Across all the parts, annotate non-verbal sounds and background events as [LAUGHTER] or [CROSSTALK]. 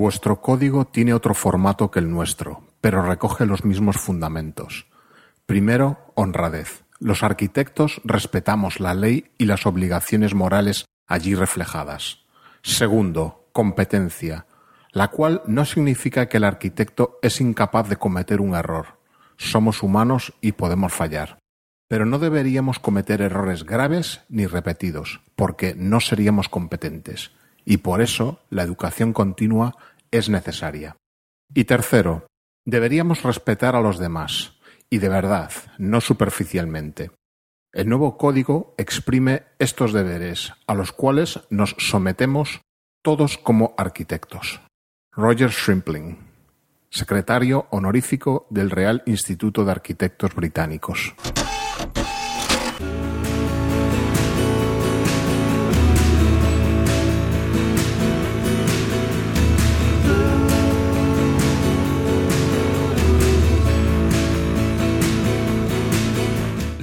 Vuestro código tiene otro formato que el nuestro, pero recoge los mismos fundamentos. Primero, honradez. Los arquitectos respetamos la ley y las obligaciones morales allí reflejadas. Segundo, competencia, la cual no significa que el arquitecto es incapaz de cometer un error. Somos humanos y podemos fallar. Pero no deberíamos cometer errores graves ni repetidos, porque no seríamos competentes y por eso la educación continua es necesaria. Y tercero, deberíamos respetar a los demás, y de verdad, no superficialmente. El nuevo código exprime estos deberes, a los cuales nos sometemos todos como arquitectos. Roger Shrimpling, secretario honorífico del Real Instituto de Arquitectos Británicos.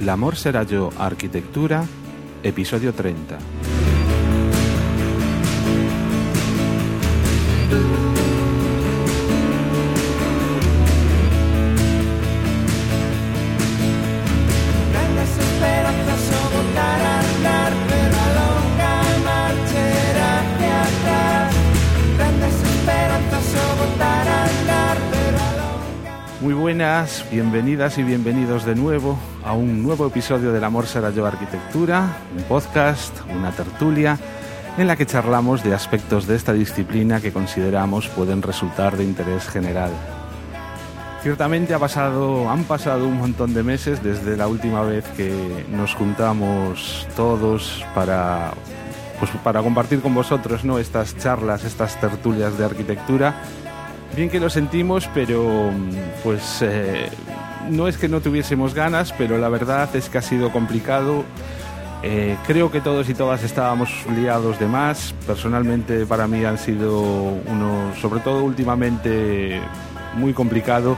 El amor será yo, arquitectura, episodio 30. Bienvenidas y bienvenidos de nuevo a un nuevo episodio del Amor será yo arquitectura, un podcast, una tertulia en la que charlamos de aspectos de esta disciplina que consideramos pueden resultar de interés general. Ciertamente ha pasado, han pasado un montón de meses desde la última vez que nos juntamos todos para, pues, para compartir con vosotros ¿no? estas charlas, estas tertulias de arquitectura Bien que lo sentimos, pero pues eh, no es que no tuviésemos ganas, pero la verdad es que ha sido complicado. Eh, creo que todos y todas estábamos liados de más. Personalmente para mí han sido uno, sobre todo últimamente, muy complicado.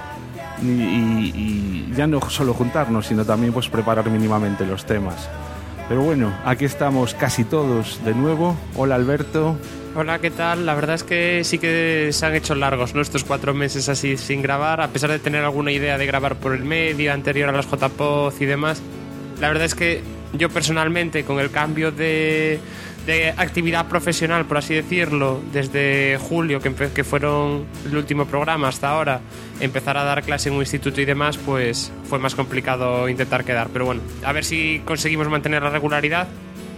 Y, y, ya no solo juntarnos, sino también pues preparar mínimamente los temas. Pero bueno, aquí estamos casi todos de nuevo. Hola Alberto. Hola, ¿qué tal? La verdad es que sí que se han hecho largos nuestros cuatro meses así sin grabar, a pesar de tener alguna idea de grabar por el medio, anterior a los JPOZ y demás. La verdad es que yo personalmente, con el cambio de, de actividad profesional, por así decirlo, desde julio, que, que fueron el último programa hasta ahora, empezar a dar clase en un instituto y demás, pues fue más complicado intentar quedar. Pero bueno, a ver si conseguimos mantener la regularidad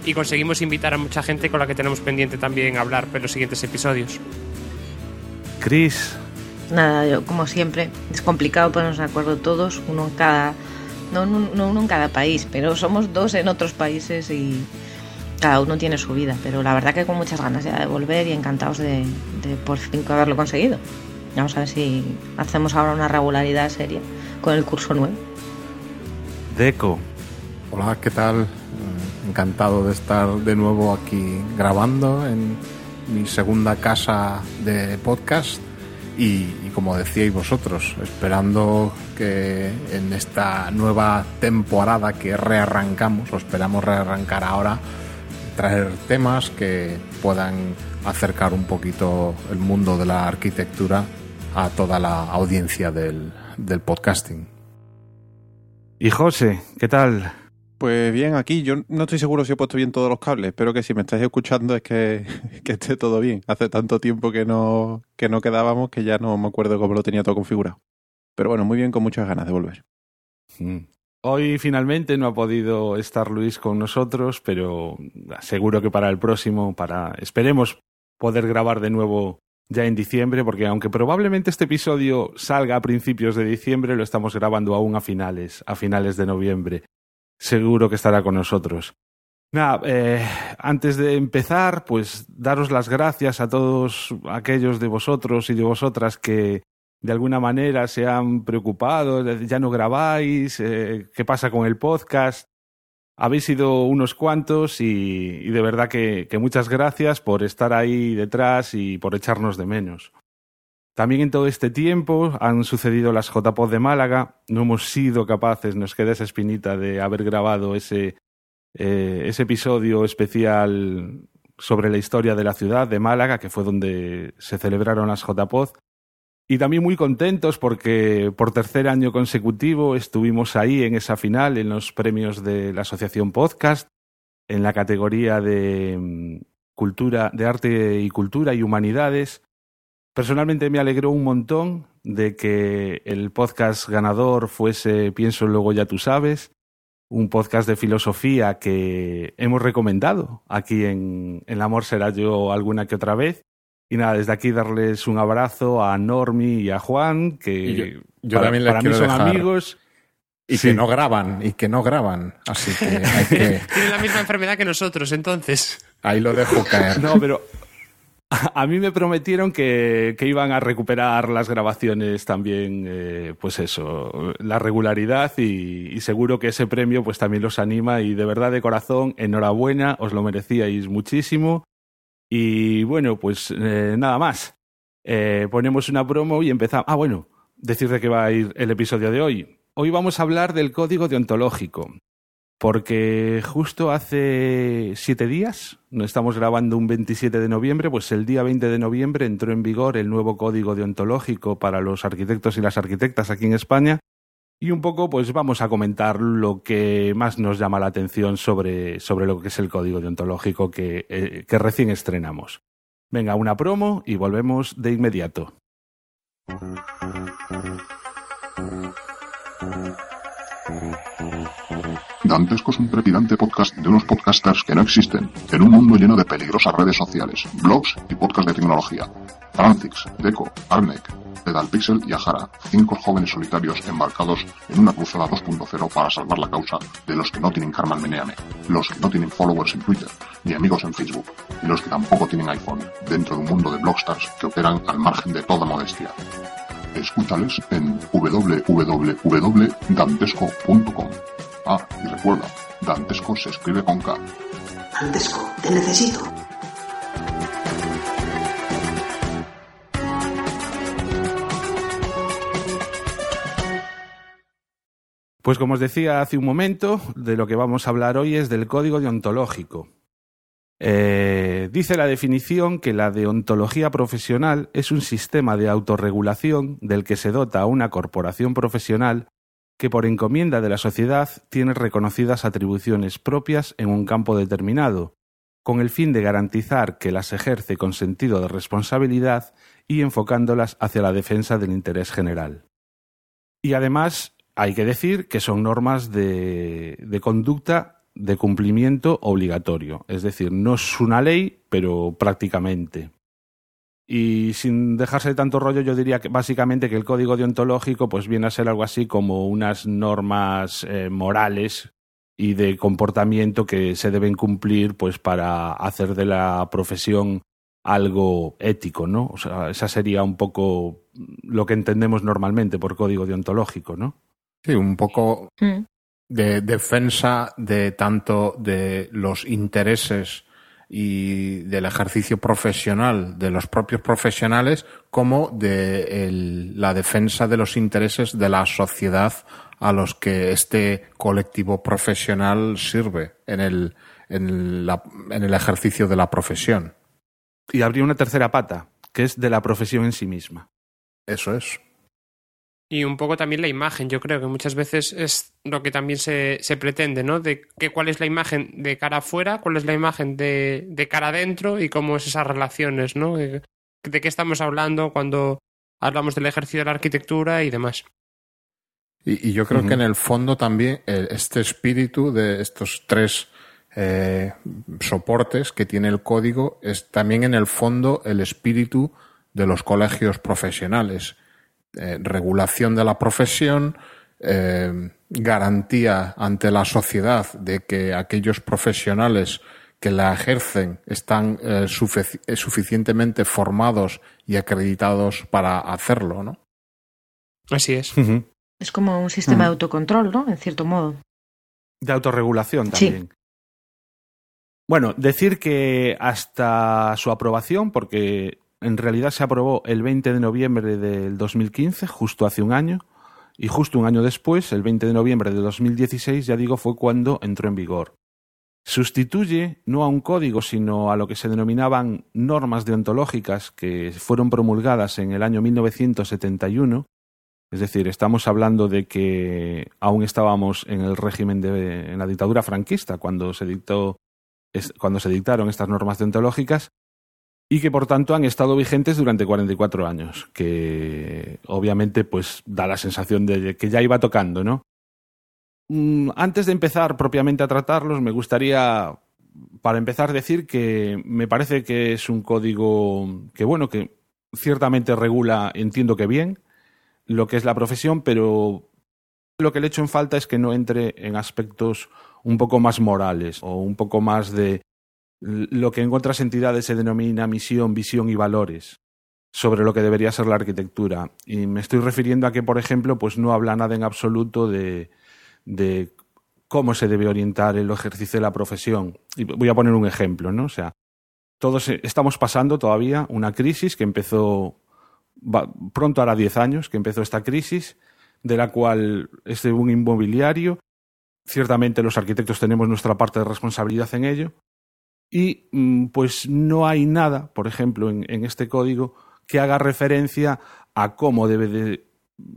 y conseguimos invitar a mucha gente con la que tenemos pendiente también hablar en los siguientes episodios. Chris. Nada, yo como siempre, es complicado ponernos de acuerdo todos, uno en cada, no, no uno en cada país, pero somos dos en otros países y cada uno tiene su vida, pero la verdad que con muchas ganas ya de volver y encantados de, de por fin haberlo conseguido. Vamos a ver si hacemos ahora una regularidad seria con el curso nuevo. Deco. Hola, ¿qué tal? Encantado de estar de nuevo aquí grabando en mi segunda casa de podcast y, como decíais vosotros, esperando que en esta nueva temporada que rearrancamos, o esperamos rearrancar ahora, traer temas que puedan acercar un poquito el mundo de la arquitectura a toda la audiencia del, del podcasting. Y José, ¿qué tal? Pues bien, aquí yo no estoy seguro si he puesto bien todos los cables. Espero que si me estáis escuchando es [LAUGHS] que, esté todo bien. Hace tanto tiempo que no, que no quedábamos que ya no me acuerdo cómo lo tenía todo configurado. Pero bueno, muy bien, con muchas ganas de volver. Mm. Hoy finalmente no ha podido estar Luis con nosotros, pero seguro que para el próximo, para esperemos poder grabar de nuevo ya en diciembre, porque aunque probablemente este episodio salga a principios de diciembre, lo estamos grabando aún a finales, a finales de noviembre seguro que estará con nosotros. Nada, eh, antes de empezar, pues daros las gracias a todos aquellos de vosotros y de vosotras que de alguna manera se han preocupado, ya no grabáis, eh, qué pasa con el podcast. Habéis sido unos cuantos y, de verdad que muchas gracias por estar ahí detrás y por echarnos de menos. También en todo este tiempo han sucedido las JPOD de Málaga. No hemos sido capaces, nos queda esa espinita de haber grabado ese, eh, ese episodio especial sobre la historia de la ciudad de Málaga, que fue donde se celebraron las JPOD. Y también muy contentos porque por tercer año consecutivo estuvimos ahí en esa final, en los premios de la Asociación Podcast, en la categoría de mm, cultura, de arte y cultura y humanidades. Personalmente me alegró un montón de que el podcast ganador fuese Pienso luego ya tú sabes, un podcast de filosofía que hemos recomendado aquí en, El Amor será yo alguna que otra vez. Y nada, desde aquí darles un abrazo a Normi y a Juan, que yo, para, también les para mí son dejar- amigos. Y Sí. que no graban, y que no graban. Así que, hay que [LAUGHS] Tienen la misma enfermedad que nosotros, entonces. ahí lo dejo caer. No, pero [LAUGHS] a, mí me prometieron que, que iban a recuperar las grabaciones también, eh, pues eso, la regularidad y, seguro que ese premio pues también los anima y de verdad de corazón, enhorabuena, os lo merecíais muchísimo. Y bueno, pues eh, nada más. Eh, ponemos una promo y empezamos. Ah, bueno, decir de qué va a ir el episodio de hoy. Hoy vamos a hablar del código deontológico. Porque justo hace siete días, no estamos grabando un 27 de noviembre, pues el día 20 de noviembre entró en vigor el nuevo código deontológico para los arquitectos y las arquitectas aquí en España. Y un poco, pues vamos a comentar lo que más nos llama la atención sobre, sobre lo que es el código deontológico que, eh, que recién estrenamos. Venga, una promo y volvemos de inmediato. Dantesco es un trepidante podcast de unos podcasters que no existen, en un mundo lleno de peligrosas redes sociales, blogs y podcasts de tecnología. Francis, Deco, Arnek, Pedalpixel y Ajara, cinco jóvenes solitarios embarcados en una cruzada 2.0 para salvar la causa de los que no tienen karma en Meneame, los que no tienen followers en Twitter, ni amigos en Facebook, y los que tampoco tienen iPhone, dentro de un mundo de blogstars que operan al margen de toda modestia. Escúchales en www.dantesco.com. Ah, y recuerda, Dantesco se escribe con K. Antesco, te necesito. Pues como os decía hace un momento, de lo que vamos a hablar hoy es del código deontológico. Eh, dice la definición que la deontología profesional es un sistema de autorregulación del que se dota a una corporación profesional que por encomienda de la sociedad tiene reconocidas atribuciones propias en un campo determinado, con el fin de garantizar que las ejerce con sentido de responsabilidad y enfocándolas hacia la defensa del interés general. Y además hay que decir que son normas de, de conducta de cumplimiento obligatorio. Es decir, no es una ley, pero prácticamente. Y sin dejarse de tanto rollo, yo diría que básicamente que el código deontológico pues viene a ser algo así como unas normas eh, morales y de comportamiento que se deben cumplir pues para hacer de la profesión algo ético, ¿no? O sea, esa sería un poco lo que entendemos normalmente por código deontológico, ¿no? Sí, un poco Mm. de defensa de tanto de los intereses y del ejercicio profesional de los propios profesionales como de el- la defensa de los intereses de la sociedad a los que este colectivo profesional sirve en el, en la- en el ejercicio de la profesión. Y habría una tercera pata, que es de la profesión en sí misma. Eso es. Y un poco también la imagen, yo creo que muchas veces es lo que también se, se pretende, ¿no? De que cuál es la imagen de cara afuera, cuál es la imagen de, de cara adentro y cómo es esas relaciones, ¿no? De, de qué estamos hablando cuando hablamos del ejercicio de la arquitectura y demás. Y, y yo creo que en el fondo también eh, este espíritu de estos tres eh, soportes que tiene el código es también en el fondo el espíritu de los colegios profesionales. Eh, regulación de la profesión, eh, garantía ante la sociedad de que aquellos profesionales que la ejercen están eh, sufici- suficientemente formados y acreditados para hacerlo, ¿no? Así es. Es como un sistema de autocontrol, ¿no? En cierto modo. De autorregulación Sí. también. Bueno, decir que hasta su aprobación, porque en realidad se aprobó el 20 de noviembre del 2015, justo hace un año, y justo un año después, el 20 de noviembre de 2016, ya digo, fue cuando entró en vigor. sustituye no a un código, sino a lo que se denominaban normas deontológicas que fueron promulgadas en el año 1971. Es decir, estamos hablando de que aún estábamos en el régimen de en la dictadura franquista cuando se dictó cuando se dictaron estas normas deontológicas y que por tanto han estado vigentes durante 44 años, que obviamente pues da la sensación de que ya iba tocando, ¿no? Mm, antes de empezar propiamente a tratarlos, me gustaría, para empezar, decir que me parece que es un código que, bueno, que ciertamente regula, entiendo que bien, lo que es la profesión, pero lo que le echo en falta es que no entre en aspectos un poco más morales o un poco más de lo que en otras entidades se denomina misión, visión y valores sobre lo que debería ser la arquitectura. Y me estoy refiriendo a que, por ejemplo, pues no habla nada en absoluto de, de cómo se debe orientar el ejercicio de la profesión. Y voy a poner un ejemplo, ¿no? O sea, todos estamos pasando todavía una crisis que empezó pronto hará 10 años que empezó esta crisis, de la cual es de un inmobiliario. Ciertamente los arquitectos tenemos nuestra parte de responsabilidad en ello, y mm, pues no hay nada, por ejemplo, en, este código que haga referencia a cómo debe de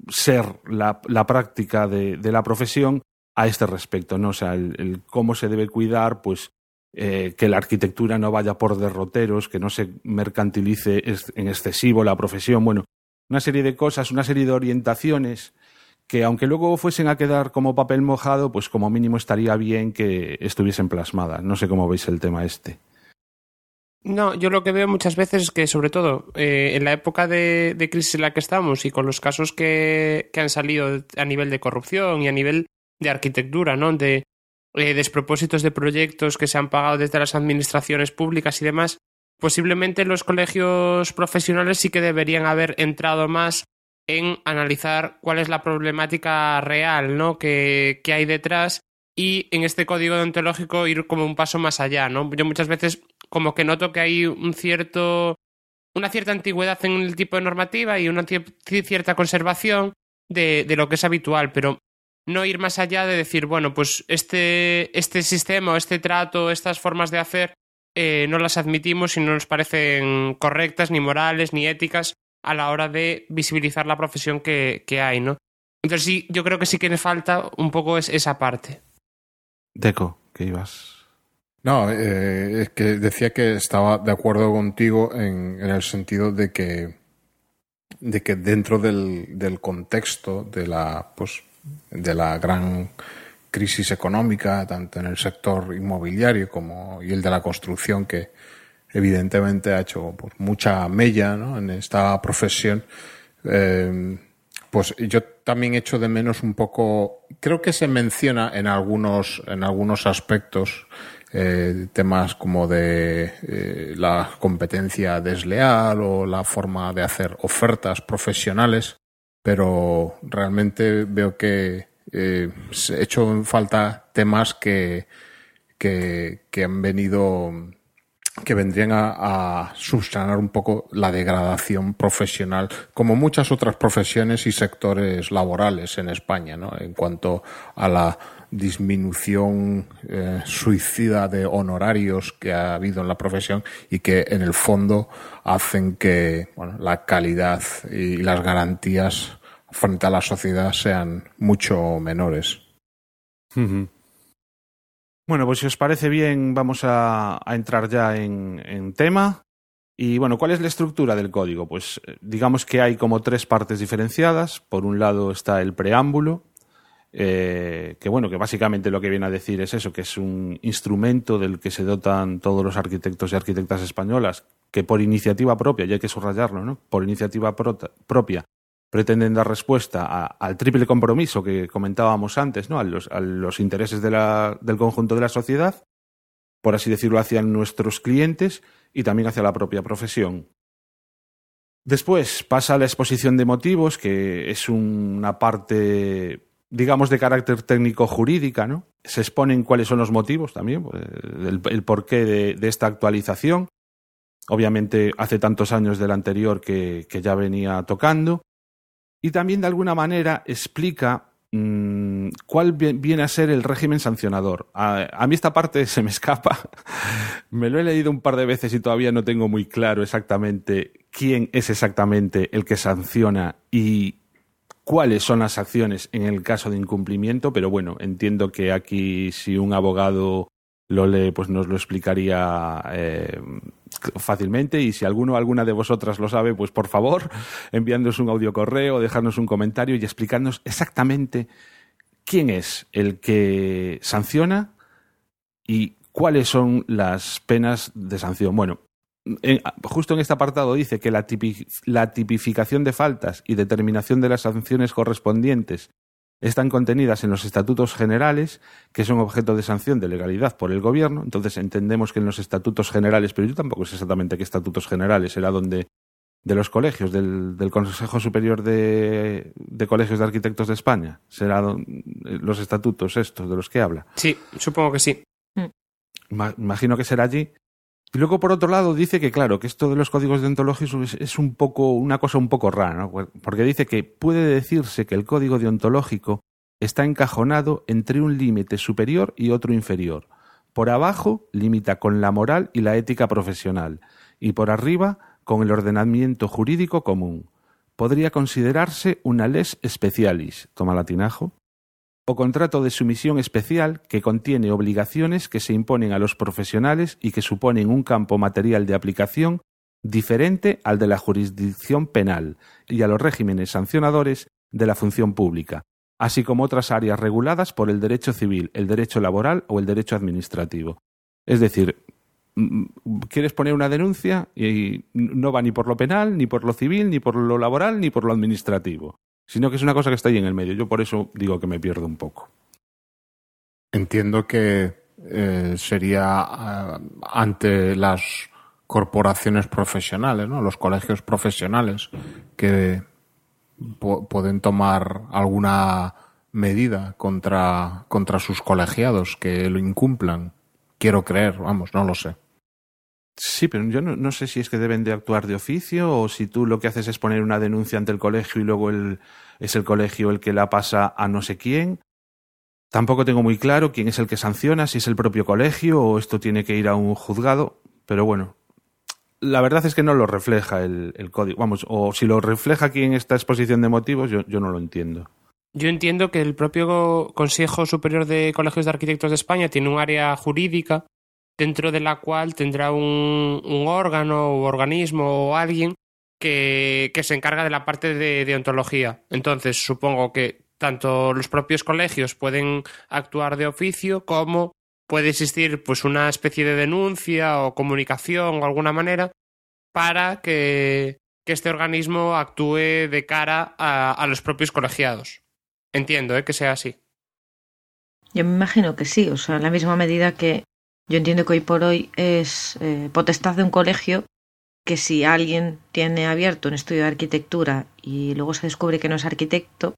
ser la, práctica de, la profesión a este respecto, ¿no? O sea, el, cómo se debe cuidar, pues, eh, que la arquitectura no vaya por derroteros, que no se mercantilice en excesivo la profesión, bueno, una serie de cosas, una serie de orientaciones que aunque luego fuesen a quedar como papel mojado, pues como mínimo estaría bien que estuviesen plasmadas. No sé cómo veis el tema este. No, yo lo que veo muchas veces es que, sobre todo, eh, en la época de, crisis en la que estamos y con los casos que, han salido a nivel de corrupción y a nivel de arquitectura, ¿no? De eh, despropósitos de proyectos que se han pagado desde las administraciones públicas y demás, posiblemente los colegios profesionales sí que deberían haber entrado más en analizar cuál es la problemática real ¿no? que, que hay detrás y en este código deontológico ir como un paso más allá, ¿no? Yo muchas veces como que noto que hay un cierto una cierta antigüedad en el tipo de normativa y una cierta conservación de, de, lo que es habitual, pero no ir más allá de decir, bueno, pues este, este sistema, este trato, estas formas de hacer, eh, no las admitimos y no nos parecen correctas, ni morales, ni éticas, a la hora de visibilizar la profesión que, que hay, ¿no? Entonces sí, yo creo que sí que le falta un poco es esa parte. Deco, ¿qué ibas? No, eh, es que decía que estaba de acuerdo contigo en, en el sentido de que, de que dentro del, del, contexto de la, pues, de la gran crisis económica, tanto en el sector inmobiliario como y el de la construcción, que, evidentemente ha hecho mucha mella en esta profesión. Eh, pues yo también echo de menos un poco, creo que se menciona en algunos, en algunos aspectos eh, temas como de eh, la competencia desleal o la forma de hacer ofertas profesionales, pero realmente veo que eh, he hecho en falta temas que, que, que han venido que vendrían a, a, subsanar un poco la degradación profesional, como muchas otras profesiones y sectores laborales en España, ¿no? En cuanto a la disminución eh, suicida de honorarios que ha habido en la profesión y que en el fondo hacen que bueno, la calidad y las garantías frente a la sociedad sean mucho menores. Bueno, pues si os parece bien, vamos a, entrar ya en, tema. Y bueno, ¿cuál es la estructura del código? Pues eh, digamos que hay como tres partes diferenciadas. Por un lado está el preámbulo, eh, que bueno, que básicamente lo que viene a decir es eso, que es un instrumento del que se dotan todos los arquitectos y arquitectas españolas, que por iniciativa propia, y hay que subrayarlo, ¿no? Por iniciativa propia pretenden dar respuesta al triple compromiso que comentábamos antes, ¿no? a, los, intereses del conjunto de la sociedad, por así decirlo, hacia nuestros clientes y también hacia la propia profesión. Después pasa la exposición de motivos, que es una parte, digamos, de carácter técnico-jurídica, ¿no? Se exponen cuáles son los motivos también, pues, el, porqué de, esta actualización. Obviamente hace tantos años del anterior que ya venía tocando y también de alguna manera explica mm, cuál viene a ser el régimen sancionador. A, mí esta parte se me escapa. [LAUGHS] me lo he leído un par de veces y todavía no tengo muy claro exactamente quién es exactamente el que sanciona y cuáles son las acciones en el caso de incumplimiento, pero bueno, entiendo que aquí si un abogado lo lee, pues nos lo explicaría eh, fácilmente y si alguno alguna de vosotras lo sabe, pues por favor, [LAUGHS] enviándonos un audio correo, dejarnos un comentario y explicarnos exactamente quién es el que sanciona y cuáles son las penas de sanción. Bueno, justo en este apartado dice que la tipificación de faltas y determinación de las sanciones correspondientes están contenidas en los estatutos generales, que son objeto de sanción de legalidad por el gobierno. Entonces entendemos que en los estatutos generales, pero yo tampoco sé exactamente qué estatutos generales, era donde de los colegios, del, Consejo Superior de, Colegios de Arquitectos de España, será los estatutos estos de los que habla. Sí, supongo que sí. Imagino que será allí. Y luego, por otro lado, dice que, claro, que esto de los códigos deontológicos es, un poco, una cosa un poco rara, porque dice que puede decirse que el código deontológico está encajonado entre un límite superior y otro inferior. Por abajo limita con la moral y la ética profesional, y por arriba con el ordenamiento jurídico común. Podría considerarse una les specialis, toma latinajo, o contrato de sumisión especial que contiene obligaciones que se imponen a los profesionales y que suponen un campo material de aplicación diferente al de la jurisdicción penal y a los regímenes sancionadores de la función pública, así como otras áreas reguladas por el derecho civil, el derecho laboral o el derecho administrativo. Es decir, quieres poner una denuncia y no va ni por lo penal, ni por lo civil, ni por lo laboral, ni por lo administrativo sino que es una cosa que está ahí en el medio. Yo por eso digo que me pierdo un poco. Entiendo que eh, sería eh, ante las corporaciones profesionales, ¿no? los colegios profesionales, que pueden tomar alguna medida contra, contra sus colegiados que lo incumplan. Quiero creer, vamos, no lo sé. Sí, pero yo no, sé si es que deben de actuar de oficio o si tú lo que haces es poner una denuncia ante el colegio y luego es el colegio el que la pasa a no sé quién. Tampoco tengo muy claro quién es el que sanciona, si es el propio colegio o esto tiene que ir a un juzgado, pero bueno, la verdad es que no lo refleja el, código. Vamos, o si lo refleja aquí en esta exposición de motivos, yo no lo entiendo. Yo entiendo que el propio Consejo Superior de Colegios de Arquitectos de España tiene un área jurídica dentro de la cual tendrá un, órgano o organismo o alguien que, se encarga de la parte de deontología. Entonces, supongo que tanto los propios colegios pueden actuar de oficio como puede existir pues una especie de denuncia o comunicación o alguna manera para que, este organismo actúe de cara a, los propios colegiados. Entiendo ¿eh? que sea así. Yo me imagino que sí, o sea, en la misma medida que yo entiendo que hoy por hoy es eh, potestad de un colegio que si alguien tiene abierto un estudio de arquitectura y luego se descubre que no es arquitecto,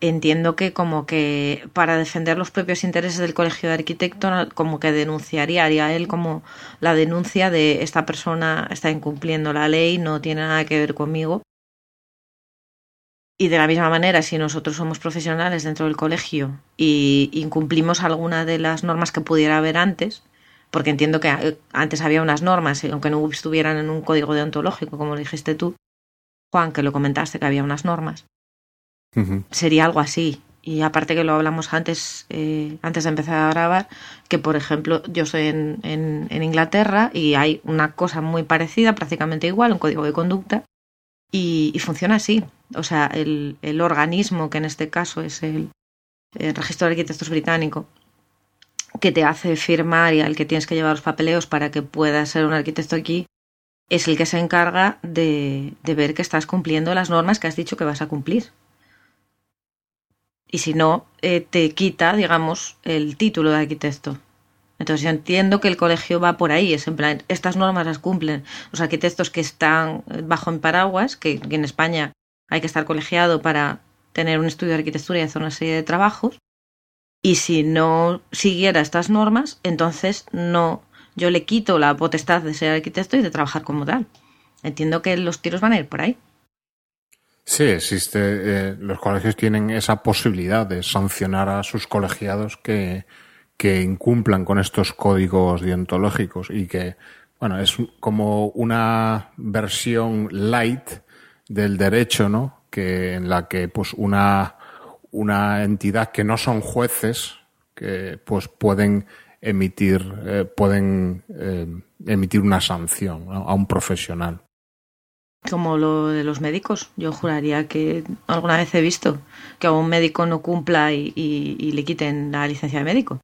entiendo que como que para defender los propios intereses del colegio de arquitectos, como que denunciaría, haría él como la denuncia de esta persona está incumpliendo la ley, no tiene nada que ver conmigo. Y de la misma manera, si nosotros somos profesionales dentro del colegio y incumplimos alguna de las normas que pudiera haber antes, porque entiendo que eh, antes había unas normas, aunque no estuvieran en un código deontológico, como dijiste tú, Juan, que lo comentaste, que había unas normas, sería algo así. Y aparte que lo hablamos antes, eh, antes de empezar a grabar, que por ejemplo yo soy en, en Inglaterra y hay una cosa muy parecida, prácticamente igual, un código de conducta, y, funciona así. O sea, el, el, organismo, que en este caso es el, Registro de Arquitectos Británico, que te hace firmar y al que tienes que llevar los papeleos para que puedas ser un arquitecto aquí, es el que se encarga de, de ver que estás cumpliendo las normas que has dicho que vas a cumplir. Y si no, eh, te quita, digamos, el título de arquitecto. Entonces yo entiendo que el colegio va por ahí, es en plan, estas normas las cumplen los arquitectos que están bajo en paraguas, que, en España hay que estar colegiado para tener un estudio de arquitectura y hacer una serie de trabajos. Y si no siguiera estas normas, entonces no, yo le quito la potestad de ser arquitecto y de trabajar como tal. Entiendo que los tiros van a ir por ahí. Sí, existe. Eh, los colegios tienen esa posibilidad de sancionar a sus colegiados que, que incumplan con estos códigos deontológicos y que, bueno, es como una versión light del derecho, ¿no? Que en la que, pues, una, una entidad que no son jueces, que, pues, pueden emitir, eh, pueden eh, emitir una sanción a un profesional. Como lo de los médicos. Yo juraría que alguna vez he visto que a un médico no cumpla y le quiten la licencia de médico.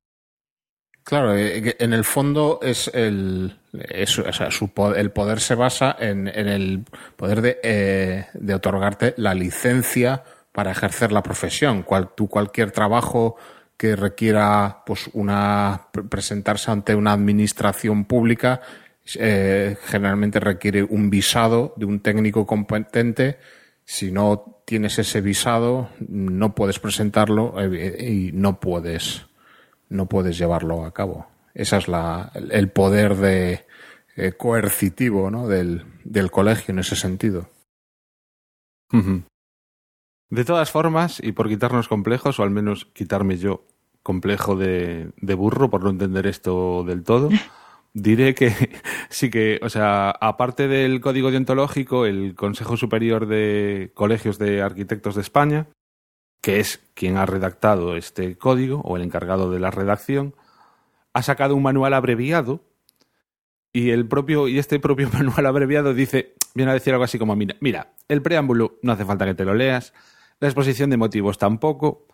Claro, eh, en el fondo es el, o sea, el poder se basa en, el poder de, eh, de, otorgarte la licencia para ejercer la profesión. Cual, cualquier trabajo que requiera pues una presentarse ante una administración pública eh, generalmente requiere un visado de un técnico competente. Si no tienes ese visado, no puedes presentarlo y no puedes no puedes llevarlo a cabo. Ese es la, el poder de, eh, coercitivo ¿no? del, del, colegio en ese sentido. Uh -huh. De todas formas, y por quitarnos complejos, o al menos quitarme yo complejo de, de burro por no entender esto del todo, [LAUGHS] diré que [LAUGHS] sí que, o sea, aparte del código deontológico, el Consejo Superior de Colegios de Arquitectos de España, que es quien ha redactado este código o el encargado de la redacción, ha sacado un manual abreviado y el propio y este propio [LAUGHS] manual abreviado dice viene a decir algo así como mira, mira, el preámbulo no hace falta que te lo leas, la exposición de motivos tampoco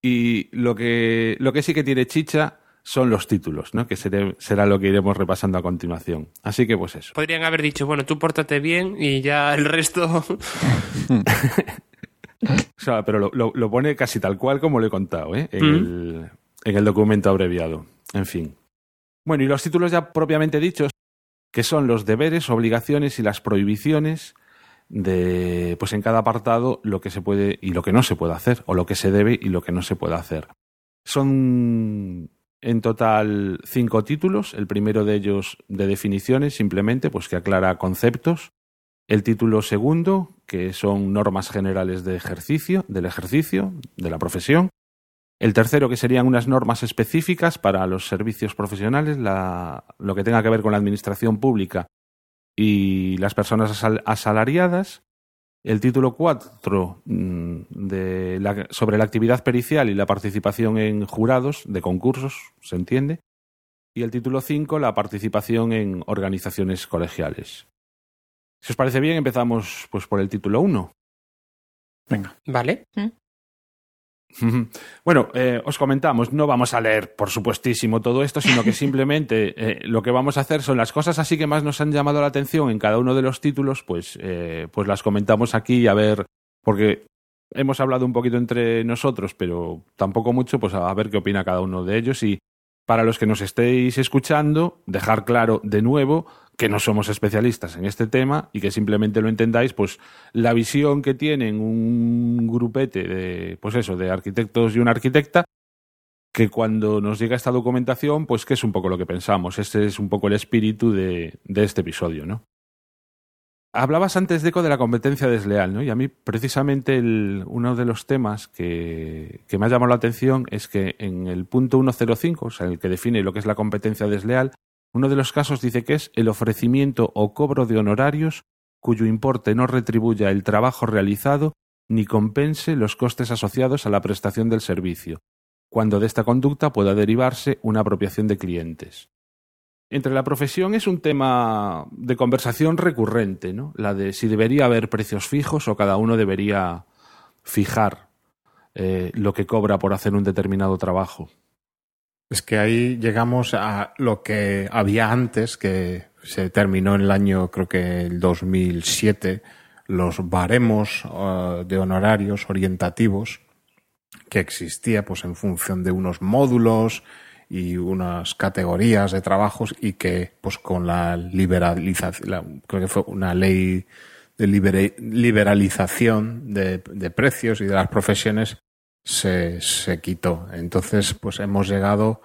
y lo que lo que sí que tiene chicha son los títulos, ¿no? Que seré, será lo que iremos repasando a continuación. Así que pues eso. Podrían haber dicho, bueno, tú pórtate bien y ya el resto [LAUGHS] [LAUGHS] O sea, pero lo, lo, lo, pone casi tal cual como lo he contado, ¿eh? En, mm. el, en el documento abreviado. En fin. Bueno, y los títulos ya propiamente dichos, que son los deberes, obligaciones y las prohibiciones de, pues en cada apartado, lo que se puede y lo que no se puede hacer, o lo que se debe y lo que no se puede hacer. Son en total cinco títulos, el primero de ellos de definiciones, simplemente, pues que aclara conceptos. El título segundo, que son normas generales de ejercicio, del ejercicio, de la profesión. El tercero, que serían unas normas específicas para los servicios profesionales, lo que tenga que ver con la administración pública y las personas asal, asalariadas. El título cuatro la, sobre la actividad pericial y la participación en jurados de concursos, se entiende. Y el título cinco, la participación en organizaciones colegiales. Si os parece bien, empezamos pues por el título 1. Venga. Vale. ¿Mm? Bueno, eh, os comentamos, no vamos a leer, por supuestísimo, todo esto, sino que [LAUGHS] simplemente eh, lo que vamos a hacer son las cosas así que más nos han llamado la atención en cada uno de los títulos, pues, eh, pues las comentamos aquí a ver, porque hemos hablado un poquito entre nosotros, pero tampoco mucho, pues a ver qué opina cada uno de ellos y para los que nos estéis escuchando, dejar claro de nuevo que no somos especialistas en este tema y que simplemente lo entendáis, pues la visión que tienen un grupete de, pues eso, de arquitectos y una arquitecta, que cuando nos llega esta documentación, pues que es un poco lo que pensamos. Este es un poco el espíritu de, de este episodio, ¿no? Hablabas antes, Deco, de la competencia desleal, ¿no? Y a mí, precisamente, uno de los temas que, que me ha llamado la atención es que en el punto 105, o sea, el que define lo que es la competencia desleal, uno de los casos dice que es el ofrecimiento o cobro de honorarios cuyo importe no retribuya el trabajo realizado ni compense los costes asociados a la prestación del servicio, cuando de esta conducta pueda derivarse una apropiación de clientes. Entre la profesión es un tema de conversación recurrente, ¿no? La de si debería haber precios fijos o cada uno debería fijar eh, lo que cobra por hacer un determinado trabajo. Es que ahí llegamos a lo que había antes, que se terminó en el año, creo que el 2007, los baremos uh, de honorarios orientativos que existía pues en función de unos módulos y unas categorías de trabajos y que pues con la liberalización, la, creo que fue una ley de liberalización de precios y de las profesiones se, se quitó. Entonces, pues hemos llegado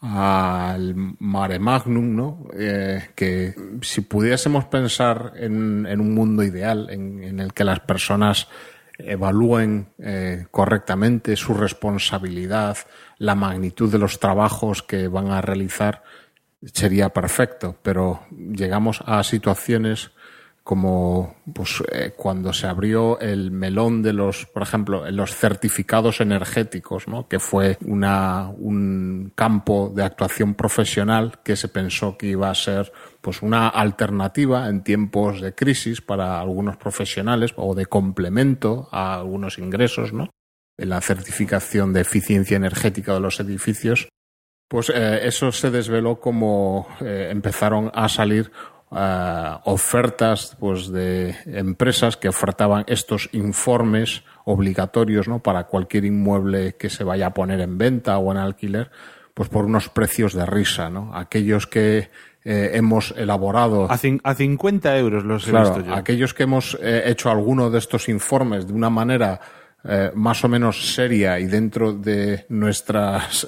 al mare magnum, ¿no? Eh, que si pudiésemos pensar en, un mundo ideal en, el que las personas evalúen eh, correctamente su responsabilidad, la magnitud de los trabajos que van a realizar, sería perfecto, pero llegamos a situaciones como pues, eh, cuando se abrió el melón de los, por ejemplo, los certificados energéticos, ¿no? que fue una, un campo de actuación profesional que se pensó que iba a ser pues una alternativa en tiempos de crisis para algunos profesionales o de complemento a algunos ingresos, ¿no? En la certificación de eficiencia energética de los edificios, pues eh, eso se desveló como eh, empezaron a salir ofertas pues de empresas que ofertaban estos informes obligatorios ¿no? para cualquier inmueble que se vaya a poner en venta o en alquiler pues por unos precios de risa ¿no? aquellos que eh, hemos elaborado a, a 50 euros los he visto yo. aquellos que hemos eh, hecho alguno de estos informes de una manera eh, más o menos seria y dentro de nuestras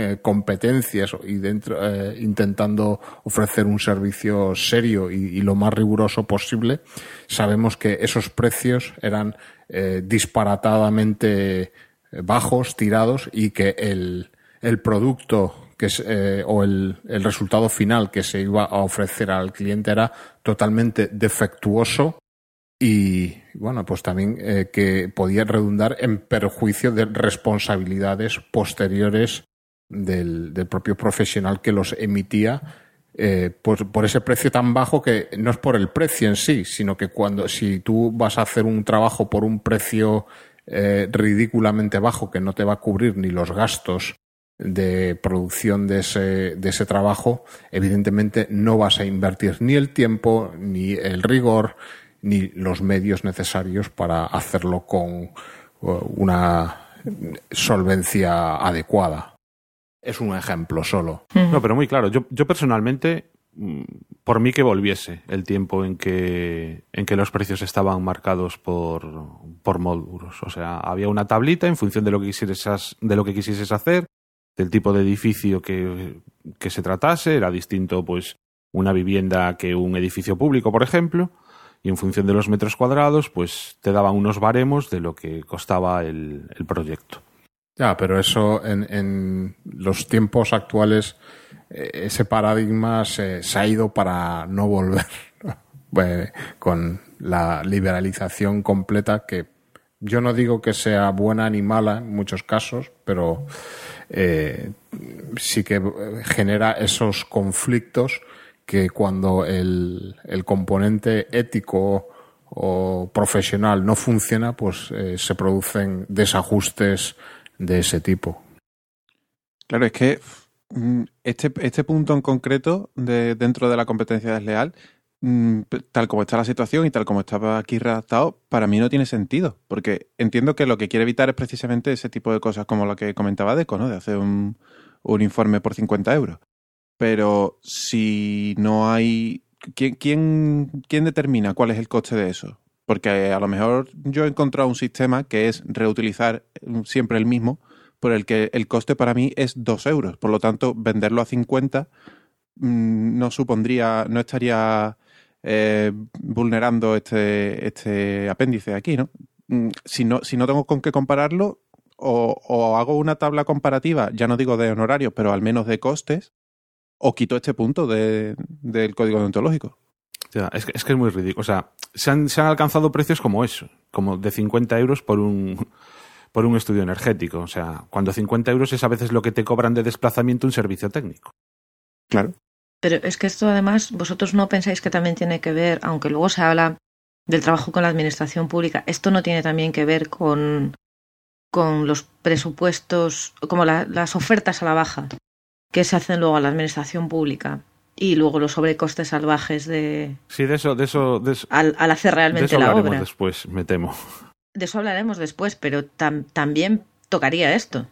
eh, competencias y dentro, eh, intentando ofrecer un servicio serio y, lo más riguroso posible, sabemos que esos precios eran eh, disparatadamente bajos, tirados y que el, el producto que es, o el, el, resultado final que se iba a ofrecer al cliente era totalmente defectuoso y bueno, pues también que podía redundar en perjuicio de responsabilidades posteriores del, del propio profesional que los emitía eh, por, por, ese precio tan bajo que no es por el precio en sí, sino que cuando si tú vas a hacer un trabajo por un precio eh, ridículamente bajo que no te va a cubrir ni los gastos de producción de ese, de ese trabajo, evidentemente no vas a invertir ni el tiempo, ni el rigor, ni los medios necesarios para hacerlo con uh, una solvencia adecuada es un ejemplo solo. No, pero muy claro. Yo, yo personalmente, mm, por mí que volviese el tiempo en que, en que los precios estaban marcados por, por módulos. O sea, había una tablita en función de lo que quisieses, de lo que quisieses hacer, del tipo de edificio que, que se tratase. Era distinto, pues, una vivienda que un edificio público, por ejemplo. Y en función de los metros cuadrados, pues te daban unos baremos de lo que costaba el, el proyecto. Ya, pero eso en, en los tiempos actuales, eh, ese paradigma se, se, ha ido para no volver [LAUGHS] pues, con la liberalización completa que yo no digo que sea buena ni mala en muchos casos, pero eh, sí que genera esos conflictos que cuando el, el componente ético o profesional no funciona, pues eh, se producen desajustes de ese tipo. Claro, es que mm, este, este punto en concreto de, dentro de la competencia desleal, mm, tal como está la situación y tal como estaba aquí redactado, para mí no tiene sentido, porque entiendo que lo que quiere evitar es precisamente ese tipo de cosas como lo que comentaba Deco, ¿no? De hacer un, un informe por 50 euros. Pero si no hay... ¿quién, quién, ¿Quién determina cuál es el coste de eso? Porque a lo mejor yo he encontrado un sistema que es reutilizar siempre el mismo, por el que el coste para mí es 2 euros. Por lo tanto, venderlo a 50 mm, no supondría, no estaría eh, vulnerando este, este apéndice aquí, ¿no? Mm, si ¿no? Si no tengo con qué compararlo, o, o hago una tabla comparativa, ya no digo de honorarios, pero al menos de costes, o quito este punto de, del código deontológico es, que, es, que, es muy ridículo. O sea, se han, se han alcanzado precios como eso, como de 50 euros por un, [LAUGHS] por un estudio energético. O sea, cuando 50 euros es a veces lo que te cobran de desplazamiento un servicio técnico. Claro. Pero es que esto además, vosotros no pensáis que también tiene que ver, aunque luego se habla del trabajo con la administración pública, esto no tiene también que ver con, con los presupuestos, como la, las ofertas a la baja que se hacen luego a la administración pública y luego los sobrecostes salvajes de sí de eso de eso, de Al, al, hacer realmente de eso la hablaremos obra. después me temo. De eso hablaremos después pero tam, también tocaría esto.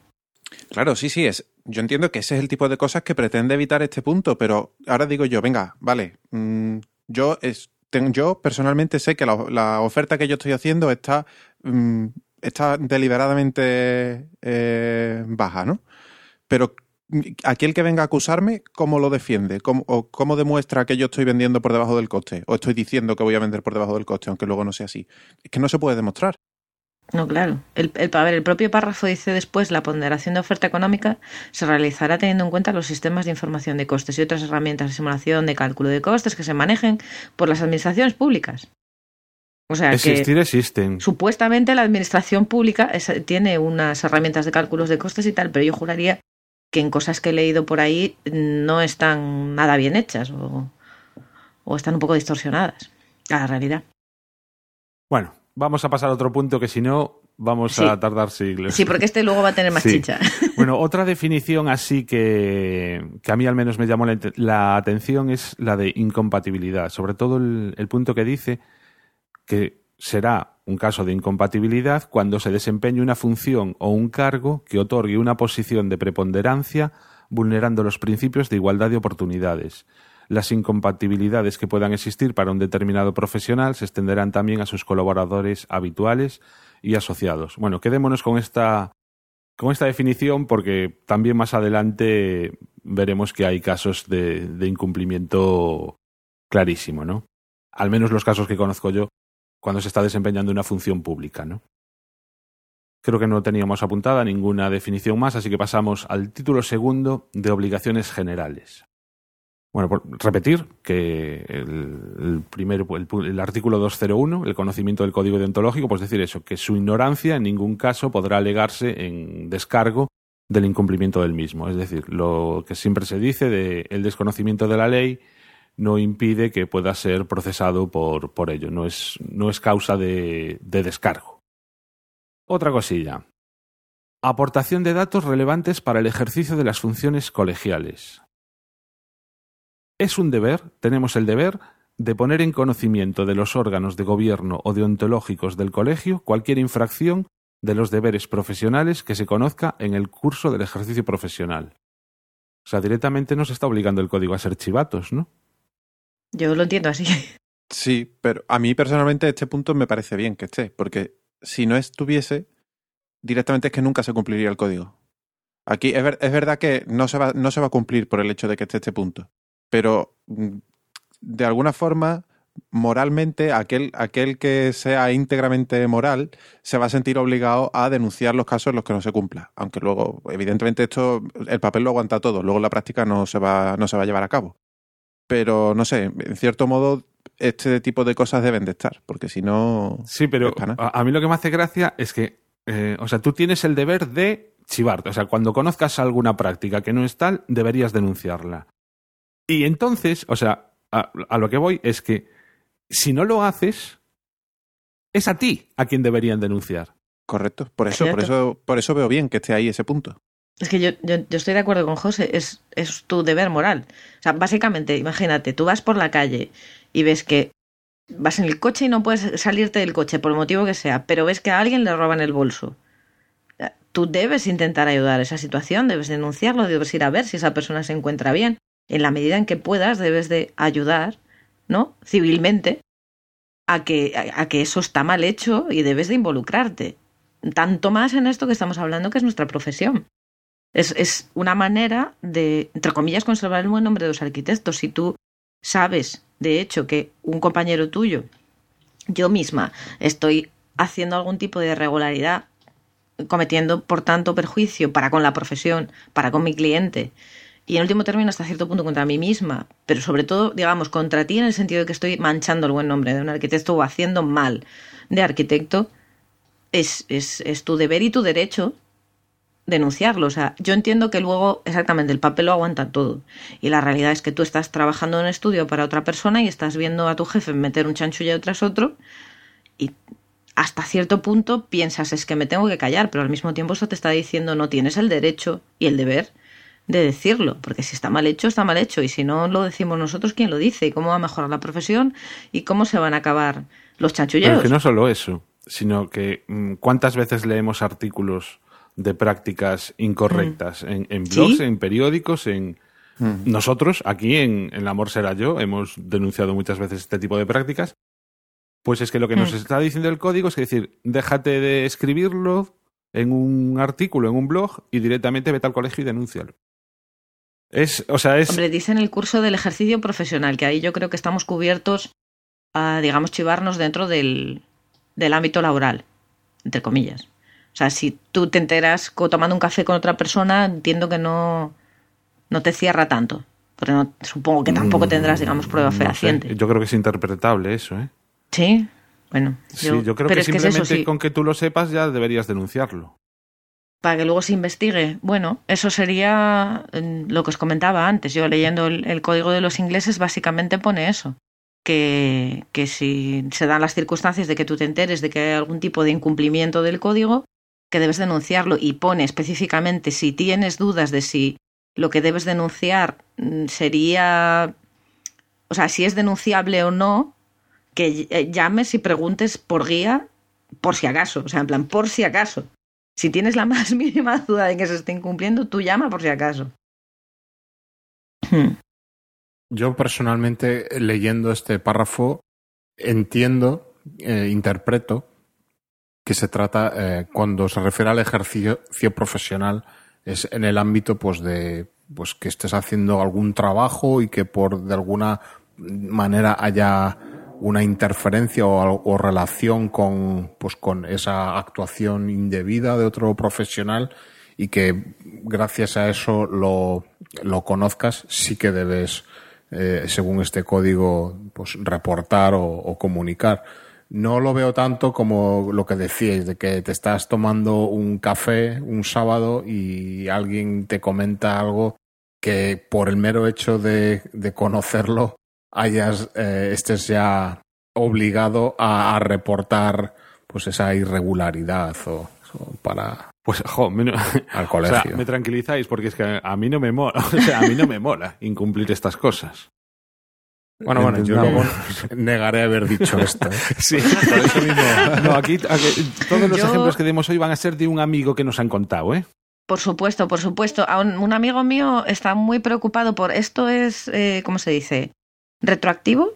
Claro sí sí es yo entiendo que ese es el tipo de cosas que pretende evitar este punto pero ahora digo yo venga vale mmm, yo es ten, yo personalmente sé que la, la, oferta que yo estoy haciendo está mmm, está deliberadamente eh, baja no pero aquel que venga a acusarme, ¿cómo lo defiende? ¿Cómo, ¿O cómo demuestra que yo estoy vendiendo por debajo del coste? ¿O estoy diciendo que voy a vender por debajo del coste, aunque luego no sea así? Es que no se puede demostrar. No, claro. El, el, a ver, el propio párrafo dice después la ponderación de oferta económica se realizará teniendo en cuenta los sistemas de información de costes y otras herramientas de simulación de cálculo de costes que se manejen por las administraciones públicas. O sea Existir que existen. supuestamente la administración pública es, tiene unas herramientas de cálculos de costes y tal, pero yo juraría que en cosas que he leído por ahí no están nada bien hechas o, o están un poco distorsionadas a la realidad. Bueno, vamos a pasar a otro punto que si no vamos Sí. a tardar siglos. Sí, porque este luego va a tener más Sí. chicha. [LAUGHS] Bueno, otra definición así que, que a mí al menos me llamó la, ate- la atención es la de incompatibilidad. Sobre todo el, el punto que dice que será un caso de incompatibilidad cuando se desempeñe una función o un cargo que otorgue una posición de preponderancia vulnerando los principios de igualdad de oportunidades. Las incompatibilidades que puedan existir para un determinado profesional se extenderán también a sus colaboradores habituales y asociados. Bueno, quedémonos con esta con esta definición porque también más adelante veremos que hay casos de, de incumplimiento clarísimo, ¿no? Al menos los casos que conozco yo cuando se está desempeñando una función pública, ¿no? Creo que no teníamos apuntada ninguna definición más, así que pasamos al título segundo de obligaciones generales. Bueno, por repetir que el, primer, el, el artículo 201, el conocimiento del código deontológico, pues decir eso, que su ignorancia en ningún caso podrá alegarse en descargo del incumplimiento del mismo. Es decir, lo que siempre se dice de el desconocimiento de la ley no impide que pueda ser procesado por, por ello, no es, no es causa de, de descargo. Otra cosilla. Aportación de datos relevantes para el ejercicio de las funciones colegiales. Es un deber, tenemos el deber, de poner en conocimiento de los órganos de gobierno o deontológicos del colegio cualquier infracción de los deberes profesionales que se conozca en el curso del ejercicio profesional. O sea, directamente nos está obligando el código a ser chivatos, ¿no? Yo lo entiendo así. [LAUGHS] Sí, pero a mí personalmente este punto me parece bien que esté, porque si no estuviese, directamente es que nunca se cumpliría el código. Aquí es, ver- es verdad que no se, va, no se va a cumplir por el hecho de que esté este punto, pero mm, de alguna forma, moralmente, aquel, aquel que sea íntegramente moral se va a sentir obligado a denunciar los casos en los que no se cumpla. Aunque luego, evidentemente, esto, el papel lo aguanta todo, luego la práctica no se va, no se va a llevar a cabo. Pero no sé, en cierto modo, este tipo de cosas deben de estar, porque si no. Sí, pero a, a mí lo que me hace gracia es que, eh, o sea, tú tienes el deber de chivarte. O sea, cuando conozcas alguna práctica que no es tal, deberías denunciarla. Y entonces, o sea, a, a lo que voy es que si no lo haces, es a ti a quien deberían denunciar. Correcto, por eso, por eso, por eso veo bien que esté ahí ese punto. Es que yo, yo, estoy de acuerdo con José, es, es tu deber moral. O sea, básicamente, imagínate, tú vas por la calle y ves que vas en el coche y no puedes salirte del coche por el motivo que sea, pero ves que a alguien le roban el bolso. Tú debes intentar ayudar a esa situación, debes denunciarlo, debes ir a ver si esa persona se encuentra bien. En la medida en que puedas, debes de ayudar, ¿no? Civilmente, a que, a, a que eso está mal hecho y debes de involucrarte. Tanto más en esto que estamos hablando, que es nuestra profesión. Es, es una manera de, entre comillas, conservar el buen nombre de los arquitectos. Si tú sabes, de hecho, que un compañero tuyo, yo misma, estoy haciendo algún tipo de irregularidad, cometiendo, por tanto, perjuicio para con la profesión, para con mi cliente, y en último término hasta cierto punto contra mí misma, pero sobre todo, digamos, contra ti en el sentido de que estoy manchando el buen nombre de un arquitecto o haciendo mal de arquitecto, es, es, es tu deber y tu derecho denunciarlo. O sea, yo entiendo que luego exactamente el papel lo aguanta todo. Y la realidad es que tú estás trabajando en un estudio para otra persona y estás viendo a tu jefe meter un chanchullo tras otro y hasta cierto punto piensas es que me tengo que callar, pero al mismo tiempo eso te está diciendo no tienes el derecho y el deber de decirlo, porque si está mal hecho, está mal hecho, y si no lo decimos nosotros, ¿quién lo dice? ¿Y cómo va a mejorar la profesión? ¿Y cómo se van a acabar los Pero chanchulleros? es que no solo eso, sino que mm, cuántas veces leemos artículos de prácticas incorrectas en, en blogs, ¿Sí? en periódicos, en... Nosotros, aquí en, en El Amor Será Yo, hemos denunciado muchas veces este tipo de prácticas. Pues es que lo que nos Mm. está diciendo el código es que decir, déjate de escribirlo en un artículo, en un blog, y directamente vete al colegio y denúncialo. Es, o sea, es... Hombre, dice en el curso del ejercicio profesional, que ahí yo creo que estamos cubiertos a, digamos, chivarnos dentro del, del ámbito laboral, entre comillas. O sea, si tú te enteras tomando un café con otra persona, entiendo que no, no te cierra tanto. Pero no, supongo que tampoco tendrás, digamos, prueba Mm, no sé. fehaciente. Yo creo que es interpretable eso, ¿eh? Sí, bueno. Sí, yo creo que es que es simplemente eso, sí. con que tú lo sepas ya deberías denunciarlo. para que luego se investigue. Bueno, eso sería mm, lo que os comentaba antes. Yo leyendo el, el código de los ingleses básicamente pone eso. Que, que si se dan las circunstancias de que tú te enteres de que hay algún tipo de incumplimiento del código, que debes denunciarlo y pone específicamente si tienes dudas de si lo que debes denunciar mm, sería, o sea, si es denunciable o no, que eh, llames y preguntes por guía por si acaso, o sea, en plan, por si acaso. Si tienes la [LAUGHS] más mínima duda de que se esté incumpliendo, tú llama por si acaso. Hmm. Yo personalmente, leyendo este párrafo, entiendo, eh, interpreto que se trata, eh, cuando se refiere al ejercicio profesional, es en el ámbito pues de pues que estés haciendo algún trabajo y que por de alguna manera haya una interferencia o, o relación con pues con esa actuación indebida de otro profesional y que gracias a eso lo, lo conozcas sí que debes eh, según este código pues reportar o, o comunicar no lo veo tanto como lo que decíais, de que te estás tomando un café un sábado y alguien te comenta algo que por el mero hecho de, de conocerlo hayas, eh, estés ya obligado a, a reportar pues esa irregularidad o, o para Pues, jo, me- [LAUGHS] al o colegio. sea, me tranquilizáis porque es que a mí no me mola, [LAUGHS] o sea, a mí no me mola incumplir estas cosas. Bueno, bueno, yo luego Entendamos. [LAUGHS] negaré haber dicho esto. ¿eh? [LAUGHS] Sí, [LAUGHS] por eso mismo. No, aquí, aquí- todos los Yo- ejemplos que demos hoy van a ser de un amigo que nos han contado, ¿eh? Por supuesto, por supuesto. A un, un amigo mío está muy preocupado por esto es, eh, ¿cómo se dice? ¿Retroactivo?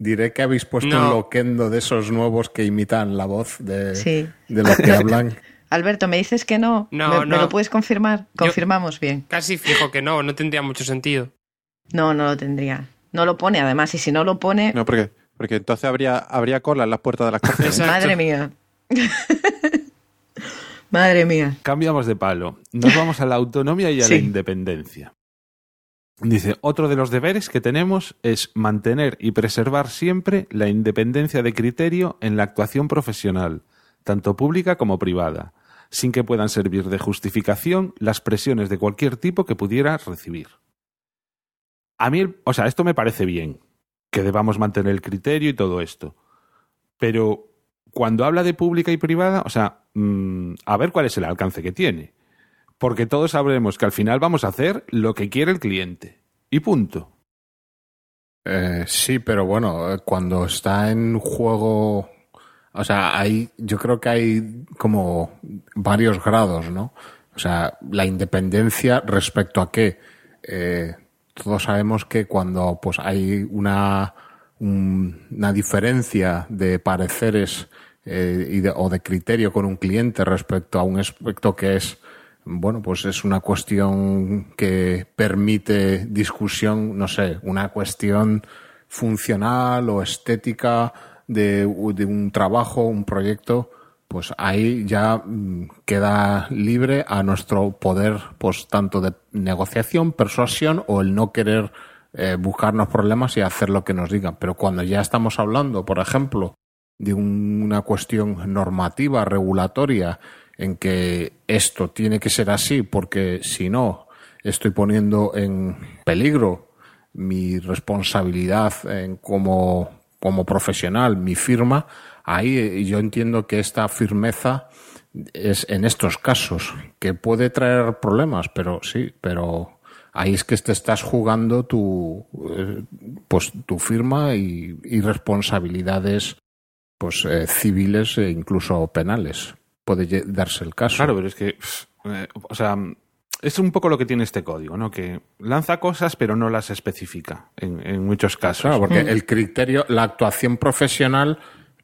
Diré que habéis puesto No. un loquendo de esos nuevos que imitan la voz de, Sí. de lo que hablan. Alberto, ¿me dices que no? No, ¿Me, me no. lo puedes confirmar? Yo- Confirmamos bien. Casi fijo que no, no tendría mucho sentido. No, no lo tendría. No lo pone, además, y si no lo pone, No, porque, porque entonces habría, habría cola en las puertas de las cárceles. Madre mía. [LAUGHS] madre mía. Cambiamos de palo. Nos vamos a la autonomía y a la independencia. Dice, otro de los deberes que tenemos es mantener y preservar siempre la independencia de criterio en la actuación profesional, tanto pública como privada, sin que puedan servir de justificación las presiones de cualquier tipo que pudiera recibir. A mí, o sea, esto me parece bien, que debamos mantener el criterio y todo esto. Pero cuando habla de pública y privada, o sea, mm, a ver cuál es el alcance que tiene. Porque todos sabremos que al final vamos a hacer lo que quiere el cliente. Y punto. Eh, sí, pero bueno, eh, cuando está en juego, o sea, hay, yo creo que hay como varios grados, ¿no? O sea, la independencia respecto a qué. Eh, todos sabemos que cuando pues hay una, un- una diferencia de pareceres eh, y de- o de criterio con un cliente respecto a un aspecto que es bueno, pues es una cuestión que permite discusión, no sé, una cuestión funcional o estética de, de un trabajo, un proyecto, pues ahí ya mm, queda libre a nuestro poder, pues tanto de negociación, persuasión o el no querer eh, buscarnos problemas y hacer lo que nos digan. Pero cuando ya estamos hablando, por ejemplo, de un- una cuestión normativa, regulatoria, en que esto tiene que ser así porque si no estoy poniendo en peligro mi responsabilidad en como, como profesional, mi firma, ahí eh, yo entiendo que esta firmeza es en estos casos, que puede traer problemas, pero sí, pero ahí es que te estás jugando tu, eh, pues, tu firma y, y responsabilidades pues eh, civiles e incluso penales. Puede darse el caso. Claro, pero es que, pff, eh, o sea, es un poco lo que tiene este código, ¿no? Que lanza cosas pero no las especifica en, en muchos casos. Claro, porque el criterio, la actuación profesional,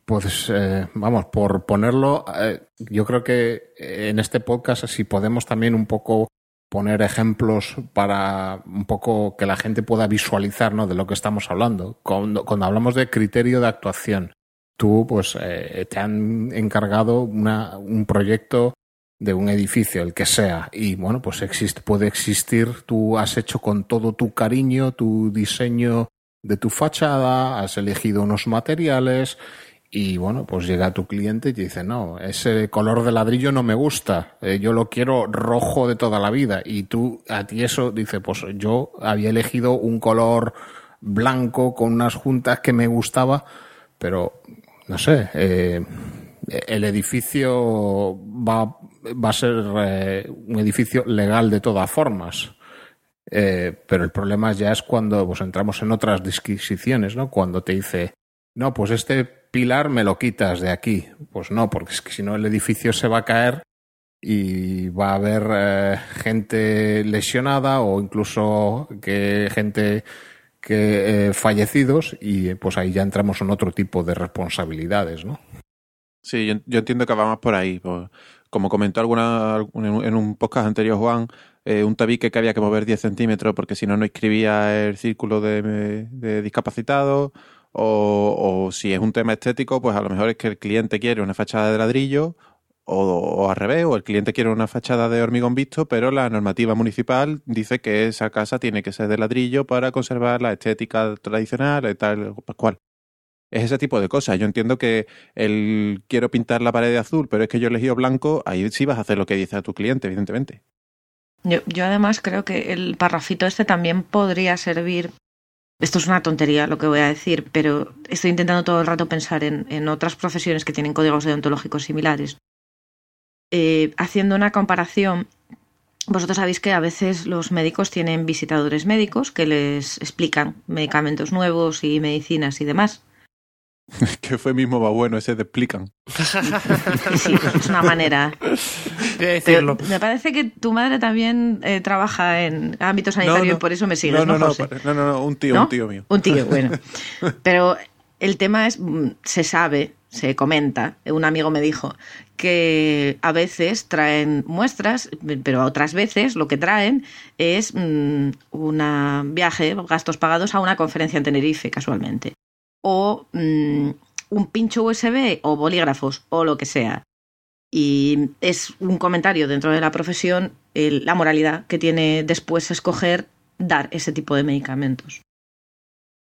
pues eh, vamos, por ponerlo, eh, yo creo que en este podcast, si podemos también un poco poner ejemplos para un poco que la gente pueda visualizar ¿no? de lo que estamos hablando. Cuando, cuando hablamos de criterio de actuación, tú pues eh, te han encargado una, un proyecto de un edificio, el que sea, y bueno, pues puede existir, tú has hecho con todo tu cariño tu diseño de tu fachada, has elegido unos materiales y bueno, pues llega tu cliente y te dice, no, ese color de ladrillo no me gusta, eh, yo lo quiero rojo de toda la vida. Y tú, a ti eso, dice, pues yo había elegido un color blanco con unas juntas que me gustaba, pero no sé, eh, el edificio va, va a ser eh, un edificio legal de todas formas. Pero el problema ya es cuando pues, entramos en otras disquisiciones, ¿no? Cuando te dice, no, pues este pilar me lo quitas de aquí. Pues no, porque es que si no el edificio se va a caer y va a haber eh, gente lesionada o incluso que gente que eh, fallecidos y pues ahí ya entramos en otro tipo de responsabilidades, ¿no? Sí, yo, entiendo que va más por ahí. Pues, como comentó alguna en un podcast anterior Juan, eh, un tabique que había que mover 10 centímetros porque si no, no escribía el círculo de, de discapacitado. O, o, si es un tema estético, pues a lo mejor es que el cliente quiere una fachada de ladrillo o, al revés, o el cliente quiere una fachada de hormigón visto, pero la normativa municipal dice que esa casa tiene que ser de ladrillo para conservar la estética tradicional y tal, cual. Es ese tipo de cosas. Yo entiendo que el quiero pintar la pared de azul, pero es que yo he elegido blanco, ahí sí vas a hacer lo que dice a tu cliente, evidentemente. Yo, yo además creo que el parrafito este también podría servir esto es una tontería lo que voy a decir, pero estoy intentando todo el rato pensar en, en otras profesiones que tienen códigos deontológicos similares. Eh, haciendo una comparación, vosotros sabéis que a veces los médicos tienen visitadores médicos que les explican medicamentos nuevos y medicinas y demás. [LAUGHS] que fue mismo va bueno ese de explican. [LAUGHS] sí, es una manera [LAUGHS] decirlo. Me parece que tu madre también eh, trabaja en ámbito sanitario No, no. y por eso me sigues, No, ¿no, no, no, José? no, un tío, un tío mío. Un tío, bueno. [LAUGHS] Pero el tema es, mm, se sabe, se comenta, un amigo me dijo, que a veces traen muestras, pero otras veces lo que traen es mm, un viaje, gastos pagados a una conferencia en Tenerife, casualmente. O mm, un pincho USB o bolígrafos o lo que sea. Y es un comentario dentro de la profesión la moralidad que tiene después escoger dar ese tipo de medicamentos.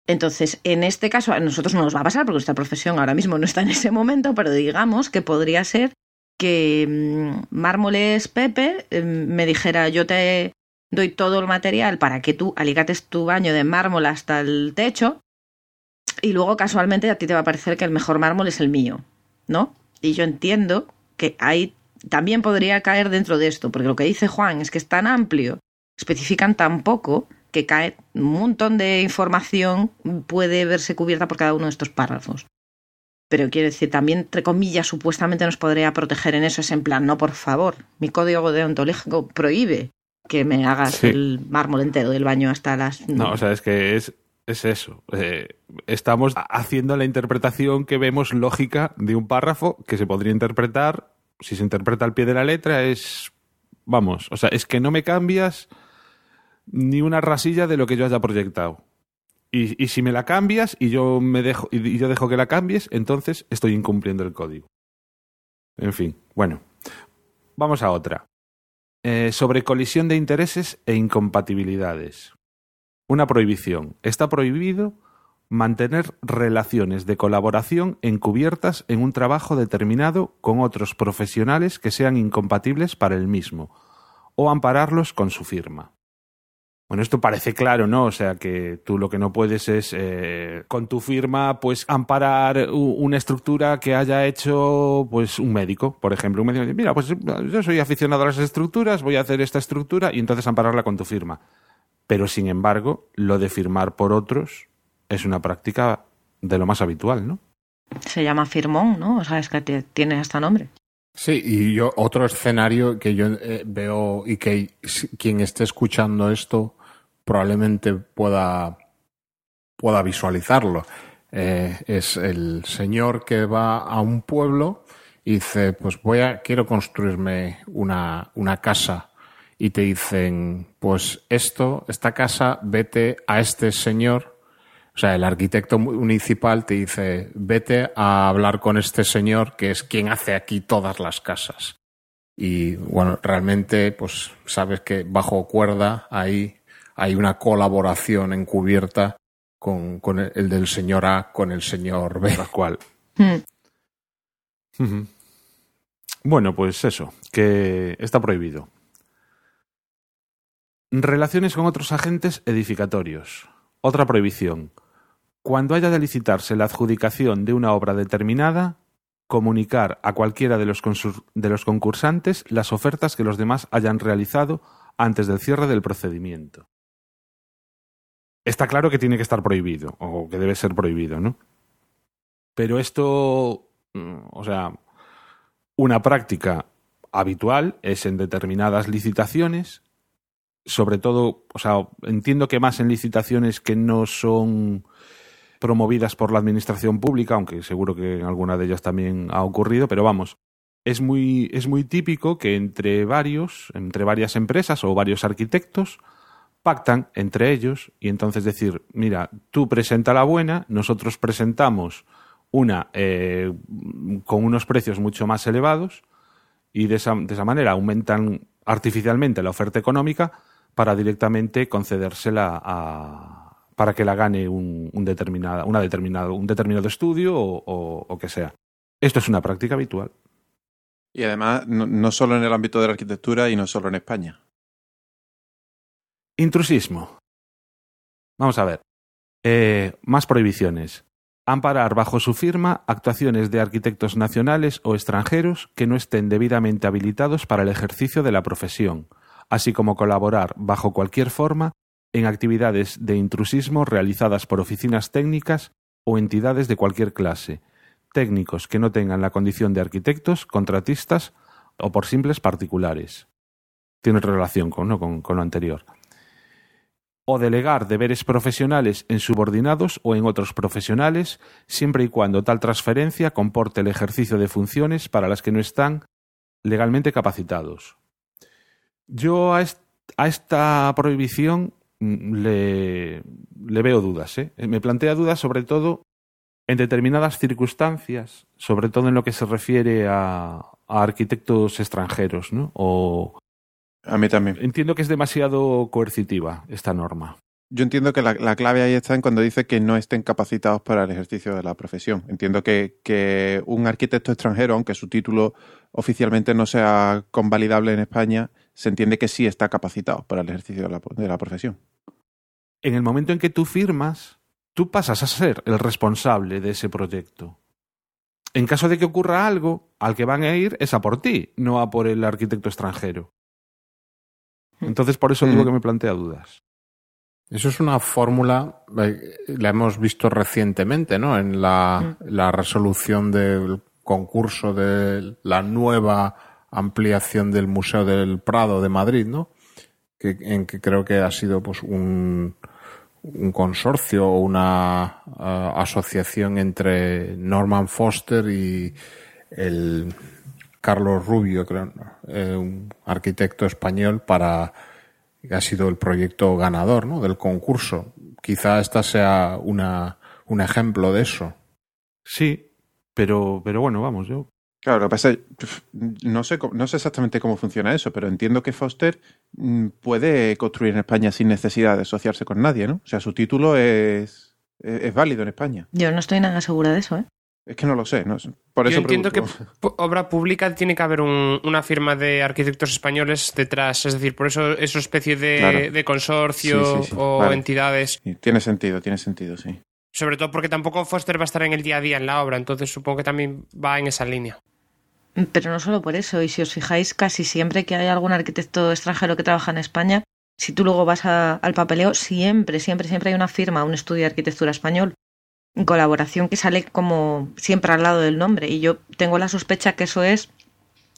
Entonces, en este caso, a nosotros no nos va a pasar porque nuestra profesión ahora mismo no está en ese momento, pero digamos que podría ser que mm, Mármoles Pepe eh, me dijera yo te doy todo el material para que tú alicates tu baño de mármol hasta el techo y luego casualmente a ti te va a parecer que el mejor mármol es el mío, ¿no? Y yo entiendo que ahí también podría caer dentro de esto, porque lo que dice Juan es que es tan amplio, especifican tan poco que cae un montón de información puede verse cubierta por cada uno de estos párrafos. Pero quiero decir, también, entre comillas, supuestamente nos podría proteger en eso. Es en plan, no, por favor, mi código deontológico prohíbe que me hagas Sí. el mármol entero del baño hasta las... No, o sea, es que es, es eso. Eh, estamos haciendo la interpretación que vemos lógica de un párrafo que se podría interpretar, si se interpreta al pie de la letra, es. Vamos, o sea, es que no me cambias ni una rasilla de lo que yo haya proyectado. Y, si me la cambias y yo me dejo y yo dejo que la cambies, entonces estoy incumpliendo el código. En fin, bueno. Vamos a otra. Eh, sobre colisión de intereses e incompatibilidades. Una prohibición. Está prohibido mantener relaciones de colaboración encubiertas en un trabajo determinado con otros profesionales que sean incompatibles para el mismo, o ampararlos con su firma. Bueno, esto parece claro, ¿no? O sea, que tú lo que no puedes es, eh, con tu firma, pues amparar una estructura que haya hecho, pues, un médico, por ejemplo. Un médico dice, mira, pues yo soy aficionado a las estructuras, voy a hacer esta estructura y entonces ampararla con tu firma. Pero, sin embargo, lo de firmar por otros es una práctica de lo más habitual, ¿no? Se llama firmón, ¿no? O sea, es que tiene hasta nombre. Sí, y yo otro escenario que yo eh, veo y que si- quien esté escuchando esto probablemente pueda, pueda visualizarlo. Eh, es el señor que va a un pueblo y dice, pues voy a, quiero construirme una, una casa y te dicen, pues esto, esta casa, vete a este señor. O sea, el arquitecto municipal te dice, vete a hablar con este señor que es quien hace aquí todas las casas. Y bueno, realmente, pues sabes que bajo cuerda ahí hay una colaboración encubierta con, con el, el del señor A con el señor B. cual. Mm. Ujú. Bueno, pues eso, que está prohibido. Relaciones con otros agentes edificatorios. Otra prohibición. Cuando haya de licitarse la adjudicación de una obra determinada, comunicar a cualquiera de los, concursantes las ofertas que los demás hayan realizado antes del cierre del procedimiento. Está claro que tiene que estar prohibido, o que debe ser prohibido, ¿no? Pero esto, mm, o sea, una práctica habitual es en determinadas licitaciones, sobre todo, o sea, entiendo que más en licitaciones que no son promovidas por la administración pública, aunque seguro que en alguna de ellas también ha ocurrido, pero vamos, es muy, es muy típico que entre varios, entre varias empresas o varios arquitectos, pactan entre ellos y entonces decir, mira, tú presenta la buena, nosotros presentamos una eh, con unos precios mucho más elevados y de esa, de esa manera aumentan artificialmente la oferta económica para directamente concedérsela a para que la gane un, un determinada, una determinado, un determinado estudio o, o- o que sea. Esto es una práctica habitual. Y además, no, no solo en el ámbito de la arquitectura y no solo en España. Intrusismo. Vamos a ver. Eh, más prohibiciones. Amparar bajo su firma actuaciones de arquitectos nacionales o extranjeros que no estén debidamente habilitados para el ejercicio de la profesión, así como colaborar bajo cualquier forma en actividades de intrusismo realizadas por oficinas técnicas o entidades de cualquier clase, técnicos que no tengan la condición de arquitectos, contratistas o por simples particulares. Tiene relación con, con lo anterior o delegar deberes profesionales en subordinados o en otros profesionales, siempre y cuando tal transferencia comporte el ejercicio de funciones para las que no están legalmente capacitados. Yo a, est- a esta prohibición mm, le, le veo dudas. ¿eh? Me plantea dudas sobre todo en determinadas circunstancias, sobre todo en lo que se refiere a, a arquitectos extranjeros, ¿no? O A mí también. entiendo que es demasiado coercitiva esta norma. Yo entiendo que la, la clave ahí está en cuando dice que no estén capacitados para el ejercicio de la profesión. Entiendo que, que un arquitecto extranjero, aunque su título oficialmente no sea convalidable en España, se entiende que sí está capacitado para el ejercicio de la, de la profesión. En el momento en que tú firmas, tú pasas a ser el responsable de ese proyecto. En caso de que ocurra algo, al que van a ir es a por ti, no a por el arquitecto extranjero. Entonces, por eso digo Mm. que me plantea dudas. Eso es una fórmula, eh, la hemos visto recientemente, ¿no? En la, la resolución del concurso de la nueva ampliación del Museo del Prado de Madrid, ¿no? Que, en que creo que ha sido pues un, un consorcio o una ah, asociación entre Norman Foster y el Carlos Rubio, creo. Eh, un arquitecto español para que ha sido el proyecto ganador ¿no? del concurso. Quizá esta sea una, un ejemplo de eso. Sí, pero, pero bueno, vamos, yo. Claro, lo que pasa es, no sé, no sé exactamente cómo funciona eso, pero entiendo que Foster mm, puede construir en España sin necesidad de asociarse con nadie, ¿no? O sea, su título es, es, es válido en España. Yo no estoy nada segura de eso, ¿eh? Es que no lo sé, no sé. Por Yo eso entiendo que pregunto. obra pública tiene que haber un- una firma de arquitectos españoles detrás. Es decir, por eso esa especie de, Claro. de consorcio Sí, sí, sí. o Vale. entidades. Sí, tiene sentido, tiene sentido, sí. Sobre todo porque tampoco Foster va a estar en el día a día en la obra. Entonces supongo que también va en esa línea. Pero no solo por eso, y si os fijáis, casi siempre que hay algún arquitecto extranjero que trabaja en España, si tú luego vas al papeleo, siempre, siempre, siempre hay una firma, un estudio de arquitectura español, colaboración que sale como siempre al lado del nombre. Y yo tengo la sospecha que eso es,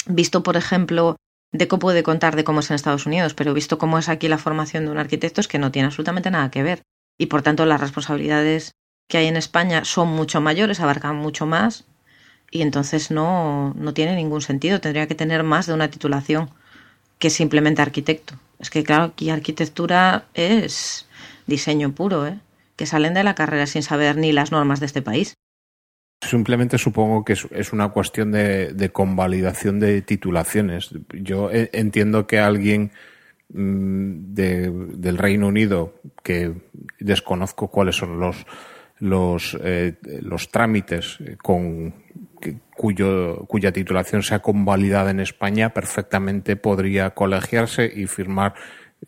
visto por ejemplo, Deco puede contar de cómo es en Estados Unidos, pero visto cómo es aquí la formación de un arquitecto es que no tiene absolutamente nada que ver. Y por tanto las responsabilidades que hay en España son mucho mayores, abarcan mucho más y entonces no, no tiene ningún sentido. Tendría que tener más de una titulación que simplemente arquitecto. Es que claro, aquí arquitectura es diseño puro, ¿eh? que salen de la carrera sin saber ni las normas de este país. Simplemente supongo que es, una cuestión de, convalidación de titulaciones. Yo e, entiendo que alguien mm, del Reino Unido, que desconozco cuáles son los, los, eh, los trámites con cuyo, cuya titulación sea convalidada en España, perfectamente podría colegiarse y firmar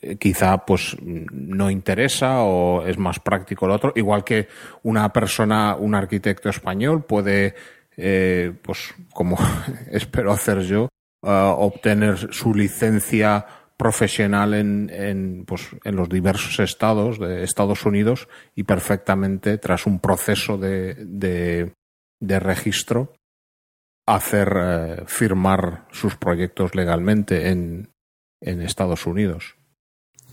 eh, quizá pues no interesa o es más práctico lo otro, igual que una persona, un arquitecto español puede, eh, pues como [LAUGHS] espero hacer yo, uh, obtener su licencia profesional en, en, pues, en los diversos estados de Estados Unidos y perfectamente tras un proceso de, de, registro hacer eh, firmar sus proyectos legalmente en, en Estados Unidos.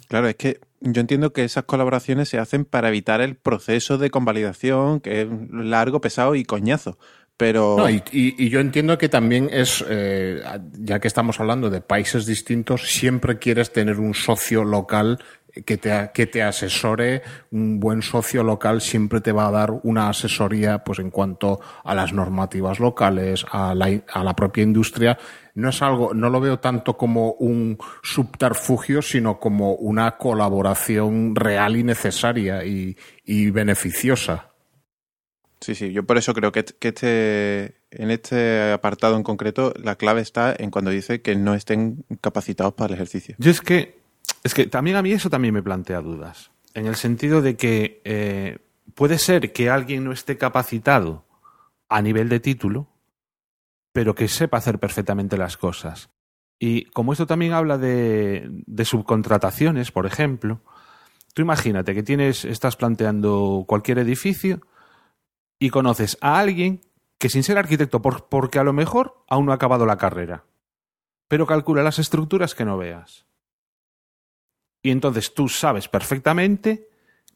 Claro, es que yo entiendo que esas colaboraciones se hacen para evitar el proceso de convalidación, que es largo, pesado y coñazo. Pero... No, y, y, yo entiendo que también es, eh, ya que estamos hablando de países distintos, siempre quieres tener un socio local que te, que te asesore, un buen socio local siempre te va a dar una asesoría pues en cuanto a las normativas locales, a la, a la propia industria. No es algo, no lo veo tanto como un subterfugio, sino como una colaboración real y necesaria y, y beneficiosa. Sí, sí, yo por eso creo que, que este, en este apartado en concreto la clave está en cuando dice que no estén capacitados para el ejercicio. Yo es que es que también a mí eso también me plantea dudas. En el sentido de que eh, puede ser que alguien no esté capacitado a nivel de título, pero que sepa hacer perfectamente las cosas. Y como esto también habla de, de subcontrataciones, por ejemplo, tú imagínate que tienes, estás planteando cualquier edificio y conoces a alguien que sin ser arquitecto, porque a lo mejor aún no ha acabado la carrera, pero calcula las estructuras que no veas. Y entonces tú sabes perfectamente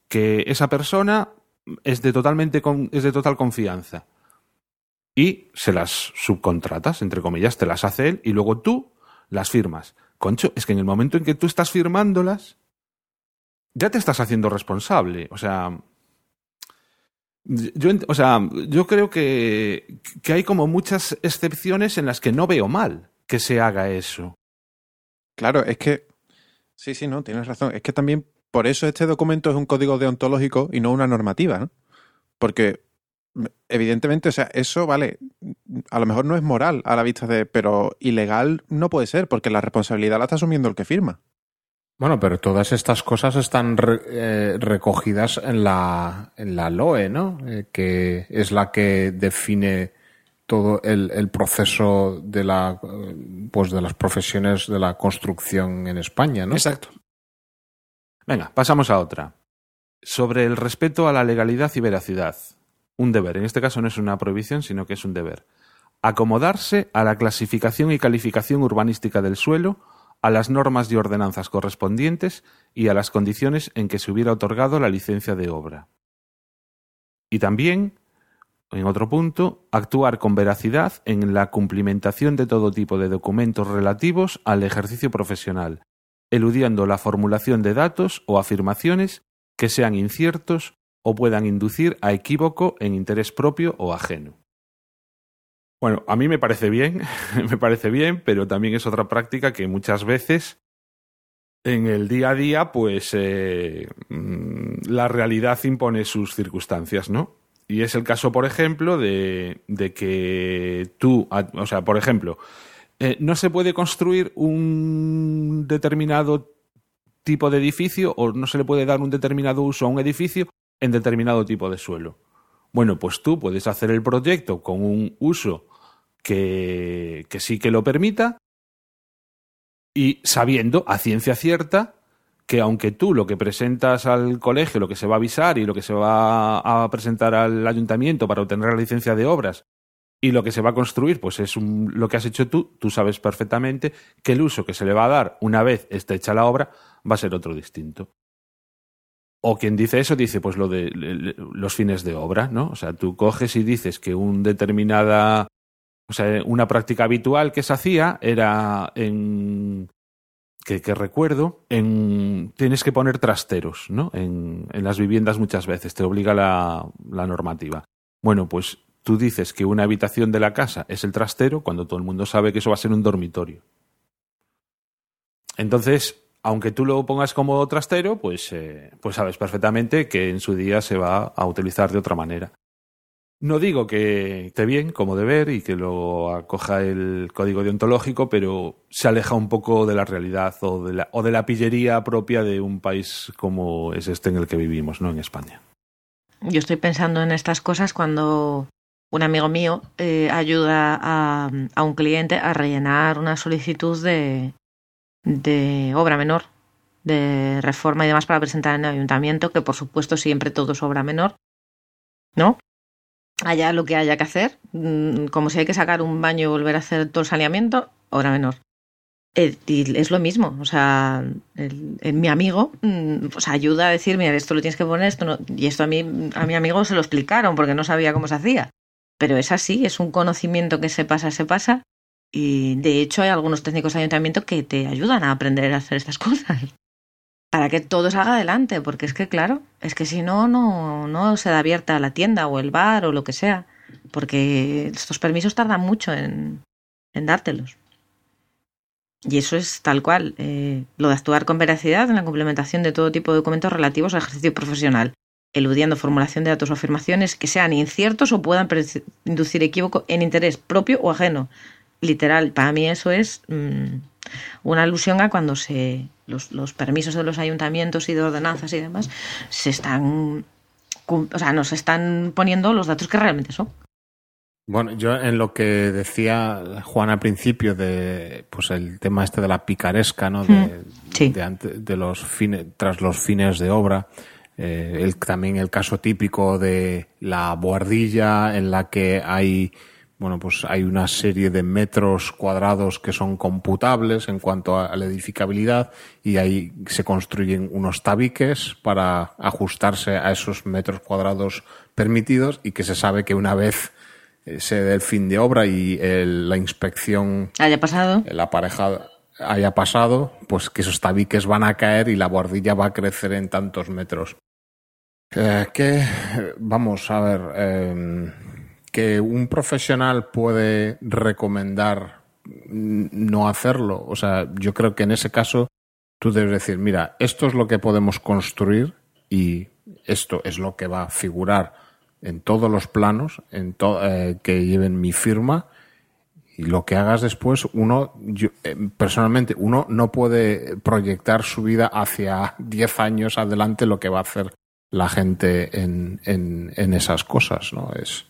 que esa persona es de, totalmente es de total confianza. Y se las subcontratas, entre comillas, te las hace él y luego tú las firmas. Concho, es que en el momento en que tú estás firmándolas, ya te estás haciendo responsable. O sea, yo, o sea, yo creo que, que hay como muchas excepciones en las que no veo mal que se haga eso. Claro, es que Sí, sí, no, tienes razón. Es que también por eso este documento es un código deontológico y no una normativa, ¿no? Porque evidentemente, o sea, eso vale, a lo mejor no es moral a la vista de, pero ilegal no puede ser, porque la responsabilidad la está asumiendo el que firma. Bueno, pero todas estas cosas están eh, recogidas en la, en la LOE, ¿no? Eh, que es la que define todo el, el, proceso de la pues de las profesiones de la construcción en España, ¿no? Exacto. Venga, pasamos a otra. Sobre el respeto a la legalidad y veracidad. Un deber. En este caso no es una prohibición, sino que es un deber. Acomodarse a la clasificación y calificación urbanística del suelo, a las normas y ordenanzas correspondientes y a las condiciones en que se hubiera otorgado la licencia de obra. Y también en otro punto, actuar con veracidad en la cumplimentación de todo tipo de documentos relativos al ejercicio profesional, eludiendo la formulación de datos o afirmaciones que sean inciertos o puedan inducir a equívoco en interés propio o ajeno. Bueno, a mí me parece bien, [LAUGHS] me parece bien, pero también es otra práctica que muchas veces en el día a día, pues eh, mm, la realidad impone sus circunstancias, ¿no? Y es el caso, por ejemplo, de, que tú, o sea, por ejemplo, eh, no se puede construir un determinado tipo de edificio o no se le puede dar un determinado uso a un edificio en determinado tipo de suelo. Bueno, pues tú puedes hacer el proyecto con un uso que, sí que lo permita y sabiendo a ciencia cierta que aunque tú lo que presentas al colegio, lo que se va a avisar y lo que se va a presentar al ayuntamiento para obtener la licencia de obras y lo que se va a construir, pues es lo que has hecho tú, tú sabes perfectamente que el uso que se le va a dar una vez esté hecha la obra va a ser otro distinto. O quien dice eso dice pues lo de los fines de obra, ¿no? O sea, tú coges y dices que un determinada, o sea, una práctica habitual que se hacía era en que, recuerdo, en, tienes que poner trasteros, ¿no? En, en las viviendas muchas veces, te obliga la, la normativa. Bueno, pues tú dices que una habitación de la casa es el trastero cuando todo el mundo sabe que eso va a ser un dormitorio. Entonces, aunque tú lo pongas como trastero, pues, eh, pues sabes perfectamente que en su día se va a utilizar de otra manera. No digo que esté bien como deber y que lo acoja el código deontológico, pero se aleja un poco de la realidad o de la, o de la pillería propia de un país como es este en el que vivimos, ¿no? En España. Yo estoy pensando en estas cosas cuando un amigo mío eh, ayuda a, a, un cliente a rellenar una solicitud de, de obra menor, de reforma y demás para presentar en el ayuntamiento, que por supuesto siempre todo es obra menor, ¿no? Allá lo que haya que hacer, mm, como si hay que sacar un baño y volver a hacer todo el saneamiento, obra menor. Eh, es lo mismo, o sea, mi amigo pues ayuda a decir, mira, esto lo tienes que poner, esto no, y esto a mí, a mi amigo se lo explicaron porque no sabía cómo se hacía. Pero es así, es un conocimiento que se pasa, se pasa, y de hecho hay algunos técnicos de ayuntamiento que te ayudan a aprender a hacer estas [LAUGHS] cosas para que todo salga adelante, porque es que claro, es que si no, no, no se da abierta la tienda o el bar o lo que sea, porque estos permisos tardan mucho en, en dártelos. Y eso es tal cual, eh, lo de actuar con veracidad en la complementación de todo tipo de documentos relativos al ejercicio profesional, eludiendo formulación de datos o afirmaciones que sean inciertos o puedan inducir equívoco en interés propio o ajeno. Literal, para mí eso es mmm, una alusión a cuando se los, los, permisos de los ayuntamientos y de ordenanzas y demás se están o sea nos están poniendo los datos que realmente son bueno yo en lo que decía Juan al principio de pues el tema este de la picaresca no de, mm, sí. de, de los fines tras los fines de obra eh, el, también el caso típico de la buhardilla en la que hay bueno, pues hay una serie de metros cuadrados que son computables en cuanto a la edificabilidad y ahí se construyen unos tabiques para ajustarse a esos metros cuadrados permitidos y que se sabe que una vez se dé el fin de obra y el, la inspección haya pasado, la pareja haya pasado, pues que esos tabiques van a caer y la bordilla va a crecer en tantos metros. Eh, que vamos a ver. Eh, que un profesional puede recomendar no hacerlo. O sea, yo creo que en ese caso tú debes decir, mira, esto es lo que podemos construir y esto es lo que va a figurar en todos los planos en to eh, que lleven mi firma y lo que hagas después, uno, yo, eh, personalmente, uno no puede proyectar su vida hacia [LAUGHS] 10 años adelante lo que va a hacer la gente en, en, en esas cosas, ¿no? Es,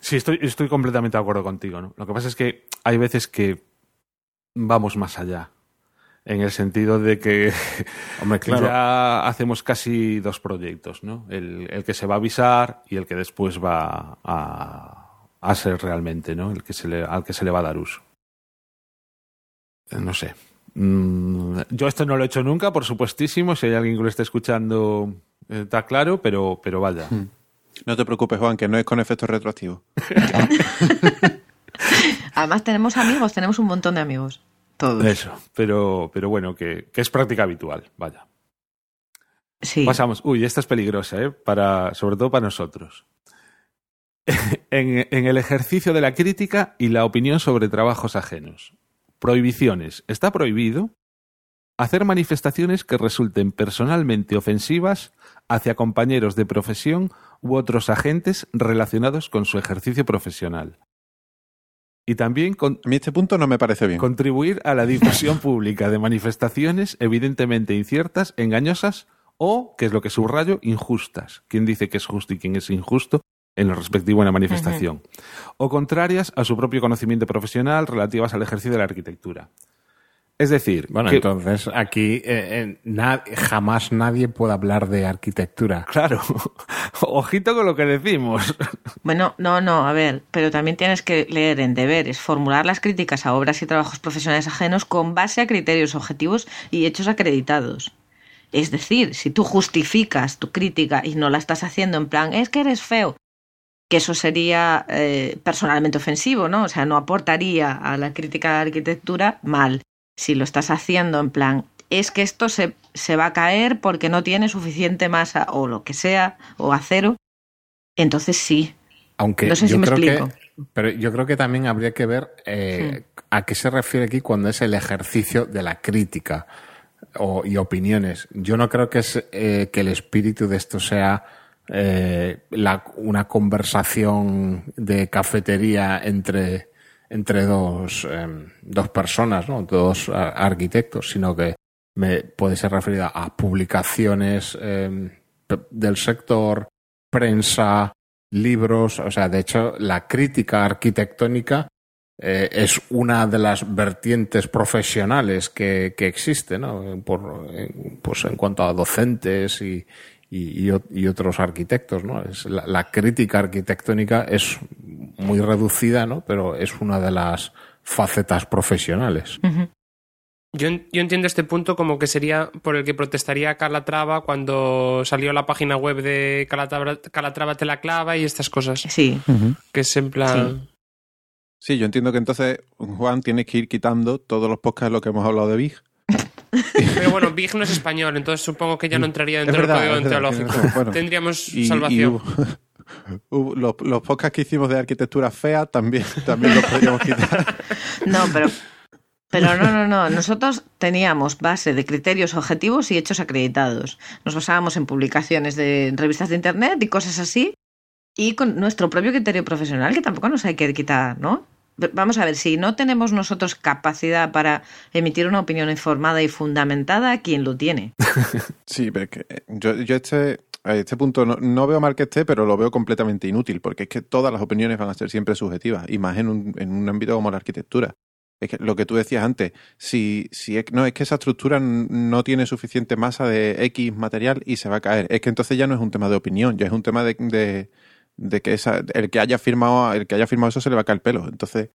Sí, estoy, estoy completamente de acuerdo contigo. ¿no? Lo que pasa es que hay veces que vamos más allá. En el sentido de que [LAUGHS] Hombre, claro. ya hacemos casi dos proyectos, ¿no? El, el, que se va a avisar y el que después va a, a ser realmente, ¿no? El que se le, al que se le va a dar uso. No sé. Mm, yo esto no lo he hecho nunca, por supuestísimo. Si hay alguien que lo esté escuchando, está claro, pero, pero vaya. Hmm. No te preocupes, Juan, que no es con efectos retroactivos. [LAUGHS] Además tenemos amigos, tenemos un montón de amigos. Todos. Eso, pero, pero bueno, que, que es práctica habitual, vaya. Sí. Pasamos. Uy, esta es peligrosa, ¿eh? Para, sobre todo para nosotros. [LAUGHS] en, en el ejercicio de la crítica y la opinión sobre trabajos ajenos. Prohibiciones. Está prohibido hacer manifestaciones que resulten personalmente ofensivas hacia compañeros de profesión u otros agentes relacionados con su ejercicio profesional. Y también con, a mí este punto no me parece bien. contribuir a la difusión [LAUGHS] pública de manifestaciones evidentemente inciertas, engañosas o, que es lo que subrayo, injustas. ¿Quién dice que es justo y quién es injusto? en lo respectivo en la manifestación, uh -huh. o contrarias a su propio conocimiento profesional relativas al ejercicio de la arquitectura. Es decir, bueno, que, entonces aquí eh, eh, na jamás nadie puede hablar de arquitectura. Claro, [LAUGHS] ojito con lo que decimos. [LAUGHS] Bueno, no, no, a ver, pero también tienes que leer en deberes, formular las críticas a obras y trabajos profesionales ajenos con base a criterios objetivos y hechos acreditados. Es decir, si tú justificas tu crítica y no la estás haciendo en plan, es que eres feo, que eso sería eh, personalmente ofensivo, ¿no? O sea, no aportaría a la crítica de la arquitectura mal. Si lo estás haciendo en plan, es que esto se, se va a caer porque no tiene suficiente masa o lo que sea, o acero, entonces sí. Aunque No sé si yo me creo explico. que, pero yo creo que también habría que ver eh, a qué se refiere aquí cuando es el ejercicio de la crítica o, y opiniones. Yo no creo que es eh, que el espíritu de esto sea eh, la- una conversación de cafetería entre entre dos, em, dos personas, ¿no? dos a- arquitectos, sino que me puede ser referida a publicaciones em, del sector, prensa, libros, o sea, de hecho, la crítica arquitectónica eh, es una de las vertientes profesionales que, que existe, ¿no? Por, eh, pues en cuanto a docentes y, y, y o- y otros arquitectos, ¿no? Es la, la crítica arquitectónica es muy reducida, ¿no? Pero es una de las facetas profesionales. Yo, yo entiendo este punto como que sería por el que protestaría Calatrava cuando salió la página web de Calatrava, Calatrava te la clava y estas cosas. Sí, Que es en plan... Sí, yo entiendo que entonces, Juan, tienes que ir quitando todos los podcasts de lo que hemos hablado de Big. [LAUGHS] Pero bueno, Big no es español, entonces supongo que ya no entraría dentro verdad, del código ontológico. Bueno, Tendríamos Y, y salvación. hubo- [LAUGHS] hubo- los, los podcasts que hicimos de arquitectura fea también, [LAUGHS] también los podríamos quitar. no, pero, pero no, no, no. Nosotros teníamos base de criterios objetivos y hechos acreditados. Nos basábamos en publicaciones de revistas de internet y cosas así. Y con nuestro propio criterio profesional, que tampoco nos hay que quitar, ¿no? Vamos a ver, si no tenemos nosotros capacidad para emitir una opinión informada y fundamentada, ¿quién lo tiene? [LAUGHS] Sí, pero que eh, yo, este, a este punto no, no veo mal que esté, pero lo veo completamente inútil, porque es que todas las opiniones van a ser siempre subjetivas, y más en un, en un ámbito como la arquitectura. Es que lo que tú decías antes, si, si es, no es que esa estructura no tiene suficiente masa de X material y se va a caer, es que entonces ya no es un tema de opinión, ya es un tema de, de que esa, el que haya firmado, el que haya firmado eso se le va a caer el pelo. Entonces,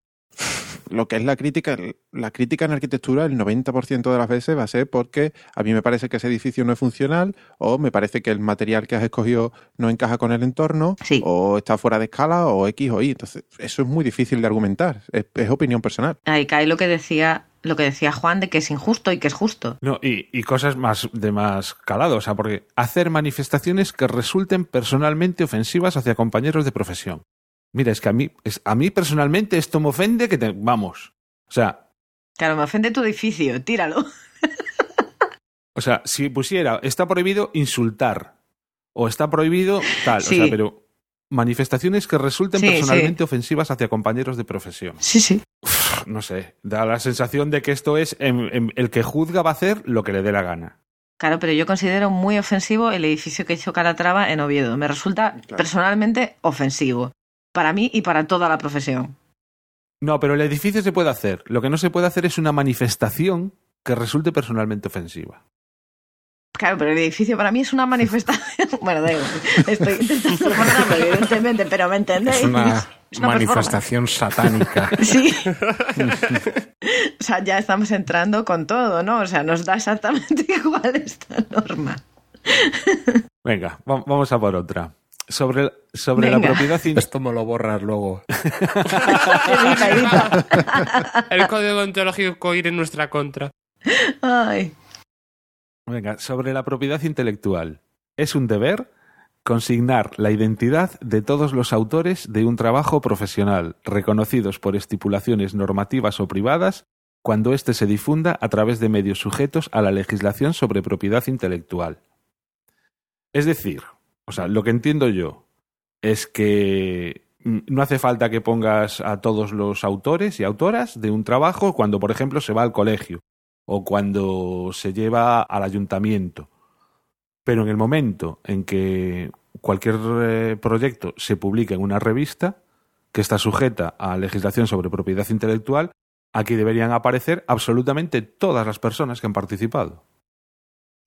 lo que es la crítica, la crítica en arquitectura, el 90% de las veces va a ser porque a mí me parece que ese edificio no es funcional, o me parece que el material que has escogido no encaja con el entorno, Sí. o está fuera de escala, o X o Y. Entonces, eso es muy difícil de argumentar. Es, es opinión personal. Ahí cae lo que decía, lo que decía Juan de que es injusto y que es justo. No, y, y cosas más de más calado, o sea, porque hacer manifestaciones que resulten personalmente ofensivas hacia compañeros de profesión. Mira, es que a mí, es, a mí personalmente esto me ofende que te, vamos. O sea, Claro, me ofende tu edificio, tíralo. [LAUGHS] o sea, si pusiera está prohibido insultar o está prohibido tal, Sí. o sea, pero manifestaciones que resulten Sí, personalmente ofensivas hacia compañeros de profesión. Sí, sí. No sé, da la sensación de que esto es em, em, el que juzga va a hacer lo que le dé la gana. Claro, pero yo considero muy ofensivo el edificio que hizo Calatrava en Oviedo. Me resulta personalmente ofensivo. Para mí y para toda la profesión. No, pero el edificio se puede hacer. Lo que no se puede hacer es una manifestación que resulte personalmente ofensiva. Claro, pero el edificio para mí es una manifestación. [LAUGHS] bueno, da igual. Estoy intentando evidentemente, pero ¿me entendéis? Es una Es una manifestación satánica. Sí. o sea, ya estamos entrando con todo, ¿no? O sea, nos da exactamente [LAUGHS] igual esta norma. Venga, va- vamos a por otra. Sobre, sobre la propiedad in- Esto me lo borras luego. [LAUGHS] El código ontológico ir en nuestra contra. Ay. Venga, sobre la propiedad intelectual. Es un deber consignar la identidad de todos los autores de un trabajo profesional, reconocidos por estipulaciones normativas o privadas, cuando éste se difunda a través de medios sujetos a la legislación sobre propiedad intelectual. Es decir, o sea, lo que entiendo yo es que no hace falta que pongas a todos los autores y autoras de un trabajo cuando, por ejemplo, se va al colegio o cuando se lleva al ayuntamiento. Pero en el momento en que cualquier eh, proyecto se publica en una revista que está sujeta a legislación sobre propiedad intelectual, aquí deberían aparecer absolutamente todas las personas que han participado.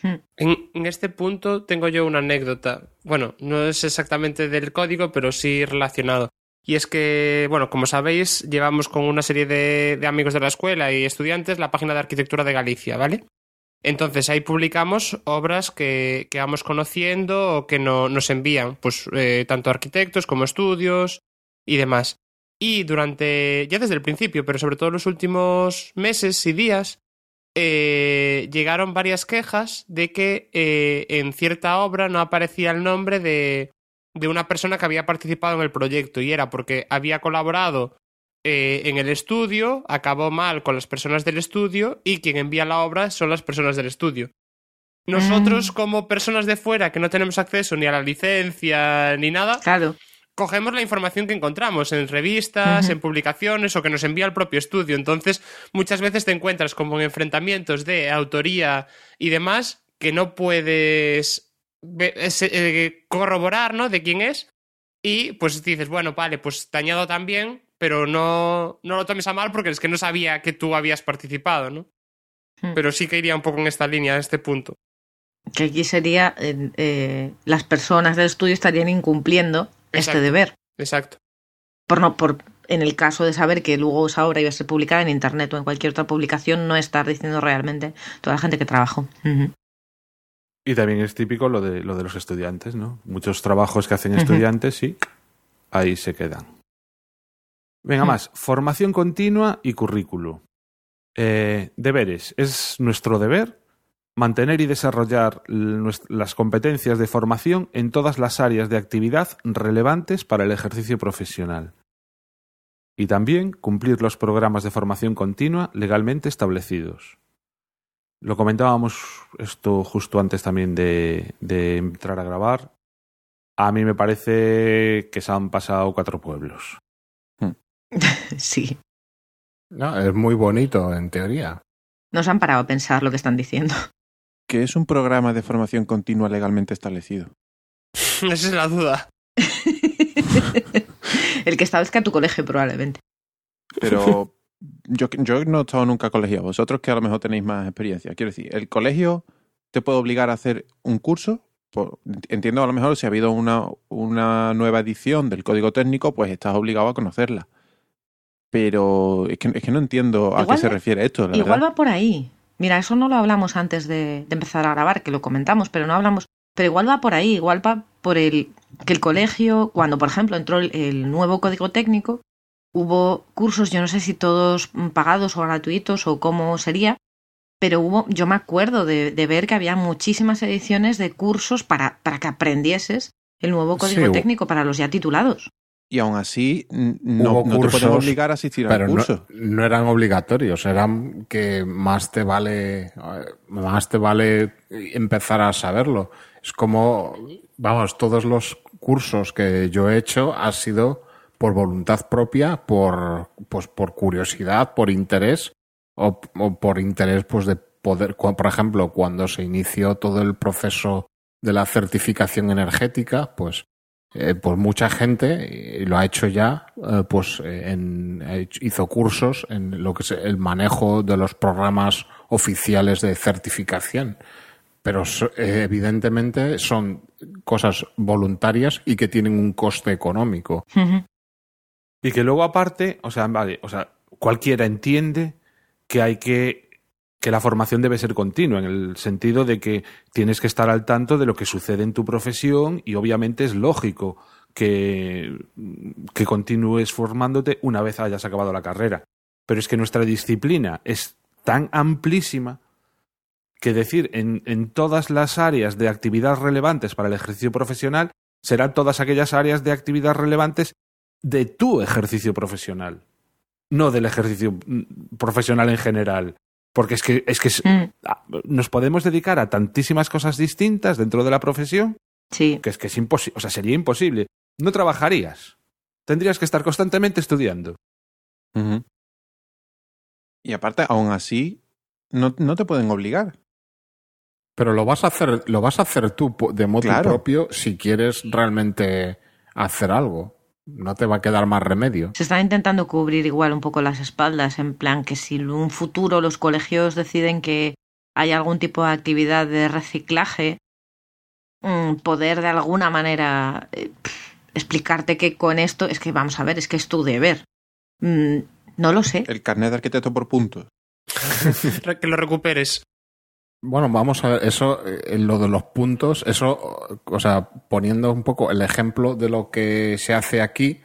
En, en este punto tengo yo una anécdota. Bueno, no es exactamente del código, pero sí relacionado. Y es que, bueno, como sabéis, llevamos con una serie de, amigos de la escuela y estudiantes la página de arquitectura de Galicia, ¿vale? Entonces ahí publicamos obras que, vamos conociendo o que no, nos envían, pues eh, tanto arquitectos como estudios y demás. Y durante, ya desde el principio, pero sobre todo los últimos meses y días, eh, llegaron varias quejas de que eh, en cierta obra no aparecía el nombre de, de una persona que había participado en el proyecto y era porque había colaborado eh, en el estudio, acabó mal con las personas del estudio y quien envía la obra son las personas del estudio. Nosotros, como personas de fuera que no tenemos acceso ni a la licencia ni nada, Claro. Cogemos la información que encontramos en revistas, en publicaciones o que nos envía el propio estudio. Entonces, muchas veces te encuentras como en enfrentamientos de autoría y demás que no puedes eh, corroborar, ¿no? De quién es. Y pues dices, bueno, vale, pues te añado también, pero no, no lo tomes a mal porque es que no sabía que tú habías participado, ¿no? Hmm. Pero sí que iría un poco en esta línea, en este punto. Que aquí sería, eh, eh, las personas del estudio estarían incumpliendo Exacto. este deber. Exacto. Por no, por, en el caso de saber que luego esa obra iba a ser publicada en internet o en cualquier otra publicación, no estar diciendo realmente toda la gente que trabajó. Y también es típico lo de, lo de los estudiantes, ¿no? Muchos trabajos que hacen estudiantes y ahí se quedan. Venga, más. Formación continua y currículo. Eh, deberes. Es nuestro deber mantener y desarrollar las competencias de formación en todas las áreas de actividad relevantes para el ejercicio profesional. Y también cumplir los programas de formación continua legalmente establecidos. Lo comentábamos esto justo antes también de, de entrar a grabar. A mí me parece que se han pasado cuatro pueblos. [LAUGHS] Sí. No, es muy bonito en teoría. No se han parado a pensar lo que están diciendo. Que es un programa de formación continua legalmente establecido. [LAUGHS] Esa es la duda. [LAUGHS] el que establezca tu colegio, probablemente. Pero [LAUGHS] yo, yo no he estado nunca colegiado. Vosotros que a lo mejor tenéis más experiencia. Quiero decir, ¿el colegio te puede obligar a hacer un curso? Por- entiendo a lo mejor si ha habido una, una nueva edición del código técnico, pues estás obligado a conocerla. Pero es que, es que no entiendo a Igual qué se refiere esto, la Igual verdad. va por ahí. Mira, eso no lo hablamos antes de, de empezar a grabar, que lo comentamos, pero no hablamos. Pero igual va por ahí, igual va por el que el colegio, cuando por ejemplo entró el, el nuevo código técnico, hubo cursos, yo no sé si todos mm, pagados o gratuitos o cómo sería, pero hubo, yo me acuerdo de, de ver que había muchísimas ediciones de cursos para, para que aprendieses el nuevo código Sí, técnico para los ya titulados. Y aún así, no, no te pueden obligar a asistir al Pero no, curso. no eran obligatorios, eran que más te vale, más te vale empezar a saberlo. Es como, vamos, todos los cursos que yo he hecho ha sido por voluntad propia, por, pues por curiosidad, por interés, o, o por interés, pues de poder, por ejemplo, cuando se inició todo el proceso de la certificación energética, pues eh, pues mucha gente lo ha hecho ya, eh, pues eh, en- hizo cursos en lo que es el manejo de los programas oficiales de certificación. Pero eh, evidentemente son cosas voluntarias y que tienen un coste económico. Y que luego aparte, o sea, vale, o sea, cualquiera entiende que hay que que la formación debe ser continua, en el sentido de que tienes que estar al tanto de lo que sucede en tu profesión y obviamente es lógico que, que continúes formándote una vez hayas acabado la carrera. Pero es que nuestra disciplina es tan amplísima que decir en, en todas las áreas de actividad relevantes para el ejercicio profesional serán todas aquellas áreas de actividad relevantes de tu ejercicio profesional, no del ejercicio mm, profesional en general. Porque es que, es que Mm, ah, nos podemos dedicar a tantísimas cosas distintas dentro de la profesión sí. que es que es imposible, o sea, sería imposible. No trabajarías. Tendrías que estar constantemente estudiando. Y aparte, aún así, no, no te pueden obligar. Pero lo vas a hacer, lo vas a hacer tú de modo Claro. propio si quieres realmente hacer algo. No te va a quedar más remedio. Se están intentando cubrir igual un poco las espaldas, en plan que si en un futuro los colegios deciden que hay algún tipo de actividad de reciclaje, mm, poder de alguna manera eh, explicarte que con esto es que vamos a ver, es que es tu deber. Mm, no lo sé. El carnet de arquitecto por puntos. [LAUGHS] que lo recuperes. Bueno, vamos a ver, eso, eh, lo de los puntos, eso, o sea, poniendo un poco el ejemplo de lo que se hace aquí,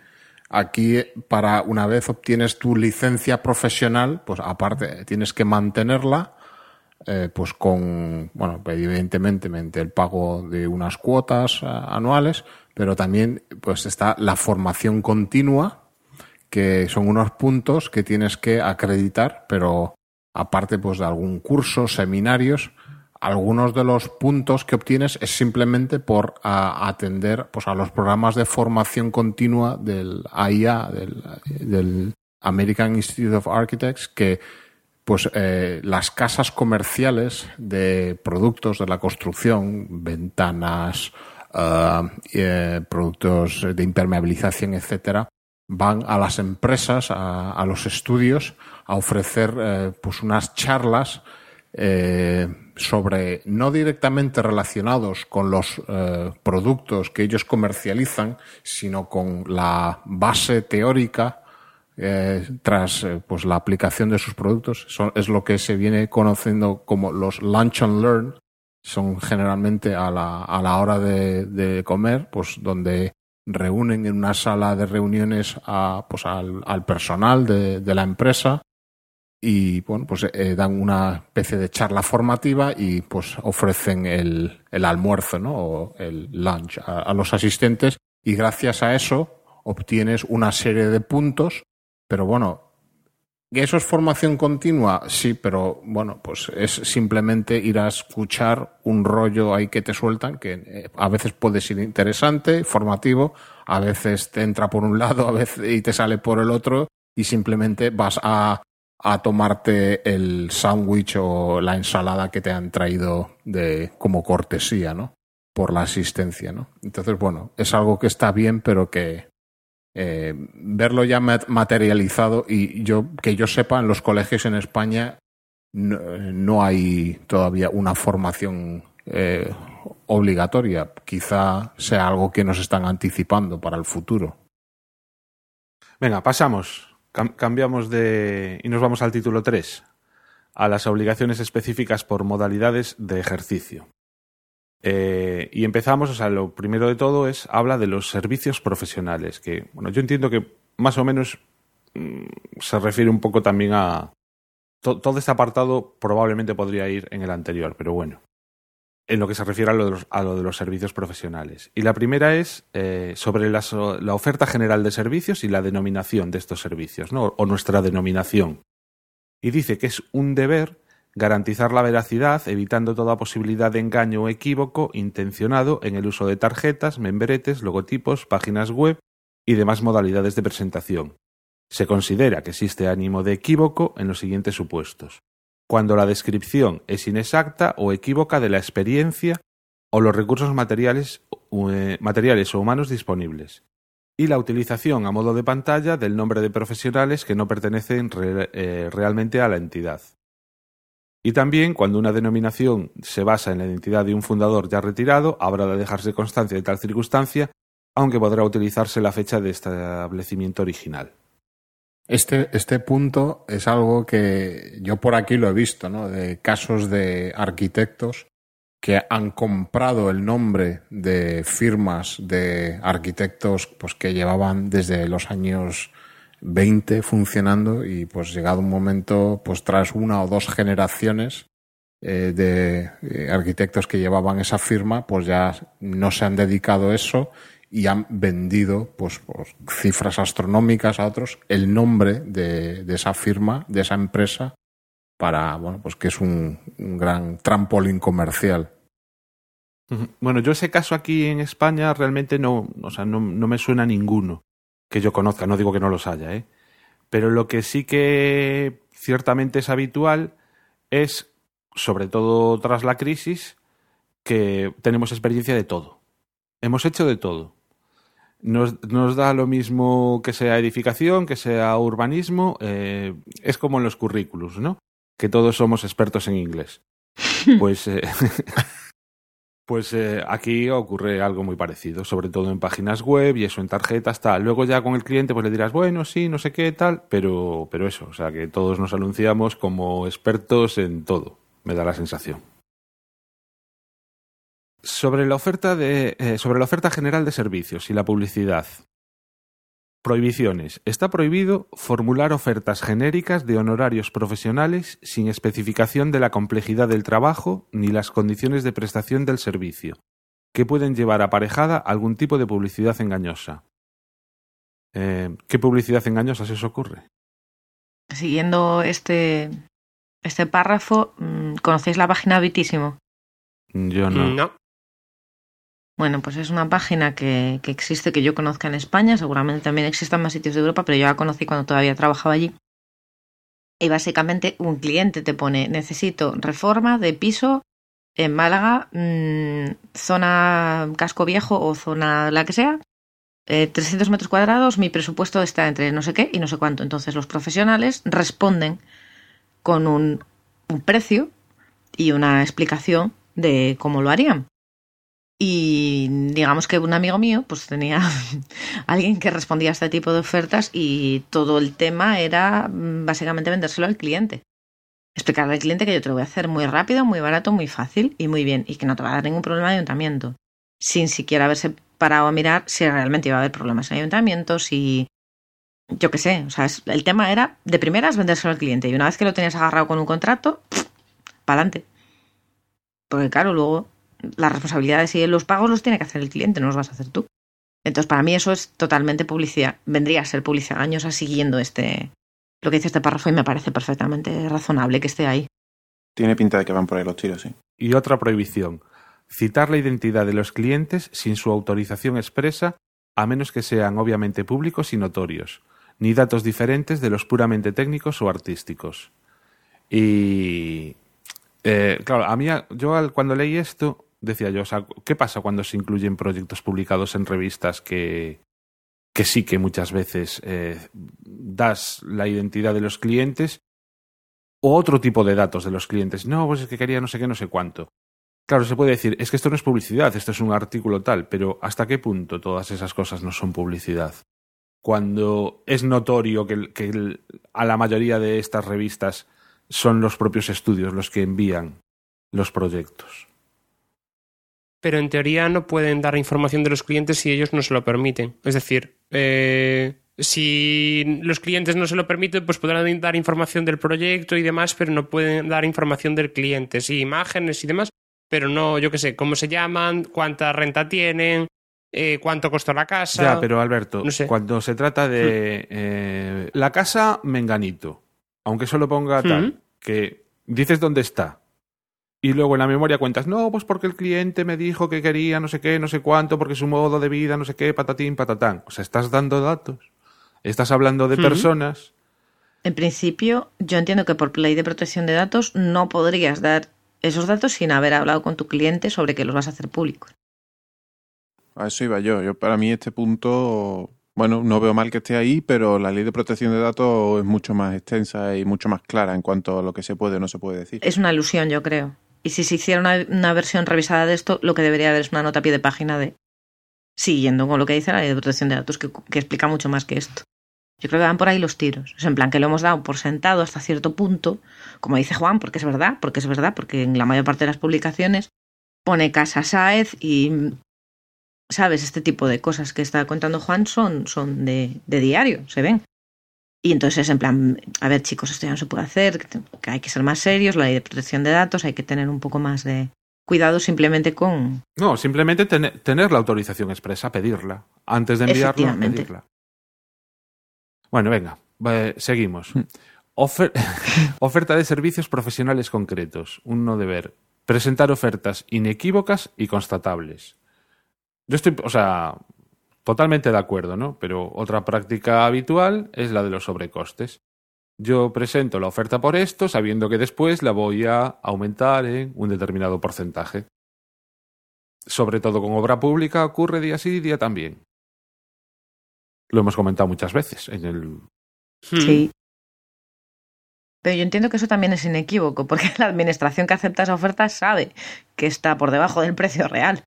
aquí para una vez obtienes tu licencia profesional, pues aparte tienes que mantenerla, eh, pues con, bueno, evidentemente el pago de unas cuotas eh, anuales, pero también pues está la formación continua, que son unos puntos que tienes que acreditar, pero aparte pues de algún curso, seminarios, algunos de los puntos que obtienes es simplemente por atender pues, a los programas de formación continua del AIA, del, American Institute of Architects, que pues eh, las casas comerciales de productos de la construcción, ventanas, eh, eh, productos de impermeabilización, etcétera, van a las empresas, a, los estudios, a ofrecer pues unas charlas sobre no directamente relacionados con los eh, productos que ellos comercializan, sino con la base teórica eh, tras eh, pues la aplicación de sus productos. es lo que se viene conociendo como los lunch and learn. Son generalmente a la, a la hora de, comer, pues donde reúnen en una sala de reuniones a, pues al, al personal de la empresa y bueno, pues eh, dan una especie de charla formativa y pues ofrecen el, almuerzo, ¿no? O el lunch a, los asistentes y gracias a eso obtienes una serie de puntos, pero bueno, ¿eso es formación continua? Sí, pero bueno, pues es simplemente ir a escuchar un rollo ahí que te sueltan, que eh, a veces puede ser interesante, formativo, a veces te entra por un lado, a veces y te sale por el otro, y simplemente vas a a tomarte el sándwich o la ensalada que te han traído de como cortesía, ¿no? Por la asistencia, ¿no? Entonces, bueno, es algo que está bien, pero que eh, verlo ya materializado y yo que yo sepa en los colegios en España no, hay todavía una formación eh, obligatoria. Quizá sea algo que nos están anticipando para el futuro. Venga, pasamos cambiamos de. y nos vamos al título 3, a las obligaciones específicas por modalidades de ejercicio. Eh, y empezamos, o sea, lo primero de todo es, habla de los servicios profesionales, que, bueno, yo entiendo que más o menos mm, se refiere un poco también a... todo este apartado probablemente podría ir en el anterior, pero bueno en lo que se refiere a lo de los, servicios profesionales. Y la primera es eh, sobre la, oferta general de servicios y la denominación de estos servicios, ¿no? o nuestra denominación. Y dice que es un deber garantizar la veracidad, evitando toda posibilidad de engaño o equívoco intencionado en el uso de tarjetas, membretes, logotipos, páginas web y demás modalidades de presentación. Se considera que existe ánimo de equívoco en los siguientes supuestos cuando la descripción es inexacta o equívoca de la experiencia o los recursos materiales, eh, materiales o humanos disponibles, y la utilización a modo de pantalla del nombre de profesionales que no pertenecen eh, realmente a la entidad. Y también cuando una denominación se basa en la identidad de un fundador ya retirado, habrá de dejarse constancia de tal circunstancia, aunque podrá utilizarse la fecha de establecimiento original. Este, este punto es algo que yo por aquí lo he visto, ¿no? De casos de arquitectos que han comprado el nombre de firmas de arquitectos pues, que llevaban desde los años 20 funcionando y pues llegado un momento, pues tras una o dos generaciones eh, de eh, arquitectos que llevaban esa firma, pues ya no se han dedicado a eso y han vendido pues por cifras astronómicas a otros el nombre de, esa firma, de esa empresa, para, bueno, pues que es un, gran trampolín comercial. Bueno, yo ese caso aquí en España realmente no, o sea, no, no me suena ninguno que yo conozca, no digo que no los haya, ¿eh? Pero lo que sí que ciertamente es habitual es, sobre todo tras la crisis, que tenemos experiencia de todo. Hemos hecho de todo nos, nos, da lo mismo que sea edificación, que sea urbanismo, eh, es como en los currículos, ¿no? Que todos somos expertos en inglés. [LAUGHS] Pues, eh, [LAUGHS] pues eh, aquí ocurre algo muy parecido, sobre todo en páginas web y eso en tarjetas, tal. Luego ya con el cliente pues le dirás, bueno, sí, no sé qué, tal, pero, pero eso, o sea que todos nos anunciamos como expertos en todo, me da la sensación. Sobre la oferta de, eh, sobre la oferta general de servicios y la publicidad. Prohibiciones. Está prohibido formular ofertas genéricas de honorarios profesionales sin especificación de la complejidad del trabajo ni las condiciones de prestación del servicio, que pueden llevar aparejada algún tipo de publicidad engañosa. Eh, ¿Qué publicidad engañosa se os ocurre? Siguiendo este, este párrafo, mm, ¿conocéis la página Bitísimo? Yo no. No. Bueno, pues es una página que, que existe, que yo conozca en España, seguramente también existen más sitios de Europa, pero yo la conocí cuando todavía trabajaba allí. Y básicamente un cliente te pone, necesito reforma de piso en Málaga, mm, zona casco viejo o zona la que sea, eh, 300 metros cuadrados, mi presupuesto está entre no sé qué y no sé cuánto. Entonces los profesionales responden con un, un precio y una explicación de cómo lo harían. Y digamos que un amigo mío pues tenía [LAUGHS] alguien que respondía a este tipo de ofertas y todo el tema era mm, básicamente vendérselo al cliente. Explicarle al cliente que yo te lo voy a hacer muy rápido, muy barato, muy fácil y muy bien y que no te va a dar ningún problema de ayuntamiento. Sin siquiera haberse parado a mirar si realmente iba a haber problemas en ayuntamiento, si... Yo qué sé, o sea, el tema era de primeras vendérselo al cliente y una vez que lo tenías agarrado con un contrato, para adelante. Porque claro, luego las responsabilidades y los pagos los tiene que hacer el cliente, no los vas a hacer tú. Entonces, para mí eso es totalmente publicidad. Vendría a ser publicidad años siguiendo este lo que dice este párrafo y me parece perfectamente razonable que esté ahí. Tiene pinta de que van por ahí los tiros, sí. Y otra prohibición. Citar la identidad de los clientes sin su autorización expresa, a menos que sean obviamente públicos y notorios, ni datos diferentes de los puramente técnicos o artísticos. Y. eh, claro, a mí, yo al- cuando leí esto, decía yo, o sea, ¿qué pasa cuando se incluyen proyectos publicados en revistas que, que sí que muchas veces eh, das la identidad de los clientes o otro tipo de datos de los clientes? No, pues es que quería no sé qué, no sé cuánto. Claro, se puede decir, es que esto no es publicidad, esto es un artículo tal, pero ¿hasta qué punto todas esas cosas no son publicidad? Cuando es notorio que, que a la mayoría de estas revistas son los propios estudios los que envían los proyectos. Pero en teoría no pueden dar información de los clientes si ellos no se lo permiten. Es decir, eh, si los clientes no se lo permiten, pues podrán dar información del proyecto y demás, pero no pueden dar información del cliente. Sí, imágenes y demás, pero no, yo qué sé, cómo se llaman, cuánta renta tienen, eh, cuánto costó la casa. Ya, pero Alberto, no sé. cuando se trata de eh, la casa Menganito, aunque solo ponga tal, Ujú. que dices dónde está, y luego en la memoria cuentas, no, pues porque el cliente me dijo que quería no sé qué, no sé cuánto, porque su modo de vida, no sé qué, patatín, patatán. O sea, estás dando datos, estás hablando de personas. En principio, yo entiendo que por ley de protección de datos no podrías dar esos datos sin haber hablado con tu cliente sobre que los vas a hacer públicos. A eso iba yo. Yo para mí este punto, bueno, no veo mal que esté ahí, pero la ley de protección de datos es mucho más extensa y mucho más clara en cuanto a lo que se puede o no se puede decir. Es una ilusión, yo creo. Y si se hiciera una, una versión revisada de esto, lo que debería haber es una nota a pie de página de siguiendo con lo que dice la ley de protección de datos, que, explica mucho más que esto. Yo creo que van por ahí los tiros. Es en plan que lo hemos dado por sentado hasta cierto punto, como dice Juan, porque es verdad, porque es verdad, porque en la mayor parte de las publicaciones pone Casa Sáez y, ¿sabes? Este tipo de cosas que está contando Juan son, son de, de diario, se ven. Y entonces es en plan, a ver chicos, esto ya no se puede hacer, que hay que ser más serios, la ley de protección de datos, hay que tener un poco más de cuidado simplemente con... No, simplemente tener, tener la autorización expresa, pedirla. Antes de enviarla, pedirla. Bueno, venga, eh, seguimos. Ofer- [LAUGHS] oferta de servicios profesionales concretos. Un deber. Presentar ofertas inequívocas y constatables. Yo estoy, o sea, totalmente de acuerdo, ¿no? Pero otra práctica habitual es la de los sobrecostes. Yo presento la oferta por esto, sabiendo que después la voy a aumentar en un determinado porcentaje. Sobre todo con obra pública ocurre día sí, día también. Lo hemos comentado muchas veces en el Hmm. Sí. Pero yo entiendo que eso también es inequívoco, porque la administración que acepta esa oferta sabe que está por debajo del precio real.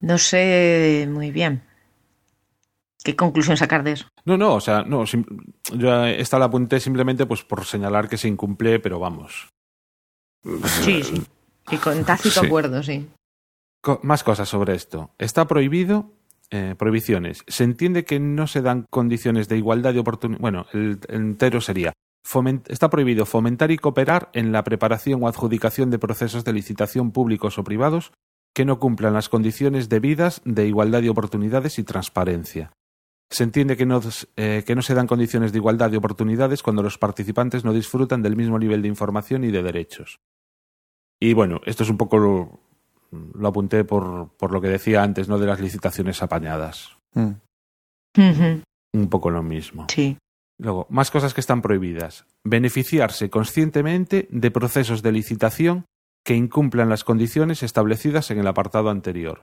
No sé muy bien qué conclusión sacar de eso. No, no, o sea, no, yo esta la apunté simplemente pues por señalar que se incumple, pero vamos. Sí, sí. Y con tácito Sí. acuerdo, sí. Co- más cosas sobre esto. Está prohibido eh, prohibiciones. Se entiende que no se dan condiciones de igualdad de oportunidad. Bueno, el, el entero sería. Está prohibido fomentar y cooperar en la preparación o adjudicación de procesos de licitación públicos o privados que no cumplan las condiciones debidas de igualdad de oportunidades y transparencia. Se entiende que no, eh, que no se dan condiciones de igualdad de oportunidades cuando los participantes no disfrutan del mismo nivel de información y de derechos. Y bueno, esto es un poco lo, lo apunté por, por lo que decía antes, ¿no? De las licitaciones apañadas. Mm. Un poco lo mismo. Sí. Luego, más cosas que están prohibidas. Beneficiarse conscientemente de procesos de licitación que incumplan las condiciones establecidas en el apartado anterior.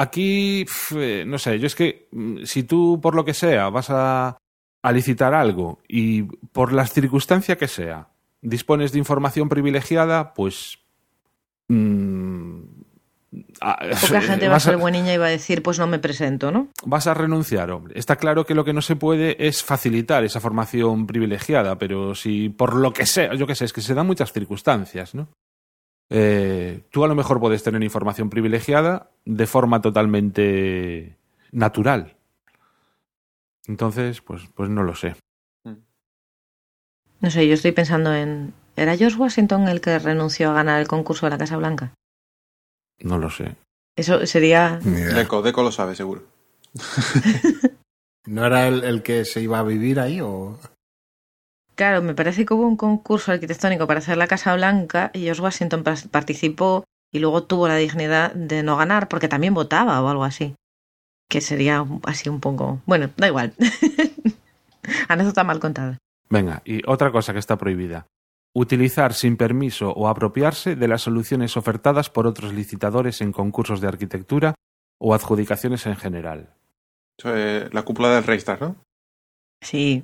Aquí, pf, eh, no sé, yo es que mm, si tú por lo que sea vas a, a licitar algo y por la circunstancia que sea dispones de información privilegiada, pues... mm, a- Poca [LAUGHS] gente va a ser bueniña y va a decir, pues no me presento, ¿no? vas a renunciar, hombre. Está claro que lo que no se puede es facilitar esa formación privilegiada, pero si por lo que sea, yo qué sé, es que se dan muchas circunstancias, ¿no? Eh, tú a lo mejor puedes tener información privilegiada de forma totalmente natural. Entonces, pues, pues no lo sé. No sé, yo estoy pensando en... ¿Era George Washington el que renunció a ganar el concurso de la Casa Blanca? No lo sé. Eso sería... Deco, Deco lo sabe, seguro. [LAUGHS] ¿No era el, el que se iba a vivir ahí o...? Claro, me parece que hubo un concurso arquitectónico para hacer la Casa Blanca y George Washington participó y luego tuvo la dignidad de no ganar porque también votaba o algo así. Que sería así un poco... Bueno, da igual. [LAUGHS] Anécdota mal contada. Venga, y otra cosa que está prohibida. Utilizar sin permiso o apropiarse de las soluciones ofertadas por otros licitadores en concursos de arquitectura o adjudicaciones en general. La cúpula del Reichstag, ¿no? Sí,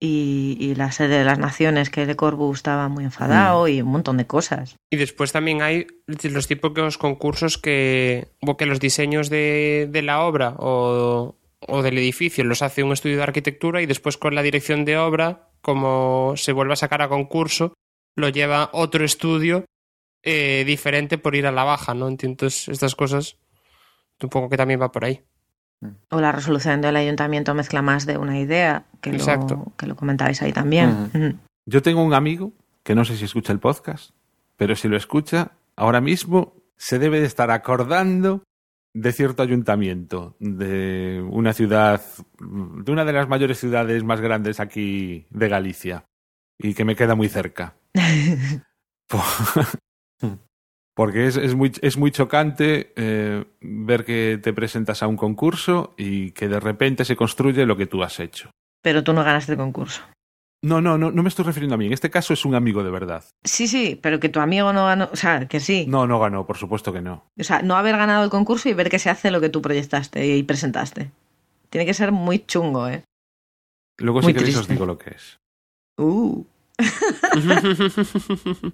y, y la sede de las naciones que Le Corbu estaba muy enfadado y un montón de cosas. Y después también hay los típicos concursos que, que los diseños de, de la obra o, o del edificio los hace un estudio de arquitectura y después con la dirección de obra, como se vuelve a sacar a concurso, lo lleva otro estudio eh, diferente por ir a la baja, ¿no? Entonces, estas cosas, supongo que también va por ahí. O la resolución del ayuntamiento mezcla más de una idea, que, Exacto. lo, que lo comentabais ahí también. Yo tengo un amigo que no sé si escucha el podcast, pero si lo escucha, ahora mismo se debe de estar acordando de cierto ayuntamiento de una ciudad, de una de las mayores ciudades más grandes aquí de Galicia y que me queda muy cerca. [LAUGHS] [LAUGHS] Po- Porque es, es muy, es muy chocante eh, ver que te presentas a un concurso y que de repente se construye lo que tú has hecho. Pero tú no ganaste el concurso. No, no, no, no me estoy refiriendo a mí. En este caso es un amigo de verdad. Sí, sí, pero que tu amigo no ganó, o sea, que sí. No, no ganó, por supuesto que no. O sea, no haber ganado el concurso y ver que se hace lo que tú proyectaste y presentaste. Tiene que ser muy chungo, ¿eh? Luego Muy si queréis os digo lo que es. Uh. [LAUGHS]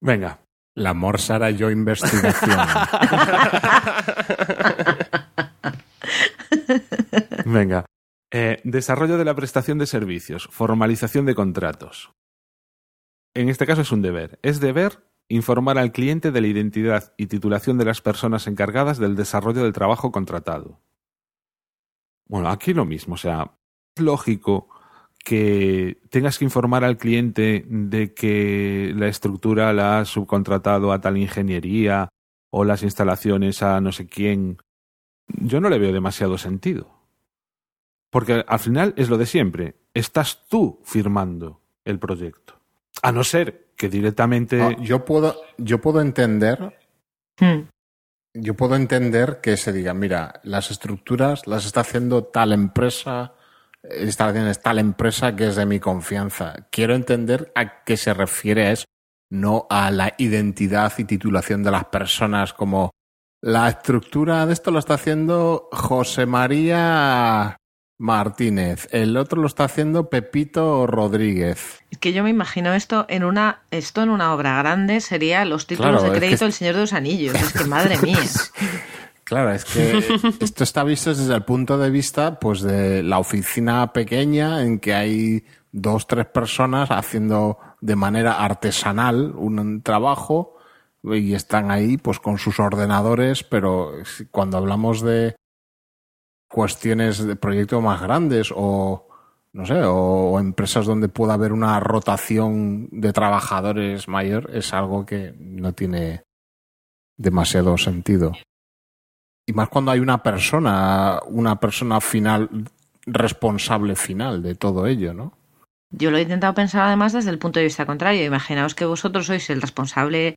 Venga, La Morsara Yo Investigación. [LAUGHS] venga. Eh, desarrollo de la prestación de servicios, formalización de contratos. En este caso es un deber. Es deber informar al cliente de la identidad y titulación de las personas encargadas del desarrollo del trabajo contratado. Bueno, aquí lo mismo, o sea, es lógico que tengas que informar al cliente de que la estructura la has subcontratado a tal ingeniería o las instalaciones a no sé quién. Yo no le veo demasiado sentido. Porque al final es lo de siempre. Estás tú firmando el proyecto. A no ser que directamente... No, yo puedo, yo puedo entender, Hmm. yo puedo entender que se diga, mira, las estructuras las está haciendo tal empresa, instalaciones tal empresa que es de mi confianza. Quiero entender a qué se refiere eso, no a la identidad y titulación de las personas como la estructura de esto lo está haciendo José María Martínez, el otro lo está haciendo Pepito Rodríguez. Es que yo me imagino esto en una esto en una obra grande sería los títulos Claro, de crédito es- El Señor de los Anillos. Es que [LAUGHS] madre mía. Claro, es que [LAUGHS] esto está visto desde el punto de vista pues de la oficina pequeña en que hay dos, tres personas haciendo de manera artesanal un trabajo y están ahí pues con sus ordenadores, pero cuando hablamos de cuestiones de proyectos más grandes o no sé, o, empresas donde pueda haber una rotación de trabajadores mayor, es algo que no tiene demasiado sentido. Y más cuando hay una persona, una persona final, responsable final de todo ello, ¿no? Yo lo he intentado pensar además desde el punto de vista contrario. Imaginaos que vosotros sois el responsable,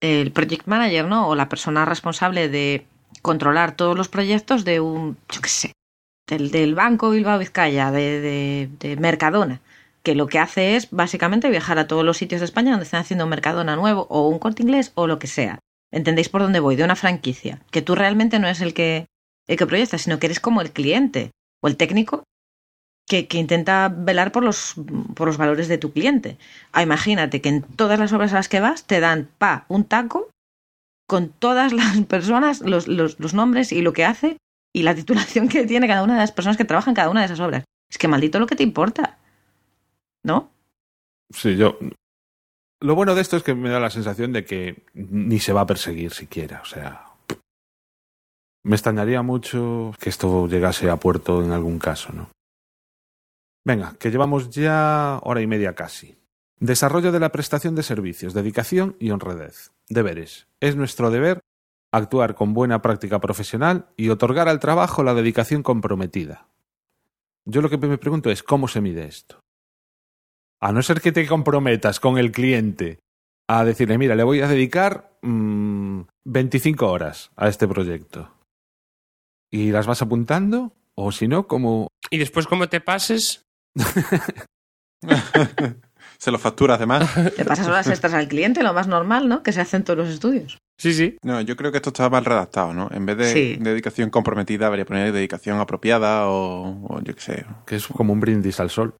el project manager, ¿no? O la persona responsable de controlar todos los proyectos de un, yo qué sé, del, Banco Bilbao Vizcaya, de, de, de, Mercadona, que lo que hace es básicamente viajar a todos los sitios de España donde están haciendo un Mercadona nuevo o un corte inglés o lo que sea. ¿Entendéis por dónde voy? De una franquicia. Que tú realmente no es el que, el que proyecta, sino que eres como el cliente o el técnico que, que, intenta velar por los, por los valores de tu cliente. Ah, imagínate que en todas las obras a las que vas te dan pa un taco con todas las [LAUGHS] personas, los, los, los nombres y lo que hace y la titulación que tiene cada una de las personas que trabajan en cada una de esas obras. Es que maldito lo que te importa. ¿No? Sí, yo. Lo bueno de esto es que me da la sensación de que ni se va a perseguir siquiera. O sea. Me extrañaría mucho que esto llegase a puerto en algún caso, ¿no? Venga, que llevamos ya hora y media casi. Desarrollo de la prestación de servicios, dedicación y honradez. Deberes. Es nuestro deber actuar con buena práctica profesional y otorgar al trabajo la dedicación comprometida. Yo lo que me pregunto es cómo se mide esto. A no ser que te comprometas con el cliente a decirle, mira, le voy a dedicar mmm, 25 horas a este proyecto. ¿Y las vas apuntando? O si no, como... Y después, como te pases... [LAUGHS] se lo factura además. Le [LAUGHS] pasas horas extras al cliente, lo más normal, ¿no? Que se hace en todos los estudios. Sí, sí. No, yo creo que esto está mal redactado, ¿no? En vez de Sí. dedicación comprometida, habría poner dedicación apropiada o, o yo qué sé. que es como un brindis al sol.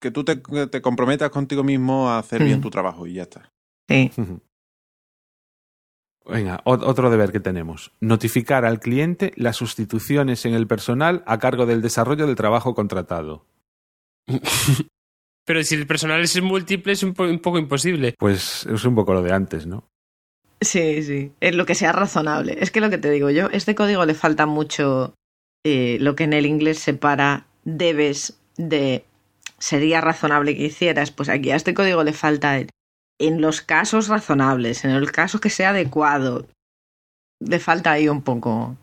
Que tú te, te comprometas contigo mismo a hacer Mm. bien tu trabajo y ya está. Sí. Venga, otro deber que tenemos. Notificar al cliente las sustituciones en el personal a cargo del desarrollo del trabajo contratado. [LAUGHS] Pero si el personal es múltiple es un, po- un poco imposible. Pues es un poco lo de antes, ¿no? Sí, sí. Es lo que sea razonable. Es que lo que te digo yo, este código le falta mucho eh, lo que en el inglés separa debes de sería razonable que hicieras. Pues aquí a este código le falta en los casos razonables, en el caso que sea adecuado. Le falta ahí un poco.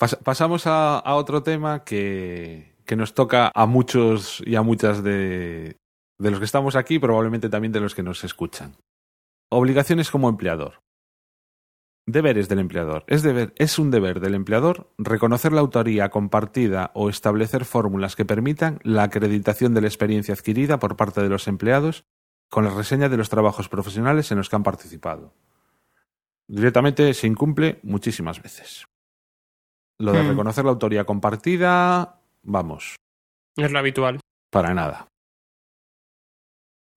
Pas- pasamos a, a otro tema que, que nos toca a muchos y a muchas de, de los que estamos aquí, probablemente también de los que nos escuchan. Obligaciones como empleador. Deberes del empleador. Es, deber, es un deber del empleador reconocer la autoría compartida o establecer fórmulas que permitan la acreditación de la experiencia adquirida por parte de los empleados con la reseña de los trabajos profesionales en los que han participado. Directamente se incumple muchísimas veces. Lo de Mm. reconocer la autoría compartida, vamos, Es lo habitual. para nada.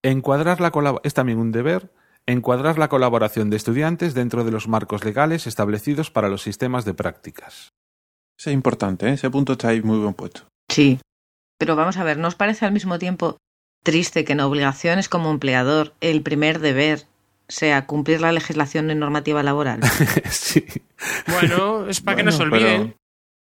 Encuadrar la colab- es también un deber encuadrar la colaboración de estudiantes dentro de los marcos legales establecidos para los sistemas de prácticas. Eso es importante, ¿eh? ese punto está ahí muy bien puesto. Sí. Pero vamos a ver, ¿no os parece al mismo tiempo triste que en obligaciones como empleador el primer deber sea cumplir la legislación y normativa laboral? [LAUGHS] sí. Bueno, es para que no se Bueno, olviden.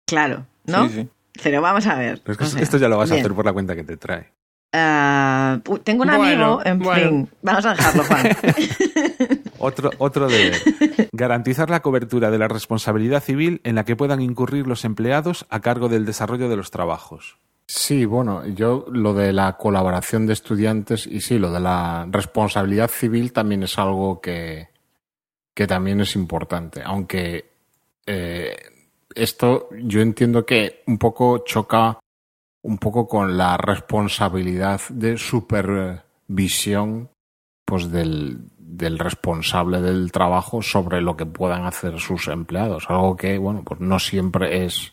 Claro, ¿no? Sí, sí. Pero vamos a ver. Pero es que o sea, esto ya lo vas a hacer por la cuenta que te trae. Ah, tengo un Bueno, amigo, en bueno. fin, vamos a dejarlo, Juan. [LAUGHS] Otro, otro deber. Garantizar la cobertura de la responsabilidad civil en la que puedan incurrir los empleados a cargo del desarrollo de los trabajos. Sí, bueno, yo lo de la colaboración de estudiantes y sí, lo de la responsabilidad civil también es algo que, que también es importante, aunque eh, esto yo entiendo que un poco choca un poco con la responsabilidad de supervisión pues del, del responsable del trabajo sobre lo que puedan hacer sus empleados, algo que bueno, pues no siempre es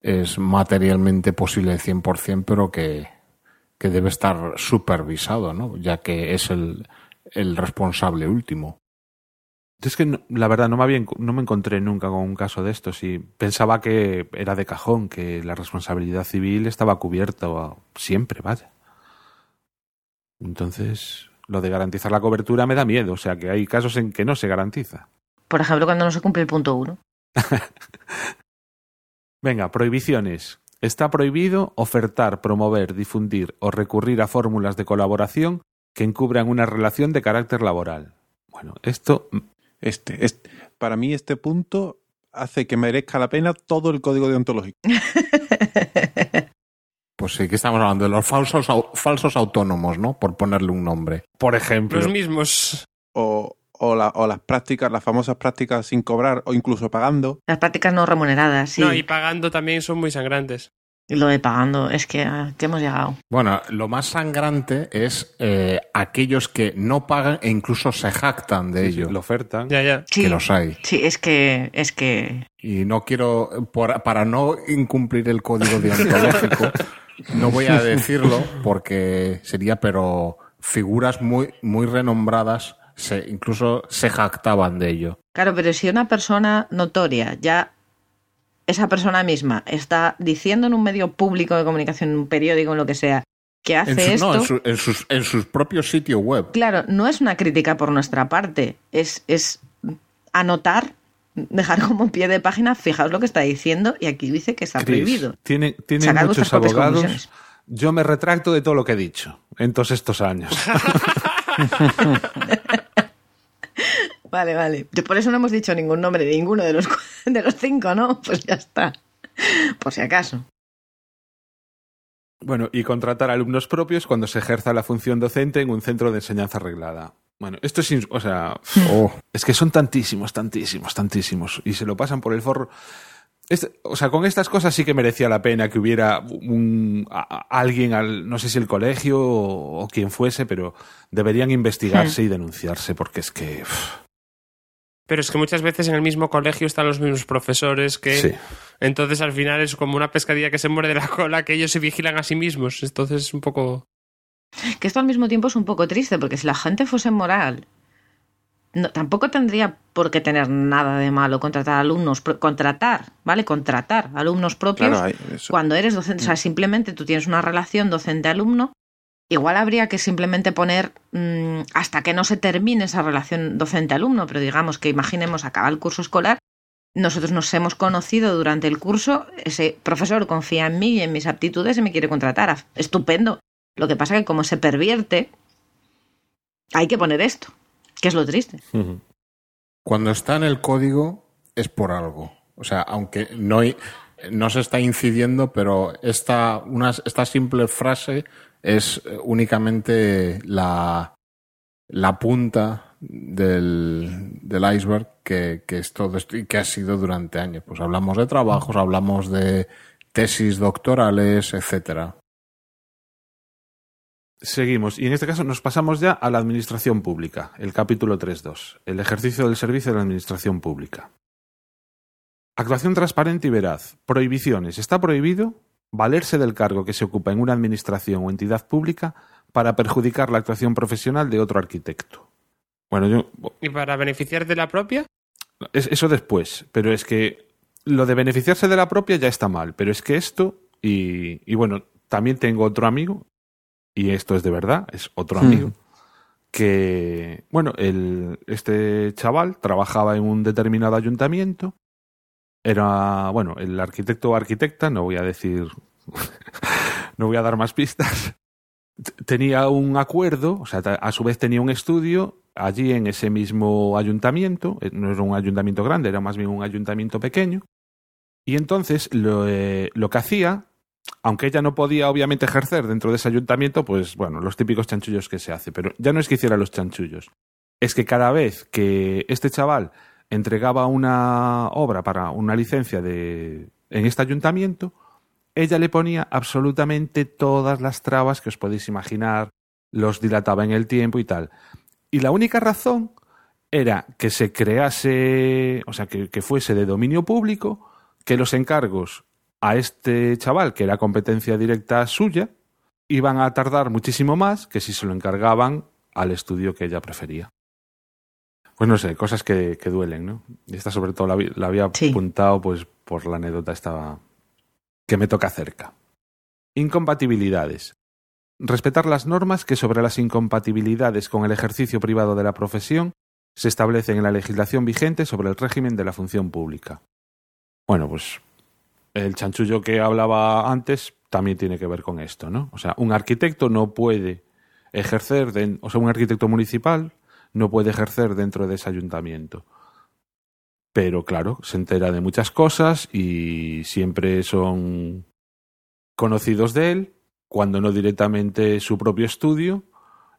es materialmente posible 100%, pero que, que debe estar supervisado, ¿no? Ya que es el, el responsable último. Es que no- la verdad no me, había, enco- no me encontré nunca con un caso de estos y pensaba que era de cajón, que la responsabilidad civil estaba cubierta siempre, vaya. Entonces, Lo de garantizar la cobertura me da miedo, o sea que hay casos en que no se garantiza. Por ejemplo, cuando no se cumple el punto uno. [LAUGHS] Venga, prohibiciones. Está prohibido ofertar, promover, difundir o recurrir a fórmulas de colaboración que encubran una relación de carácter laboral. Bueno, esto Este, este, para mí este punto hace que merezca la pena todo el código deontológico. [LAUGHS] Pues sí, que estamos hablando de los falsos, falsos autónomos, ¿no? Por ponerle un nombre. Por ejemplo, Los mismos. O, o, la- o las prácticas, las famosas prácticas sin cobrar o incluso pagando. Las prácticas no remuneradas, sí. No, y pagando también son muy sangrantes. Y lo de pagando, es que, ah, que hemos llegado. Bueno, lo más sangrante es eh, aquellos que no pagan e incluso se jactan de ello. lo ofertan. Ya, ya. Sí, Que los hay. sí, es que, es que Y no quiero, por- para no incumplir el código deontológico, [LAUGHS] no voy a decirlo porque sería, pero figuras muy, muy renombradas se, incluso se jactaban de ello. Claro, pero si una persona notoria ya esa persona misma está diciendo en un medio público de comunicación, en un periódico, en lo que sea, que hace En, su- esto, no, en, su- en sus, en sus propios sitios web. claro, no es una crítica por nuestra parte, es, es anotar, dejar como pie de página, fijaos lo que está diciendo y aquí dice que está Chris, prohibido. Tiene, muchos abogados. Yo me retracto de todo lo que he dicho en todos estos años. [LAUGHS] Vale, vale. Yo por eso no hemos dicho ningún nombre de ninguno de los, [LAUGHS] de los cinco, ¿no? [LAUGHS] Pues ya está. Por si acaso. Bueno, y contratar alumnos propios cuando se ejerza la función docente en un centro de enseñanza arreglada. Bueno, esto es, o sea, [LAUGHS] Oh, es que son tantísimos, tantísimos, tantísimos, y se lo pasan por el forro. Este- o sea, con estas cosas sí que merecía la pena que hubiera un, a- a- alguien, al, no sé si el colegio o, o quien fuese, pero deberían investigarse y denunciarse, porque es que... Pero es que muchas veces en el mismo colegio están los mismos profesores que... sí. Entonces al final es como una pescadilla que se muere de la cola, que ellos se vigilan a sí mismos. Entonces es un poco... Que esto al mismo tiempo es un poco triste, porque si la gente fuese moral, no, tampoco tendría por qué tener nada de malo contratar alumnos, pro- contratar, ¿vale? Contratar alumnos propios Claro, hay- eso. cuando eres docente. O sea, simplemente tú tienes una relación docente-alumno, igual habría que simplemente poner mm, hasta que no se termine esa relación docente-alumno, pero digamos que imaginemos acaba el curso escolar. Nosotros nos hemos conocido durante el curso, ese profesor confía en mí y en mis aptitudes y me quiere contratar. Estupendo. Lo que pasa es que como se pervierte, hay que poner esto, que es lo triste. Cuando está en el código es por algo. O sea, aunque no, no se está incidiendo, pero esta, una, esta simple frase es eh, únicamente la, la punta del, del iceberg que, que es todo esto y que ha sido durante años. Pues hablamos de trabajos, hablamos de tesis doctorales, etcétera. Seguimos, y en este caso nos pasamos ya a la administración pública, el capítulo 3.2, el ejercicio del servicio de la administración pública. Actuación transparente y veraz. Prohibiciones. Está prohibido valerse del cargo que se ocupa en una administración o entidad pública para perjudicar la actuación profesional de otro arquitecto. Bueno, yo, ¿Y para beneficiar de la propia? es- eso después, pero es que lo de beneficiarse de la propia ya está mal, pero es que esto, y, y bueno, también tengo otro amigo, y esto es de verdad, es otro Hmm. amigo, que, bueno, el, este chaval trabajaba en un determinado ayuntamiento, era, bueno, el arquitecto o arquitecta, no voy a decir, [LAUGHS] no voy a dar más pistas, [LAUGHS] tenía un acuerdo, o sea, a su vez tenía un estudio allí en ese mismo ayuntamiento, eh, no era un ayuntamiento grande, era más bien un ayuntamiento pequeño, y entonces lo, eh, lo que hacía, aunque ella no podía obviamente ejercer dentro de ese ayuntamiento, pues bueno, los típicos chanchullos que se hace, pero ya no es que hiciera los chanchullos, es que cada vez que este chaval entregaba una obra para una licencia de, en este ayuntamiento, ella le ponía absolutamente todas las trabas que os podéis imaginar, los dilataba en el tiempo y tal. Y la única razón era que se crease, o sea, que, que fuese de dominio público, que los encargos a este chaval, que era competencia directa suya, iban a tardar muchísimo más que si se lo encargaban al estudio que ella prefería. Pues no sé, cosas que, que duelen, ¿no? Y esta sobre todo la, había Sí. apuntado pues por la anécdota esta que me toca cerca. Incompatibilidades. respetar las normas que sobre las incompatibilidades con el ejercicio privado de la profesión se establecen en la legislación vigente sobre el régimen de la función pública. Bueno, pues el chanchullo que hablaba antes también tiene que ver con esto, ¿no? O sea, un arquitecto no puede ejercer, o sea, un arquitecto municipal no puede ejercer dentro de ese ayuntamiento. Pero claro, se entera de muchas cosas y siempre son conocidos de él, cuando no directamente su propio estudio,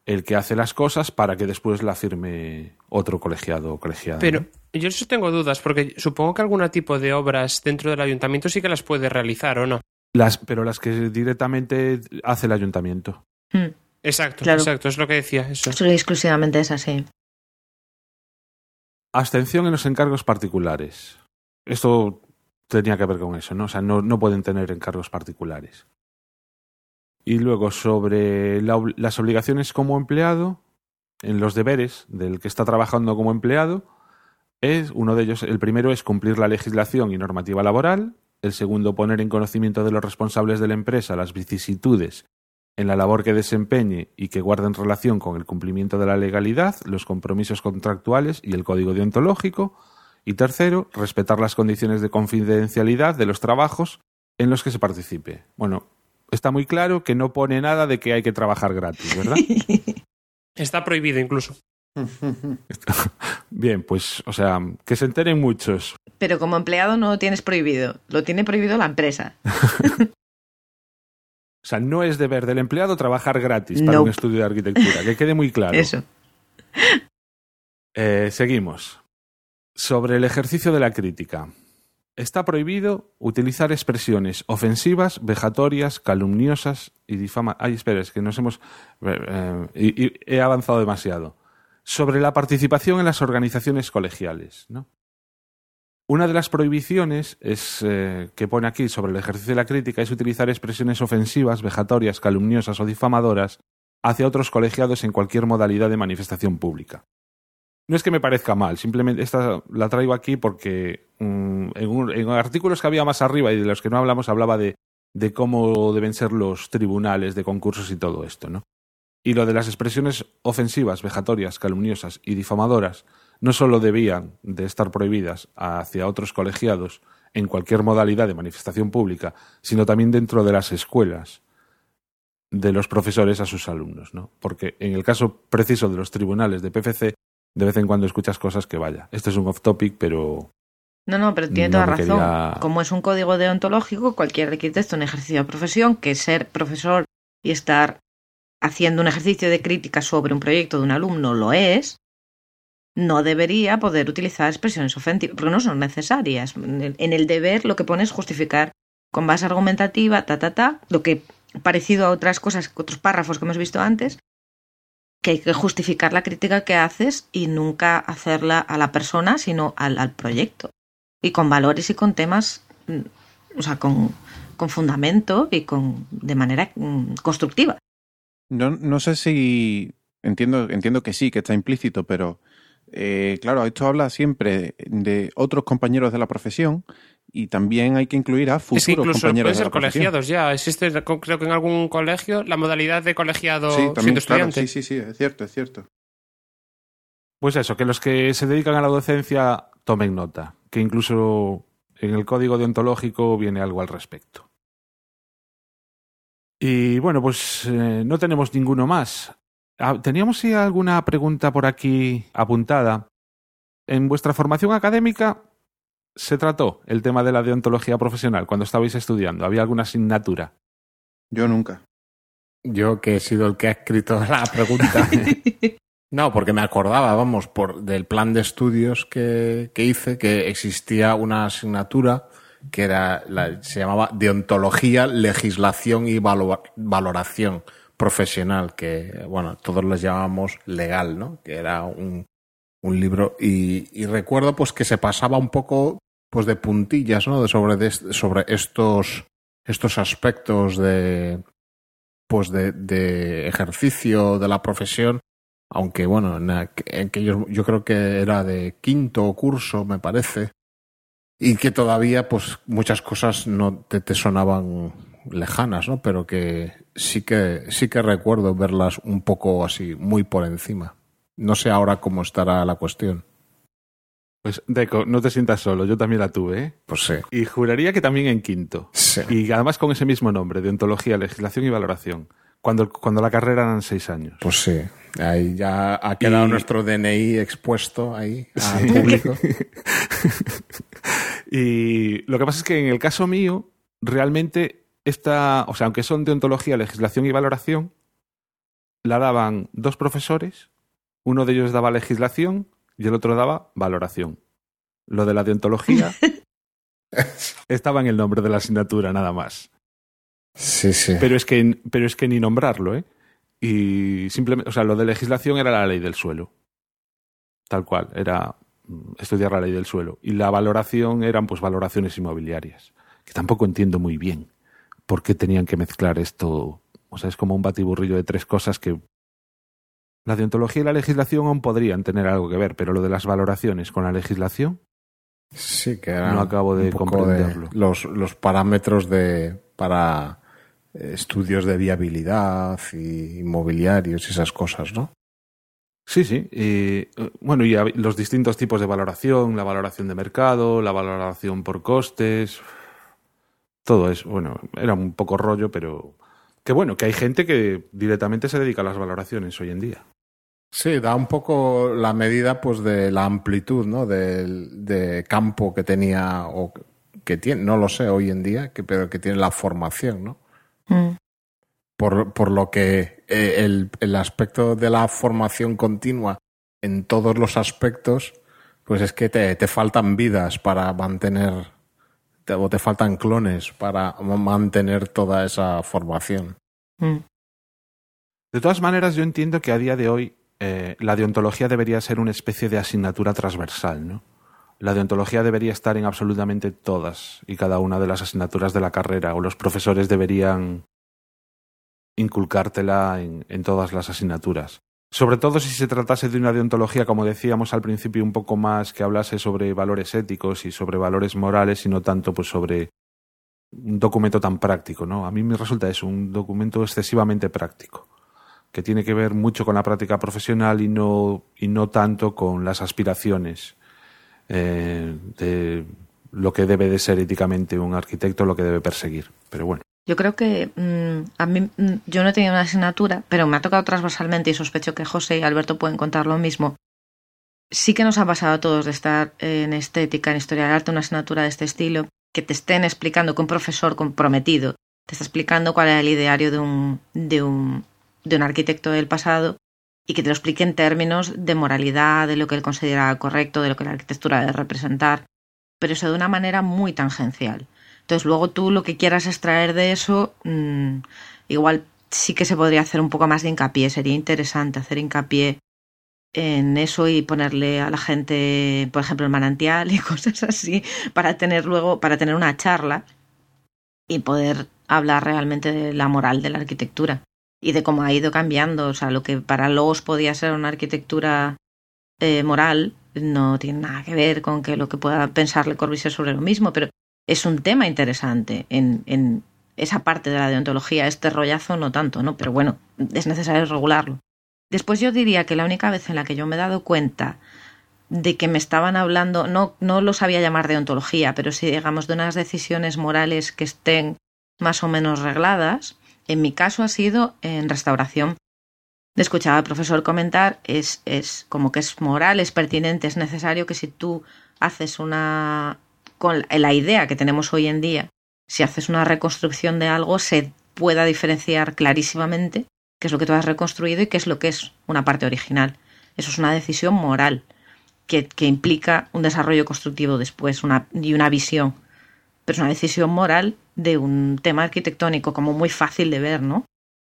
el que hace las cosas para que después la firme otro colegiado o colegiada. Pero yo eso tengo dudas, porque supongo que algún tipo de obras dentro del ayuntamiento sí que las puede realizar, ¿o no? Las, pero las que directamente hace el ayuntamiento. Hmm. Exacto, Claro. exacto, es lo que decía eso. Solo y exclusivamente es así. Abstención en los encargos particulares. Esto tenía que ver con eso, ¿no? O sea, no, no pueden tener encargos particulares. Y luego, sobre la ob- las obligaciones como empleado, en los deberes del que está trabajando como empleado, es uno de ellos, el primero es cumplir la legislación y normativa laboral, el segundo poner en conocimiento de los responsables de la empresa las vicisitudes en la labor que desempeñe y que guarden relación con el cumplimiento de la legalidad, los compromisos contractuales y el código deontológico. Y tercero, respetar las condiciones de confidencialidad de los trabajos en los que se participe. Bueno, está muy claro que no pone nada de que hay que trabajar gratis, ¿verdad? [LAUGHS] Está prohibido incluso. [LAUGHS] Bien, pues, o sea, que se enteren muchos. Pero como empleado no lo tienes prohibido, lo tiene prohibido la empresa. [LAUGHS] O sea, no es deber del empleado trabajar gratis para un estudio de arquitectura, que quede muy claro. Eso. Eh, seguimos. Sobre el ejercicio de la crítica. Está prohibido utilizar expresiones ofensivas, vejatorias, calumniosas y difama. Ay, espera, es que nos hemos. eh, y- y he avanzado demasiado. Sobre la participación en las organizaciones colegiales. ¿no? Una de las prohibiciones es, eh, que pone aquí sobre el ejercicio de la crítica es utilizar expresiones ofensivas, vejatorias, calumniosas o difamadoras hacia otros colegiados en cualquier modalidad de manifestación pública. No es que me parezca mal, simplemente esta la traigo aquí porque mm, en, un- en artículos que había más arriba y de los que no hablamos hablaba de, de cómo deben ser los tribunales de concursos y todo esto, ¿no? Y lo de las expresiones ofensivas, vejatorias, calumniosas y difamadoras no solo debían de estar prohibidas hacia otros colegiados en cualquier modalidad de manifestación pública, sino también dentro de las escuelas de los profesores a sus alumnos, ¿no? Porque en el caso preciso de los tribunales de PFC, de vez en cuando escuchas cosas que vaya. Este es un off topic, pero No, no, pero tiene toda razón. quería- Como es un código deontológico, cualquier arquitecto en ejercicio de profesión, que ser profesor y estar haciendo un ejercicio de crítica sobre un proyecto de un alumno lo es, no debería poder utilizar expresiones ofensivas, porque no son necesarias. En el- deber lo que pone es justificar con base argumentativa, ta, ta, ta, lo que parecido a otras cosas, otros párrafos que hemos visto antes, que hay que justificar la crítica que haces y nunca hacerla a la persona, sino al, al proyecto. Y con valores y con temas, mm, o sea, con, con fundamento y con de manera mm, constructiva. No, no sé si entiendo, entiendo que sí, que está implícito, pero eh, claro, esto habla siempre de otros compañeros de la profesión y también hay que incluir a futuros Es que incluso compañeros pueden de ser la colegiados ya. Existe, creo que en algún colegio, la modalidad de colegiado Sí, también, siendo claro, estudiante. sí, sí, sí, es cierto, es cierto. Pues eso, que los que se dedican a la docencia tomen nota, que incluso en el código deontológico viene algo al respecto. Y bueno, pues eh, no tenemos ninguno más. Ah, Teníamos sí alguna pregunta por aquí apuntada. En vuestra formación académica se trató el tema de la deontología profesional cuando estabais estudiando. ¿Había alguna asignatura? Yo nunca. Yo que he sido el que ha escrito la pregunta. [LAUGHS] no, porque me acordaba, vamos, por del plan de estudios que, que hice, que existía una asignatura que era la- se llamaba Deontología, Legislación y Valo- Valoración Profesional, que, bueno, todos les llamamos legal, ¿no? Que era un, un libro. Y, recuerdo, pues, que se pasaba un poco, pues, de puntillas, ¿no? De sobre, de- sobre estos, estos aspectos de, pues de, de ejercicio de la profesión, aunque bueno, en aquellos yo creo que era de quinto curso, me parece, y que todavía pues muchas cosas no te, te sonaban lejanas, ¿no? Pero que sí que, sí que recuerdo verlas un poco así, muy por encima. No sé ahora cómo estará la cuestión. Pues, Deco, no te sientas solo, yo también la tuve, ¿eh? Pues sí. Y juraría que también en quinto. Sí. Y además con ese mismo nombre, de ontología, legislación y valoración. Cuando, cuando la carrera eran seis años. Pues sí. Ahí ya ha quedado Y- nuestro DNI expuesto ahí al público. [LAUGHS] Y lo que pasa es que en el caso mío, realmente esta, o sea, aunque son de ontología, legislación y valoración, la daban dos profesores, uno de ellos daba legislación y el otro daba valoración. Lo de la deontología [LAUGHS] estaba en el nombre de la asignatura nada más. Sí, sí. Pero es que, pero es que ni nombrarlo, ¿eh? Y simplemente, o sea, lo de legislación era la ley del suelo. Tal cual, era mm, estudiar la ley del suelo. Y la valoración eran pues valoraciones inmobiliarias. Que tampoco entiendo muy bien por qué tenían que mezclar esto. O sea, es como un batiburrillo de tres cosas que. La deontología y la legislación aún podrían tener algo que ver, pero lo de las valoraciones con la legislación, Sí, que era No acabo de comprenderlo. los, los parámetros de para eh, estudios de viabilidad y inmobiliarios y esas cosas, ¿no? Sí, sí. Y, eh, bueno, y los distintos tipos de valoración, la valoración de mercado, la valoración por costes, todo eso. Bueno, era un poco rollo, pero que bueno, que hay gente que directamente se dedica a las valoraciones hoy en día. Sí, da un poco la medida pues de la amplitud, ¿no? Del de campo que tenía o que tiene, no lo sé hoy en día, que, pero que tiene la formación, ¿no? Mm. Por, por lo que eh, el, el aspecto de la formación continua en todos los aspectos, pues es que te, te faltan vidas para mantener, te- o te faltan clones para ma- mantener toda esa formación. Mm. De todas maneras, yo entiendo que a día de hoy eh, la deontología debería ser una especie de asignatura transversal, ¿no? La deontología debería estar en absolutamente todas y cada una de las asignaturas de la carrera, o los profesores deberían inculcártela en, en todas las asignaturas. Sobre todo si se tratase de una deontología, como decíamos al principio, un poco más que hablase sobre valores éticos y sobre valores morales y no tanto pues sobre un documento tan práctico, ¿no? A mí me resulta eso, un documento excesivamente práctico que tiene que ver mucho con la práctica profesional y no, y no tanto con las aspiraciones eh, de lo que debe de ser éticamente un arquitecto, lo que debe perseguir. Pero bueno, Yo creo que mm, a mí mm, yo no he tenido una asignatura, pero me ha tocado transversalmente y sospecho que José y Alberto pueden contar lo mismo. Sí que nos ha pasado a todos de estar en estética, en historia del arte, una asignatura de este estilo, que te estén explicando que un profesor comprometido te está explicando cuál era el ideario de un, de un, de un arquitecto del pasado y que te lo explique en términos de moralidad, de lo que él considera correcto, de lo que la arquitectura debe representar, pero eso de una manera muy tangencial. Entonces luego tú lo que quieras extraer de eso, mmm, igual sí que se podría hacer un poco más de hincapié, sería interesante hacer hincapié en eso y ponerle a la gente, por ejemplo, el manantial y [LAUGHS] cosas así, para tener luego, para tener una charla y poder hablar realmente de la moral de la arquitectura y de cómo ha ido cambiando. O sea, lo que para los podía ser una arquitectura eh, moral no tiene nada que ver con que lo que pueda pensar Le Corbusier sobre lo mismo, pero es un tema interesante en, esa parte de la deontología. Este rollazo no tanto, ¿no? Pero bueno, es necesario regularlo. Después yo diría que la única vez en la que yo me he dado cuenta de que me estaban hablando, no, no lo sabía llamar deontología, pero sí, digamos, de unas decisiones morales que estén más o menos regladas, en mi caso ha sido en restauración. Escuchaba al profesor comentar, es, es como que es moral, es pertinente, es necesario que si tú haces una. Con la idea que tenemos hoy en día, si haces una reconstrucción de algo, se pueda diferenciar clarísimamente qué es lo que tú has reconstruido y qué es lo que es una parte original. Eso es una decisión moral que, que implica un desarrollo constructivo después una, y una visión. Pero es una decisión moral de un tema arquitectónico como muy fácil de ver, ¿no?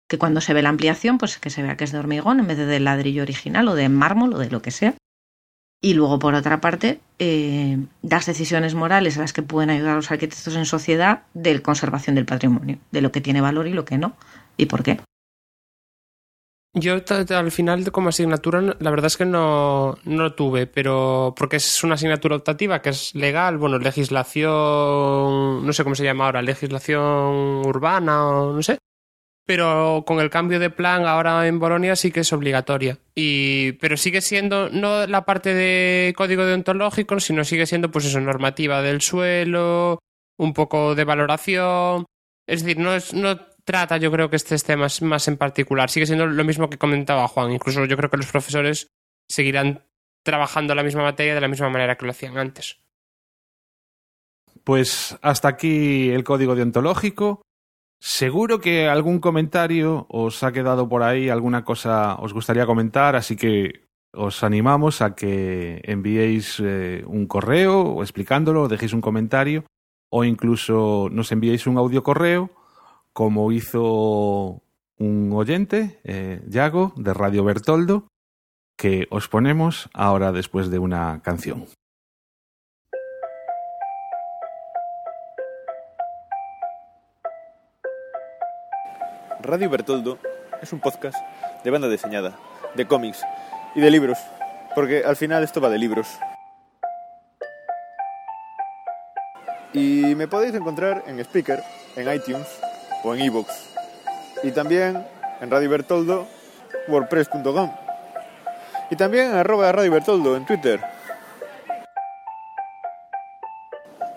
Que cuando se ve la ampliación, pues que se vea que es de hormigón en vez de ladrillo original o de mármol o de lo que sea. Y luego, por otra parte, eh, las decisiones morales a las que pueden ayudar los arquitectos en sociedad de conservación del patrimonio, de lo que tiene valor y lo que no, y por qué. Yo al final como asignatura la verdad es que no, no lo tuve, pero porque es una asignatura optativa que es legal, bueno, legislación, no sé cómo se llama ahora, legislación urbana o no sé. Pero con el cambio de plan ahora en Bolonia sí que es obligatoria. Y, pero sigue siendo no la parte de código deontológico, sino sigue siendo pues eso, normativa del suelo, un poco de valoración. Es decir, no, es, no trata yo creo que estos temas más en particular. Sigue siendo lo mismo que comentaba Juan. Incluso yo creo que los profesores seguirán trabajando la misma materia de la misma manera que lo hacían antes. Pues hasta aquí el código deontológico. Seguro que algún comentario os ha quedado por ahí, alguna cosa os gustaría comentar, así que os animamos a que enviéis eh, un correo o explicándolo, dejéis un comentario o incluso nos enviéis un audio correo, como hizo un oyente, eh, Yago, de Radio Bertoldo, que os ponemos ahora después de una canción. Radio Bertoldo es un podcast de banda diseñada, de cómics y de libros, porque al final esto va de libros. Y me podéis encontrar en Speaker, en iTunes o en iVoox. Y también en Radio Bertoldo, wordpress.com. Y también en arroba Radio Bertoldo en Twitter.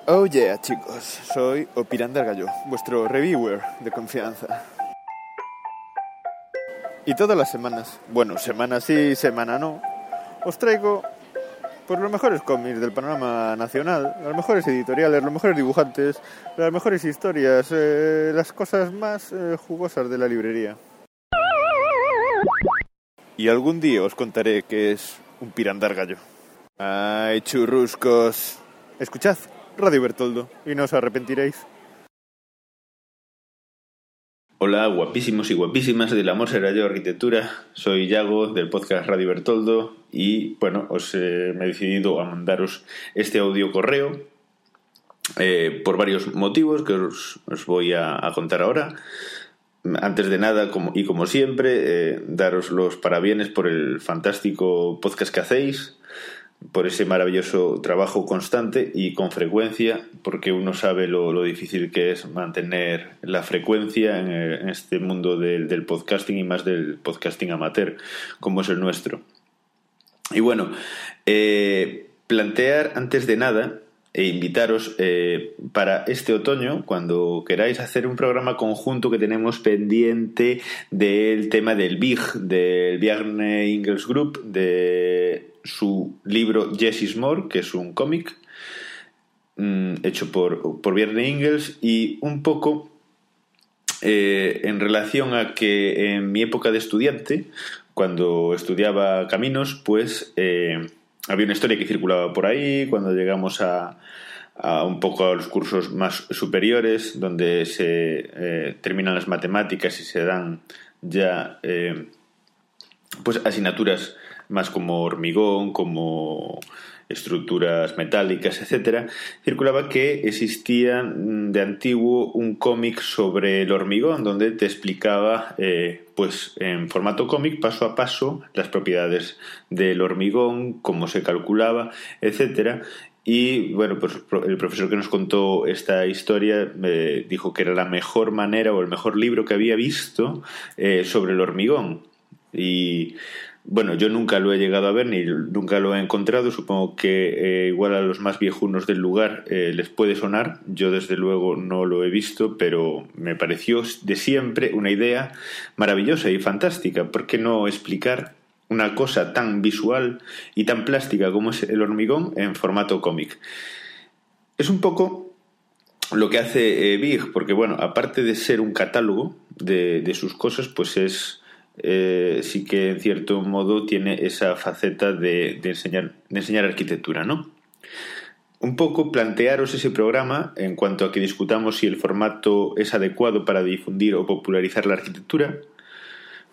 Oh yeah, chicos, soy Opiranda Gallo, vuestro reviewer de confianza. Y todas las semanas, bueno, semana sí, semana no, os traigo pues los mejores cómics del panorama nacional, las mejores editoriales, los mejores dibujantes, las mejores historias, eh, las cosas más eh, jugosas de la librería. Y algún día os contaré qué es un pirandar gallo. ¡Ay, churruscos! Escuchad Radio Bertoldo y no os arrepentiréis. Hola, guapísimos y guapísimas del Amor será yo arquitectura. Soy Yago del podcast Radio Bertoldo y bueno, os eh, me he decidido a mandaros este audio correo eh, por varios motivos que os, os voy a, contar ahora. Antes de nada, como, y como siempre, eh, daros los parabienes por el fantástico podcast que hacéis por ese maravilloso trabajo constante y con frecuencia, porque uno sabe lo, lo difícil que es mantener la frecuencia en, este mundo del, del, podcasting y más del podcasting amateur, como es el nuestro. Y bueno, eh, plantear antes de nada e invitaros eh, para este otoño, cuando queráis hacer un programa conjunto que tenemos pendiente del tema del BIG, del Bjarne Ingels Group, de su libro Jesse More, que es un cómic mmm, hecho por, por Bjarne y un poco eh, en relación a que en mi época de estudiante, cuando estudiaba caminos, pues eh, había una historia que circulaba por ahí, cuando llegamos a, un poco a los cursos más superiores, donde se eh, terminan las matemáticas y se dan ya eh, pues asignaturas más como hormigón, como estructuras metálicas, etcétera, circulaba que existía de antiguo un cómic sobre el hormigón donde te explicaba eh, pues en formato cómic paso a paso las propiedades del hormigón, cómo se calculaba, etcétera, y bueno, pues el profesor que nos contó esta historia me dijo que era la mejor manera o el mejor libro que había visto eh, sobre el hormigón. Y bueno, yo nunca lo he llegado a ver ni nunca lo he encontrado. Supongo que eh, igual a los más viejunos del lugar eh, les puede sonar. Yo desde luego no lo he visto, pero me pareció de siempre una idea maravillosa y fantástica. ¿Por qué no explicar una cosa tan visual y tan plástica como es el hormigón en formato cómic? Es un poco lo que hace eh, Big, porque bueno, aparte de ser un catálogo de, de sus cosas, pues es eh, sí que en cierto modo tiene esa faceta de, enseñar, arquitectura, ¿no? Un poco plantearos ese programa en cuanto a que discutamos si el formato es adecuado para difundir o popularizar la arquitectura,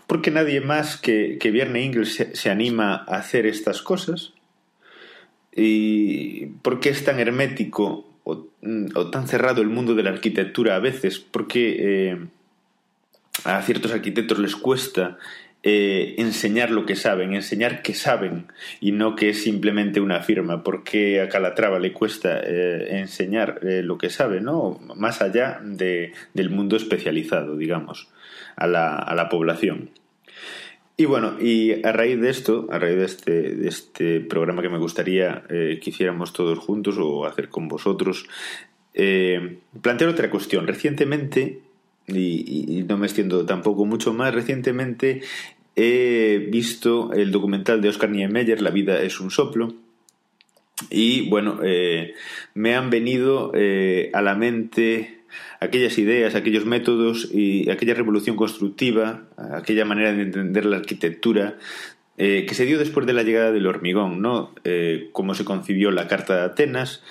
porque nadie más que, que Vierne Ingles se, se, anima a hacer estas cosas, y por qué es tan hermético o, o, tan cerrado el mundo de la arquitectura a veces, porque... Eh, a ciertos arquitectos les cuesta eh, enseñar lo que saben, enseñar que saben y no que es simplemente una firma, porque a Calatrava le cuesta eh, enseñar eh, lo que sabe, ¿no? Más allá de, del mundo especializado, digamos. a la, a la población. Y bueno, y a raíz de esto, a raíz de este, de este programa que me gustaría que hiciéramos todos juntos o hacer con vosotros, plantear otra cuestión. Recientemente, y, no me extiendo tampoco mucho más, recientemente he visto el documental de Oscar Niemeyer, La vida es un soplo, y bueno, eh, me han venido eh, a la mente aquellas ideas, aquellos métodos y aquella revolución constructiva, aquella manera de entender la arquitectura eh, que se dio después de la llegada del hormigón, ¿no? Cómo se concibió la Carta de Atenas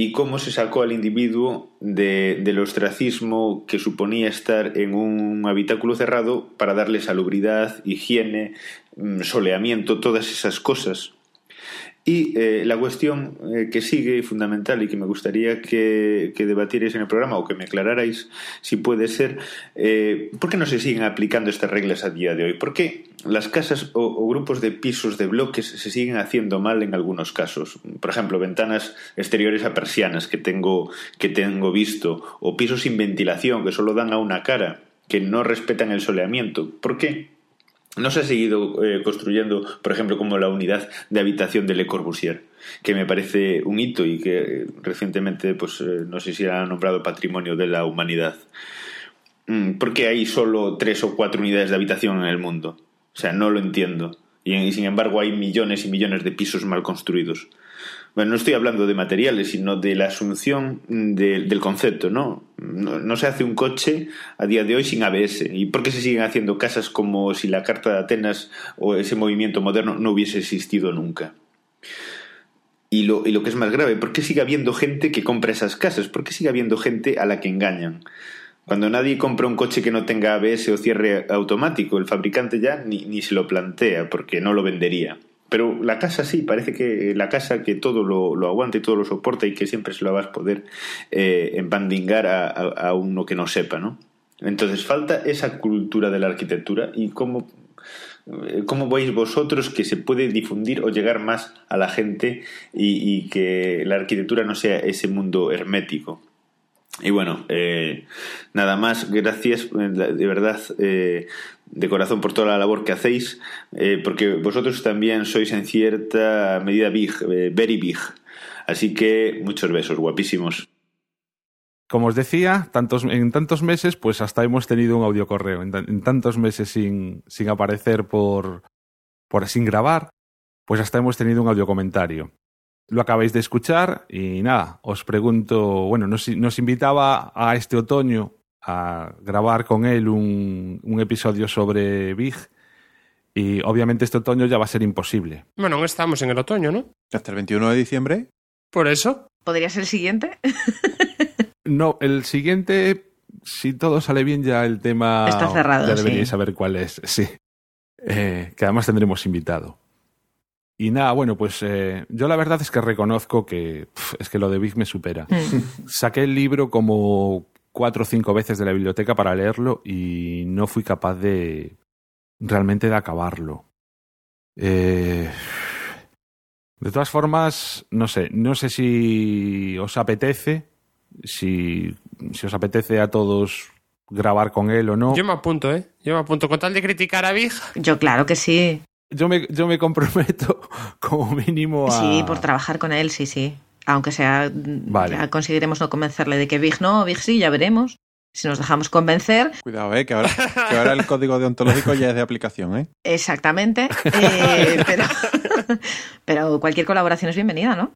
y cómo se sacó al individuo de, del ostracismo que suponía estar en un habitáculo cerrado para darle salubridad, higiene, mm, soleamiento, todas esas cosas y eh, la cuestión eh, que sigue fundamental y que me gustaría que, que, debatierais en el programa o que me aclararais si puede ser, eh, ¿por qué no se siguen aplicando estas reglas a día de hoy? ¿Por qué las casas o, o, grupos de pisos de bloques se siguen haciendo mal en algunos casos? Por ejemplo, ventanas exteriores a persianas que tengo, que tengo visto o pisos sin ventilación que solo dan a una cara, que no respetan el soleamiento. ¿Por qué? No se ha seguido eh, construyendo, por ejemplo, como la unidad de habitación de Le Corbusier, que me parece un hito y que eh, recientemente, pues eh, no sé si ha nombrado patrimonio de la humanidad. Mm, ¿Por qué hay solo tres o cuatro unidades de habitación en el mundo? O sea, no lo entiendo. Y sin embargo hay millones y millones de pisos mal construidos. Bueno, no estoy hablando de materiales, sino de la asunción de, del concepto, ¿no? ¿no? ¿no? se hace un coche a día de hoy sin ABS. ¿Y por qué se siguen haciendo casas como si la Carta de Atenas o ese movimiento moderno no hubiese existido nunca? Y lo, y lo que es más grave, ¿por qué sigue habiendo gente que compra esas casas? ¿Por qué sigue habiendo gente a la que engañan? Cuando nadie compra un coche que no tenga ABS o cierre automático, el fabricante ya ni, ni se lo plantea porque no lo vendería. Pero la casa sí, parece que la casa que todo lo, lo aguanta y todo lo soporta y que siempre se lo vas a poder eh, embandingar a, a, uno que no sepa, ¿no? Entonces falta esa cultura de la arquitectura y cómo, cómo veis vosotros que se puede difundir o llegar más a la gente y que la arquitectura no sea ese mundo hermético. Y bueno, eh, nada más, gracias de verdad eh, de corazón por toda la labor que hacéis, eh, porque vosotros también sois en cierta medida big, eh, very big. Así que muchos besos, guapísimos. Como os decía, tantos, en tantos meses, pues hasta hemos tenido un audio correo. En, en tantos meses sin, sin aparecer por, por sin grabar, pues hasta hemos tenido un audio comentario lo acabáis de escuchar y nada, os pregunto, bueno, nos, nos invitaba a este otoño a grabar con él un, un, episodio sobre Big y obviamente este otoño ya va a ser imposible. Bueno, no estamos en el otoño, ¿no? Hasta el 21 de diciembre. Por eso. ¿Podría ser el siguiente? [LAUGHS] no, el siguiente, si todo sale bien ya el tema... Está cerrado, Ya deberíais sí. saber cuál es, sí. Eh, que además tendremos invitado. Y nada, bueno, pues eh, yo la verdad es que reconozco que pff, es que lo de Big me supera. Mm. Saqué el libro como cuatro o cinco veces de la biblioteca para leerlo y no fui capaz de realmente de acabarlo. Eh, de todas formas, no sé, no sé si os apetece, si, si os apetece a todos grabar con él o no. Yo me apunto, ¿eh? Yo me apunto. Con tal de criticar a Big. Yo claro que sí. Yo me, yo me comprometo [LAUGHS] como mínimo a... Sí, por trabajar con él, sí, sí. Aunque sea, vale. ya conseguiremos no convencerle de que Big no, Big sí, ya veremos. Si nos dejamos convencer. Cuidado, eh, que ahora, que ahora el código deontológico ya es de aplicación, ¿eh? Exactamente. Eh, [LAUGHS] pero, pero cualquier colaboración es bienvenida, ¿no?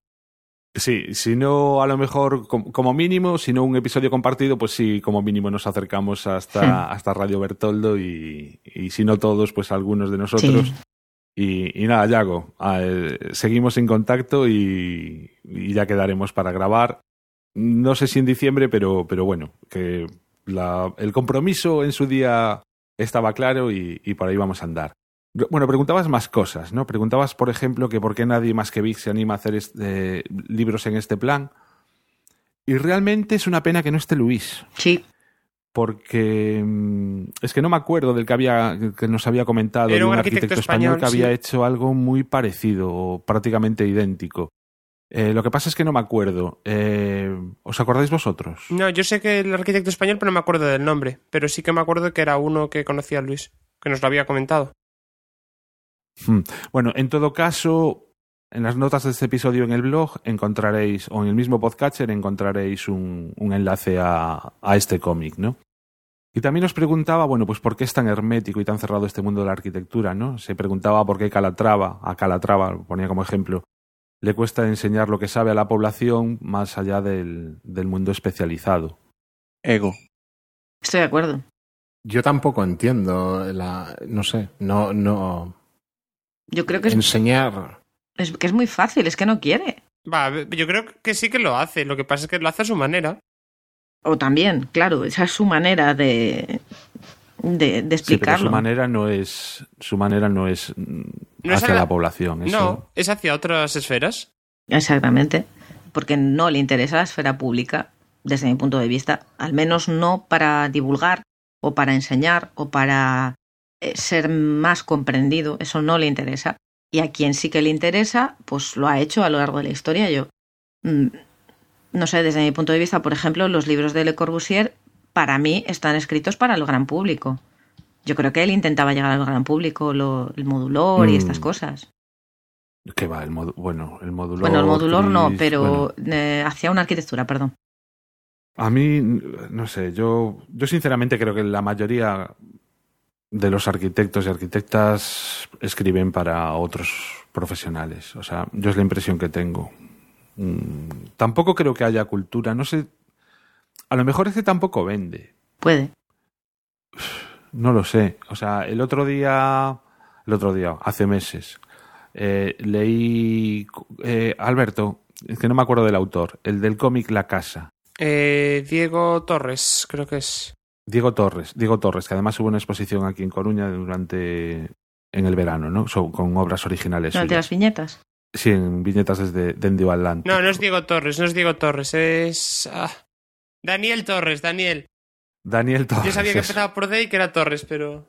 Sí, si no, a lo mejor como mínimo, si no un episodio compartido, pues sí, como mínimo nos acercamos hasta, sí. hasta Radio Bertoldo y, y, si no todos, pues algunos de nosotros. Sí. Y, nada, Yago, eh, seguimos en contacto y, y, ya quedaremos para grabar. No sé si en diciembre, pero, pero bueno, que la, el compromiso en su día estaba claro y, y, por ahí vamos a andar. Bueno, preguntabas más cosas, ¿no? Preguntabas, por ejemplo, que por qué nadie más que Vic se anima a hacer este, libros en este plan. Y realmente es una pena que no esté Luis. Sí porque mm, es que no me acuerdo del que había que nos había comentado Era un, arquitecto, arquitecto español, español, que había hecho algo muy parecido o prácticamente idéntico. Eh, lo que pasa es que no me acuerdo. Eh, ¿Os acordáis vosotros? No, yo sé que el arquitecto español, pero no me acuerdo del nombre. Pero sí que me acuerdo que era uno que conocía a Luis, que nos lo había comentado. Hmm. Bueno, en todo caso, en las notas de este episodio en el blog encontraréis, o en el mismo podcatcher encontraréis un, un enlace a, a este cómic, ¿no? Y también os preguntaba, bueno, pues por qué es tan hermético y tan cerrado este mundo de la arquitectura, ¿no? Se preguntaba por qué Calatrava, a Calatrava, lo ponía como ejemplo, le cuesta enseñar lo que sabe a la población más allá del, del mundo especializado. Ego. Estoy de acuerdo. Yo tampoco entiendo la, no sé, no, no Yo creo que es, enseñar. Es que es muy fácil, es que no quiere. Va, yo creo que sí que lo hace. Lo que pasa es que lo hace a su manera. O también, claro, esa es su manera de, de, de Sí, pero explicarlo. su manera no es, su manera no es No hacia la- la población. eso- No, es hacia otras esferas. Exactamente. Porque no le interesa la esfera pública, desde mi punto de vista. Al menos no para divulgar o para enseñar o para eh, ser más comprendido. Eso no le interesa. Y a quien sí que le interesa, pues lo ha hecho a lo largo de la historia. Yo, mm, no sé, desde mi punto de vista, por ejemplo, los libros de Le Corbusier, para mí, están escritos para el gran público. Yo creo que él intentaba llegar al gran público, lo- el modulor y Mm. estas cosas. ¿Qué va? El modu- bueno, el modulor. Bueno, el modulor no, pero bueno. eh, hacia una arquitectura, perdón. A mí, no sé, yo, yo sinceramente creo que la mayoría de los arquitectos y arquitectas escriben para otros profesionales. O sea, yo es la impresión que tengo. Mm, tampoco creo que haya cultura, no sé. A lo mejor es que tampoco vende. Puede. No lo sé. O sea, el otro día, el otro día, hace meses, eh, leí, eh, Alberto, es que no me acuerdo del autor, el del cómic La Casa. Eh, Diego Torres, creo que es. Diego Torres, Diego Torres, que además hubo una exposición aquí en Coruña durante en el verano, ¿no? So- con obras originales. ¿No de suyas. las viñetas? Sí, en viñetas desde Dendio Atlántico. No, no es Diego Torres, no es Diego Torres, es. ah, Daniel Torres, Daniel. Daniel Torres. Yo sabía que empezaba por D y que era Torres, pero.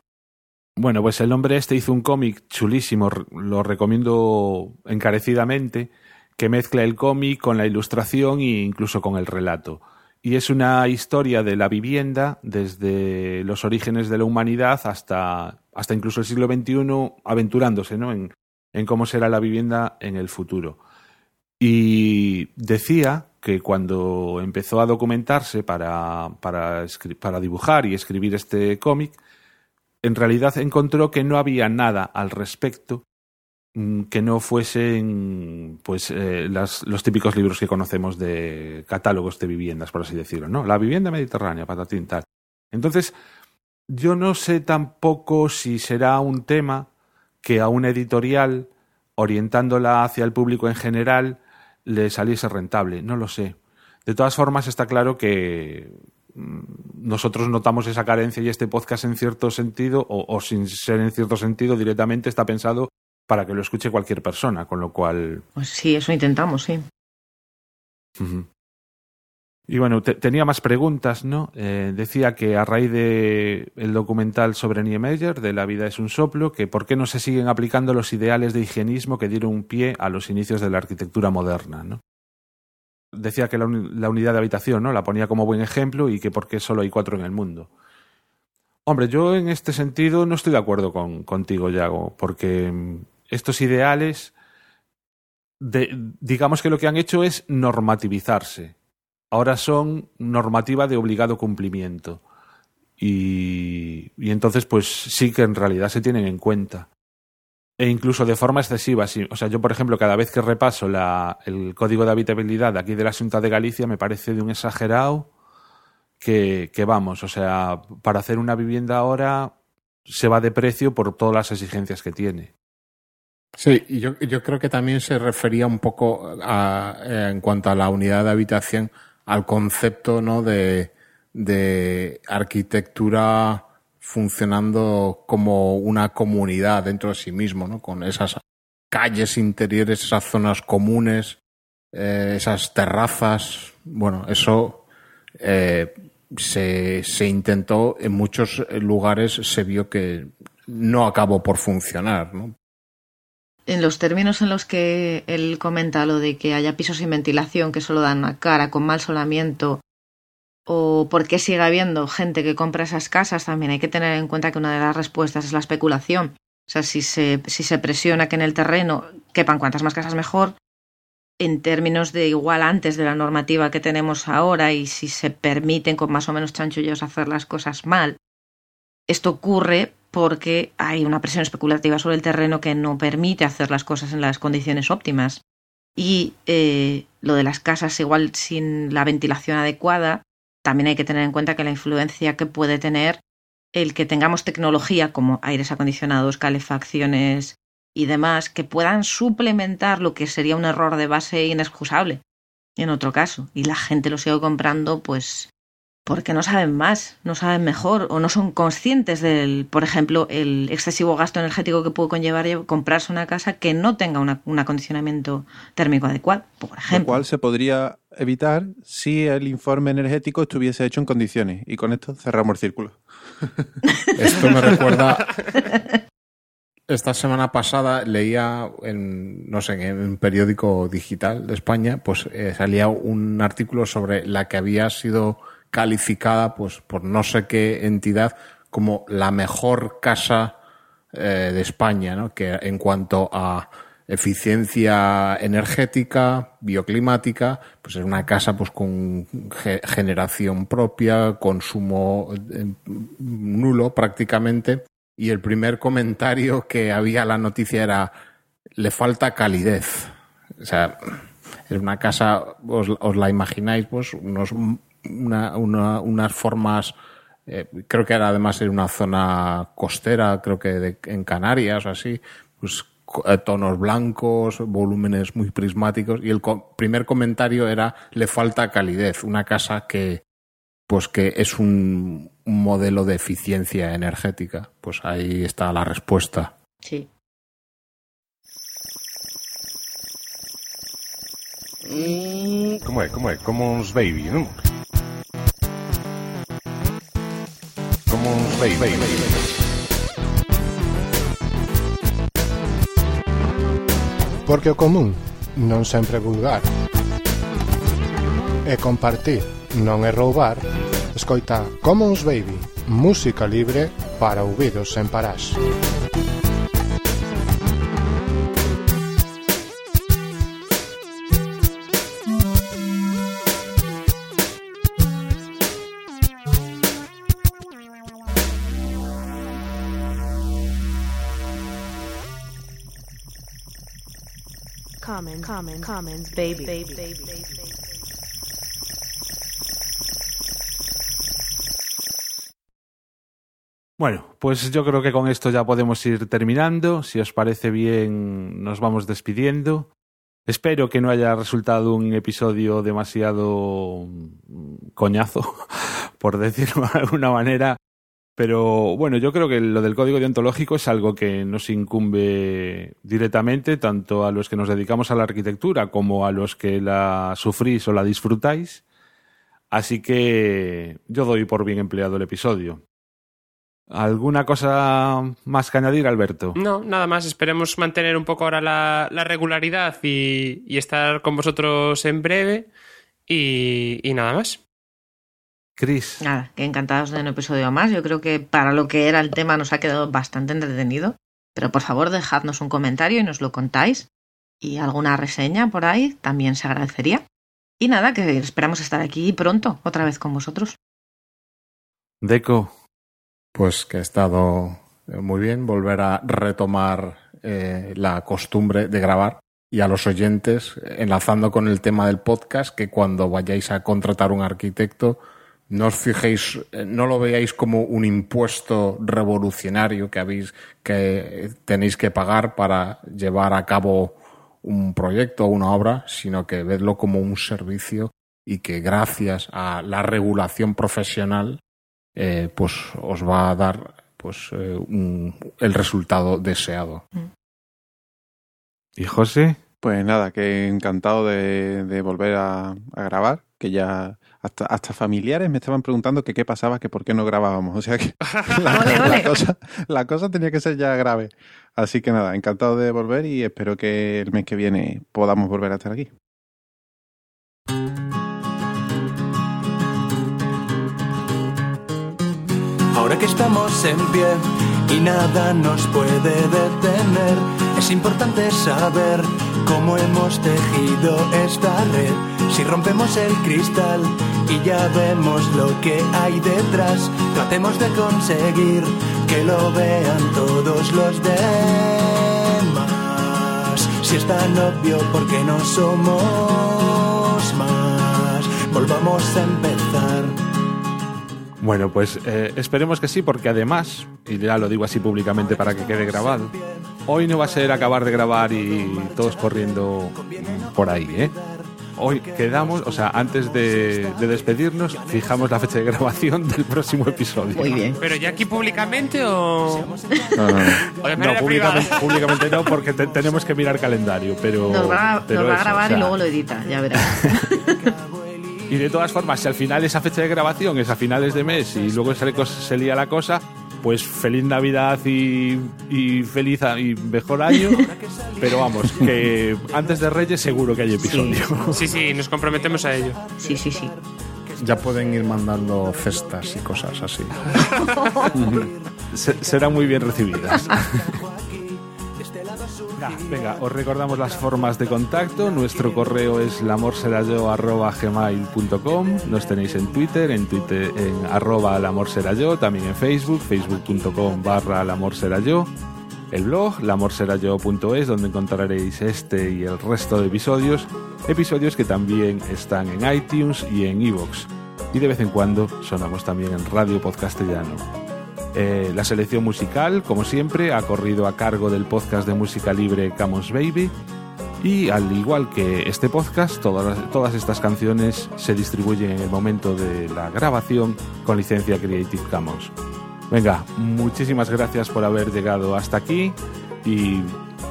Bueno, pues el hombre este hizo un cómic chulísimo, lo recomiendo encarecidamente, que mezcla el cómic con la ilustración e incluso con el relato. Y es una historia de la vivienda desde los orígenes de la humanidad hasta, hasta incluso el siglo XXI, aventurándose ¿no? en, en cómo será la vivienda en el futuro. Y decía que cuando empezó a documentarse para, para, para dibujar y escribir este cómic, en realidad encontró que no había nada al respecto que no fuesen pues eh, las- los típicos libros que conocemos de catálogos de viviendas, por así decirlo, ¿no? La vivienda mediterránea, patatín, tal. Entonces, yo no sé tampoco si será un tema que a una editorial, orientándola hacia el público en general, le saliese rentable. No lo sé. De todas formas, está claro que mm, nosotros notamos esa carencia y este podcast en cierto sentido, o sin ser en cierto sentido, directamente está pensado para que lo escuche cualquier persona, con lo cual Pues sí, eso intentamos, sí. Y bueno, te- tenía más preguntas, ¿no? Eh, decía que a raíz de el documental sobre Niemeyer, de La vida es un soplo, que por qué no se siguen aplicando los ideales de higienismo que dieron un pie a los inicios de la arquitectura moderna, ¿no? Decía que la unidad de habitación, ¿no? La ponía como buen ejemplo y que por qué solo hay cuatro en el mundo. Hombre, yo en este sentido no estoy de acuerdo con, contigo, Yago, porque mm, estos ideales de- digamos que lo que han hecho es normativizarse. Ahora son normativa de obligado cumplimiento. Y, entonces, pues sí que en realidad se tienen en cuenta. E incluso de forma excesiva. sí. O sea, yo, por ejemplo, cada vez que repaso la, el código de habitabilidad aquí de la Junta de Galicia, me parece de un exagerado que, que vamos, o sea, para hacer una vivienda ahora se va de precio por todas las exigencias que tiene. Sí, y yo, yo creo que también se refería un poco a, eh, en cuanto a la unidad de habitación al concepto ¿no? de, de arquitectura funcionando como una comunidad dentro de sí mismo, ¿no? con esas calles interiores, esas zonas comunes, eh, esas terrazas. Bueno, eso eh, se, se intentó en muchos lugares, se vio que no acabó por funcionar. ¿no? En los términos en los que él comenta lo de que haya pisos sin ventilación que solo dan una cara con mal solamiento o por qué sigue habiendo gente que compra esas casas, también hay que tener en cuenta que una de las respuestas es la especulación. O sea, si se, si se presiona que en el terreno quepan cuantas más casas mejor, en términos de igual antes de la normativa que tenemos ahora y si se permiten con más o menos chanchullos hacer las cosas mal, esto ocurre porque hay una presión especulativa sobre el terreno que no permite hacer las cosas en las condiciones óptimas. Y eh, lo de las casas igual sin la ventilación adecuada, también hay que tener en cuenta que la influencia que puede tener el que tengamos tecnología como aires acondicionados, calefacciones y demás que puedan suplementar lo que sería un error de base inexcusable en otro caso. Y la gente lo sigue comprando pues porque no saben más, no saben mejor o no son conscientes del, por ejemplo, el excesivo gasto energético que puede conllevar comprarse una casa que no tenga un acondicionamiento térmico adecuado, por ejemplo. Lo cual se podría evitar si el informe energético estuviese hecho en condiciones. Y con esto cerramos el círculo. [LAUGHS] Esto me recuerda. [LAUGHS] Esta semana pasada leía en, no sé, en un periódico digital de España, pues eh, salía un artículo sobre la que había sido calificada pues por no sé qué entidad como la mejor casa eh, de España, ¿no? que en cuanto a eficiencia energética, bioclimática, pues es una casa pues con generación propia, consumo eh, nulo prácticamente. Y el primer comentario que había la noticia era le falta calidez. O sea, es una casa, os, os la imagináis, pues unos una, una, unas formas, eh, creo que era además en una zona costera, creo que de, en Canarias o así, pues eh, tonos blancos, volúmenes muy prismáticos y el co primer comentario era le falta calidez, una casa que pues que es un, un modelo de eficiencia energética. Pues ahí está la respuesta. Sí. Como é, como é? Commons Baby, non? Como Baby. baby, baby. Porque o común non sempre é vulgar. E compartir non é roubar. Escoita Commons Baby, música libre para ouvidos sen parás. Commons, commons, commons, baby, baby, baby, baby. Bueno, pues yo creo que con esto ya podemos ir terminando. Si os parece bien, nos vamos despidiendo. Espero que no haya resultado un episodio demasiado coñazo, [LAUGHS] por decirlo de alguna manera. Pero bueno, yo creo que lo del código deontológico es algo que nos incumbe directamente, tanto a los que nos dedicamos a la arquitectura como a los que la sufrís o la disfrutáis. Así que yo doy por bien empleado el episodio. ¿Alguna cosa más que añadir, Alberto? No, nada más. Esperemos mantener un poco ahora la, la regularidad y, estar con vosotros en breve. Y nada más. Cris. Nada, que encantados de un episodio más. Yo creo que para lo que era el tema nos ha quedado bastante entretenido. Pero por favor, dejadnos un comentario y nos lo contáis. Y alguna reseña por ahí también se agradecería. Y nada, que esperamos estar aquí pronto, otra vez con vosotros. Deco. Pues que ha estado muy bien volver a retomar eh, la costumbre de grabar y a los oyentes, enlazando con el tema del podcast, que cuando vayáis a contratar un arquitecto, no os fijéis, no lo veáis como un impuesto revolucionario que habéis, que tenéis que pagar para llevar a cabo un proyecto o una obra, sino que vedlo como un servicio y que gracias a la regulación profesional, eh, pues os va a dar pues eh, un, el resultado deseado. ¿Y José? Pues nada, que encantado de, de volver a, a grabar, que ya hasta, hasta familiares me estaban preguntando que qué pasaba, que por qué no grabábamos. [LAUGHS] O sea que la, [LAUGHS] Ole, ole. la cosa, la cosa tenía que ser ya grave. Así que nada, encantado de volver y espero que el mes que viene podamos volver a estar aquí. Ahora que estamos en pie y nada nos puede detener, es importante saber cómo hemos tejido esta red. Si rompemos el cristal y ya vemos lo que hay detrás, tratemos de conseguir que lo vean todos los demás. Si es tan obvio, ¿por qué no somos más? Volvamos a empezar. Bueno, pues eh, esperemos que sí, porque además, y ya lo digo así públicamente para que quede grabado, hoy no va a ser acabar de grabar y todos corriendo por ahí, ¿eh? Hoy quedamos, o sea, antes de, de despedirnos, fijamos la fecha de grabación [LAUGHS] del próximo episodio. Muy bien. ¿Pero ya aquí públicamente o.? No, no, no. o de No, manera públicamente, no, porque te- tenemos que mirar calendario, pero... Nos va, a- pero nos va a eso, grabar o sea, y luego lo edita, ya verás. [LAUGHS] Y de todas formas, si al final esa fecha de grabación es a finales de mes y luego se, le cos- se lía la cosa, pues feliz Navidad y, y feliz a- y mejor año. Pero vamos, que antes de Reyes seguro que hay episodio. Sí, sí, nos comprometemos a ello. Sí, sí, sí. Ya pueden ir mandando cestas y cosas así. [LAUGHS] Se- serán muy bien recibidas. [LAUGHS] Venga, os recordamos las formas de contacto. Nuestro correo es lamorserayo.gmail.com Nos tenéis en Twitter, en Twitter en arroba lamorserayo, también en Facebook, facebook.com barra lamorserayo. El blog, lamorserayo.es, donde encontraréis este y el resto de episodios. Episodios que también están en iTunes y en iVoox. Y de vez en cuando sonamos también en Radio Podcastellano. Eh, la selección musical, como siempre, ha corrido a cargo del podcast de música libre Commons Baby. Y al igual que este podcast, todas, todas estas canciones se distribuyen en el momento de la grabación con licencia Creative Commons. Venga, muchísimas gracias por haber llegado hasta aquí y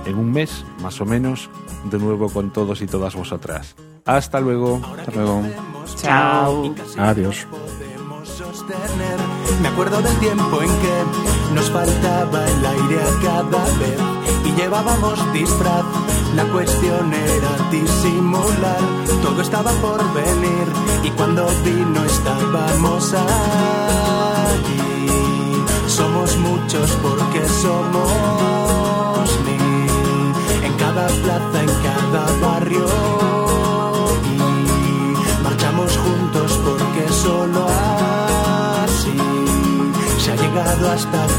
en un mes, más o menos, de nuevo con todos y todas vosotras. Hasta luego. Hasta luego. Chao. Adiós. Me acuerdo del tiempo en que nos faltaba el aire a cada vez y llevábamos disfraz. La cuestión era disimular, todo estaba por venir y cuando vino estábamos allí. Somos muchos porque somos mil, en cada plaza, en cada barrio hasta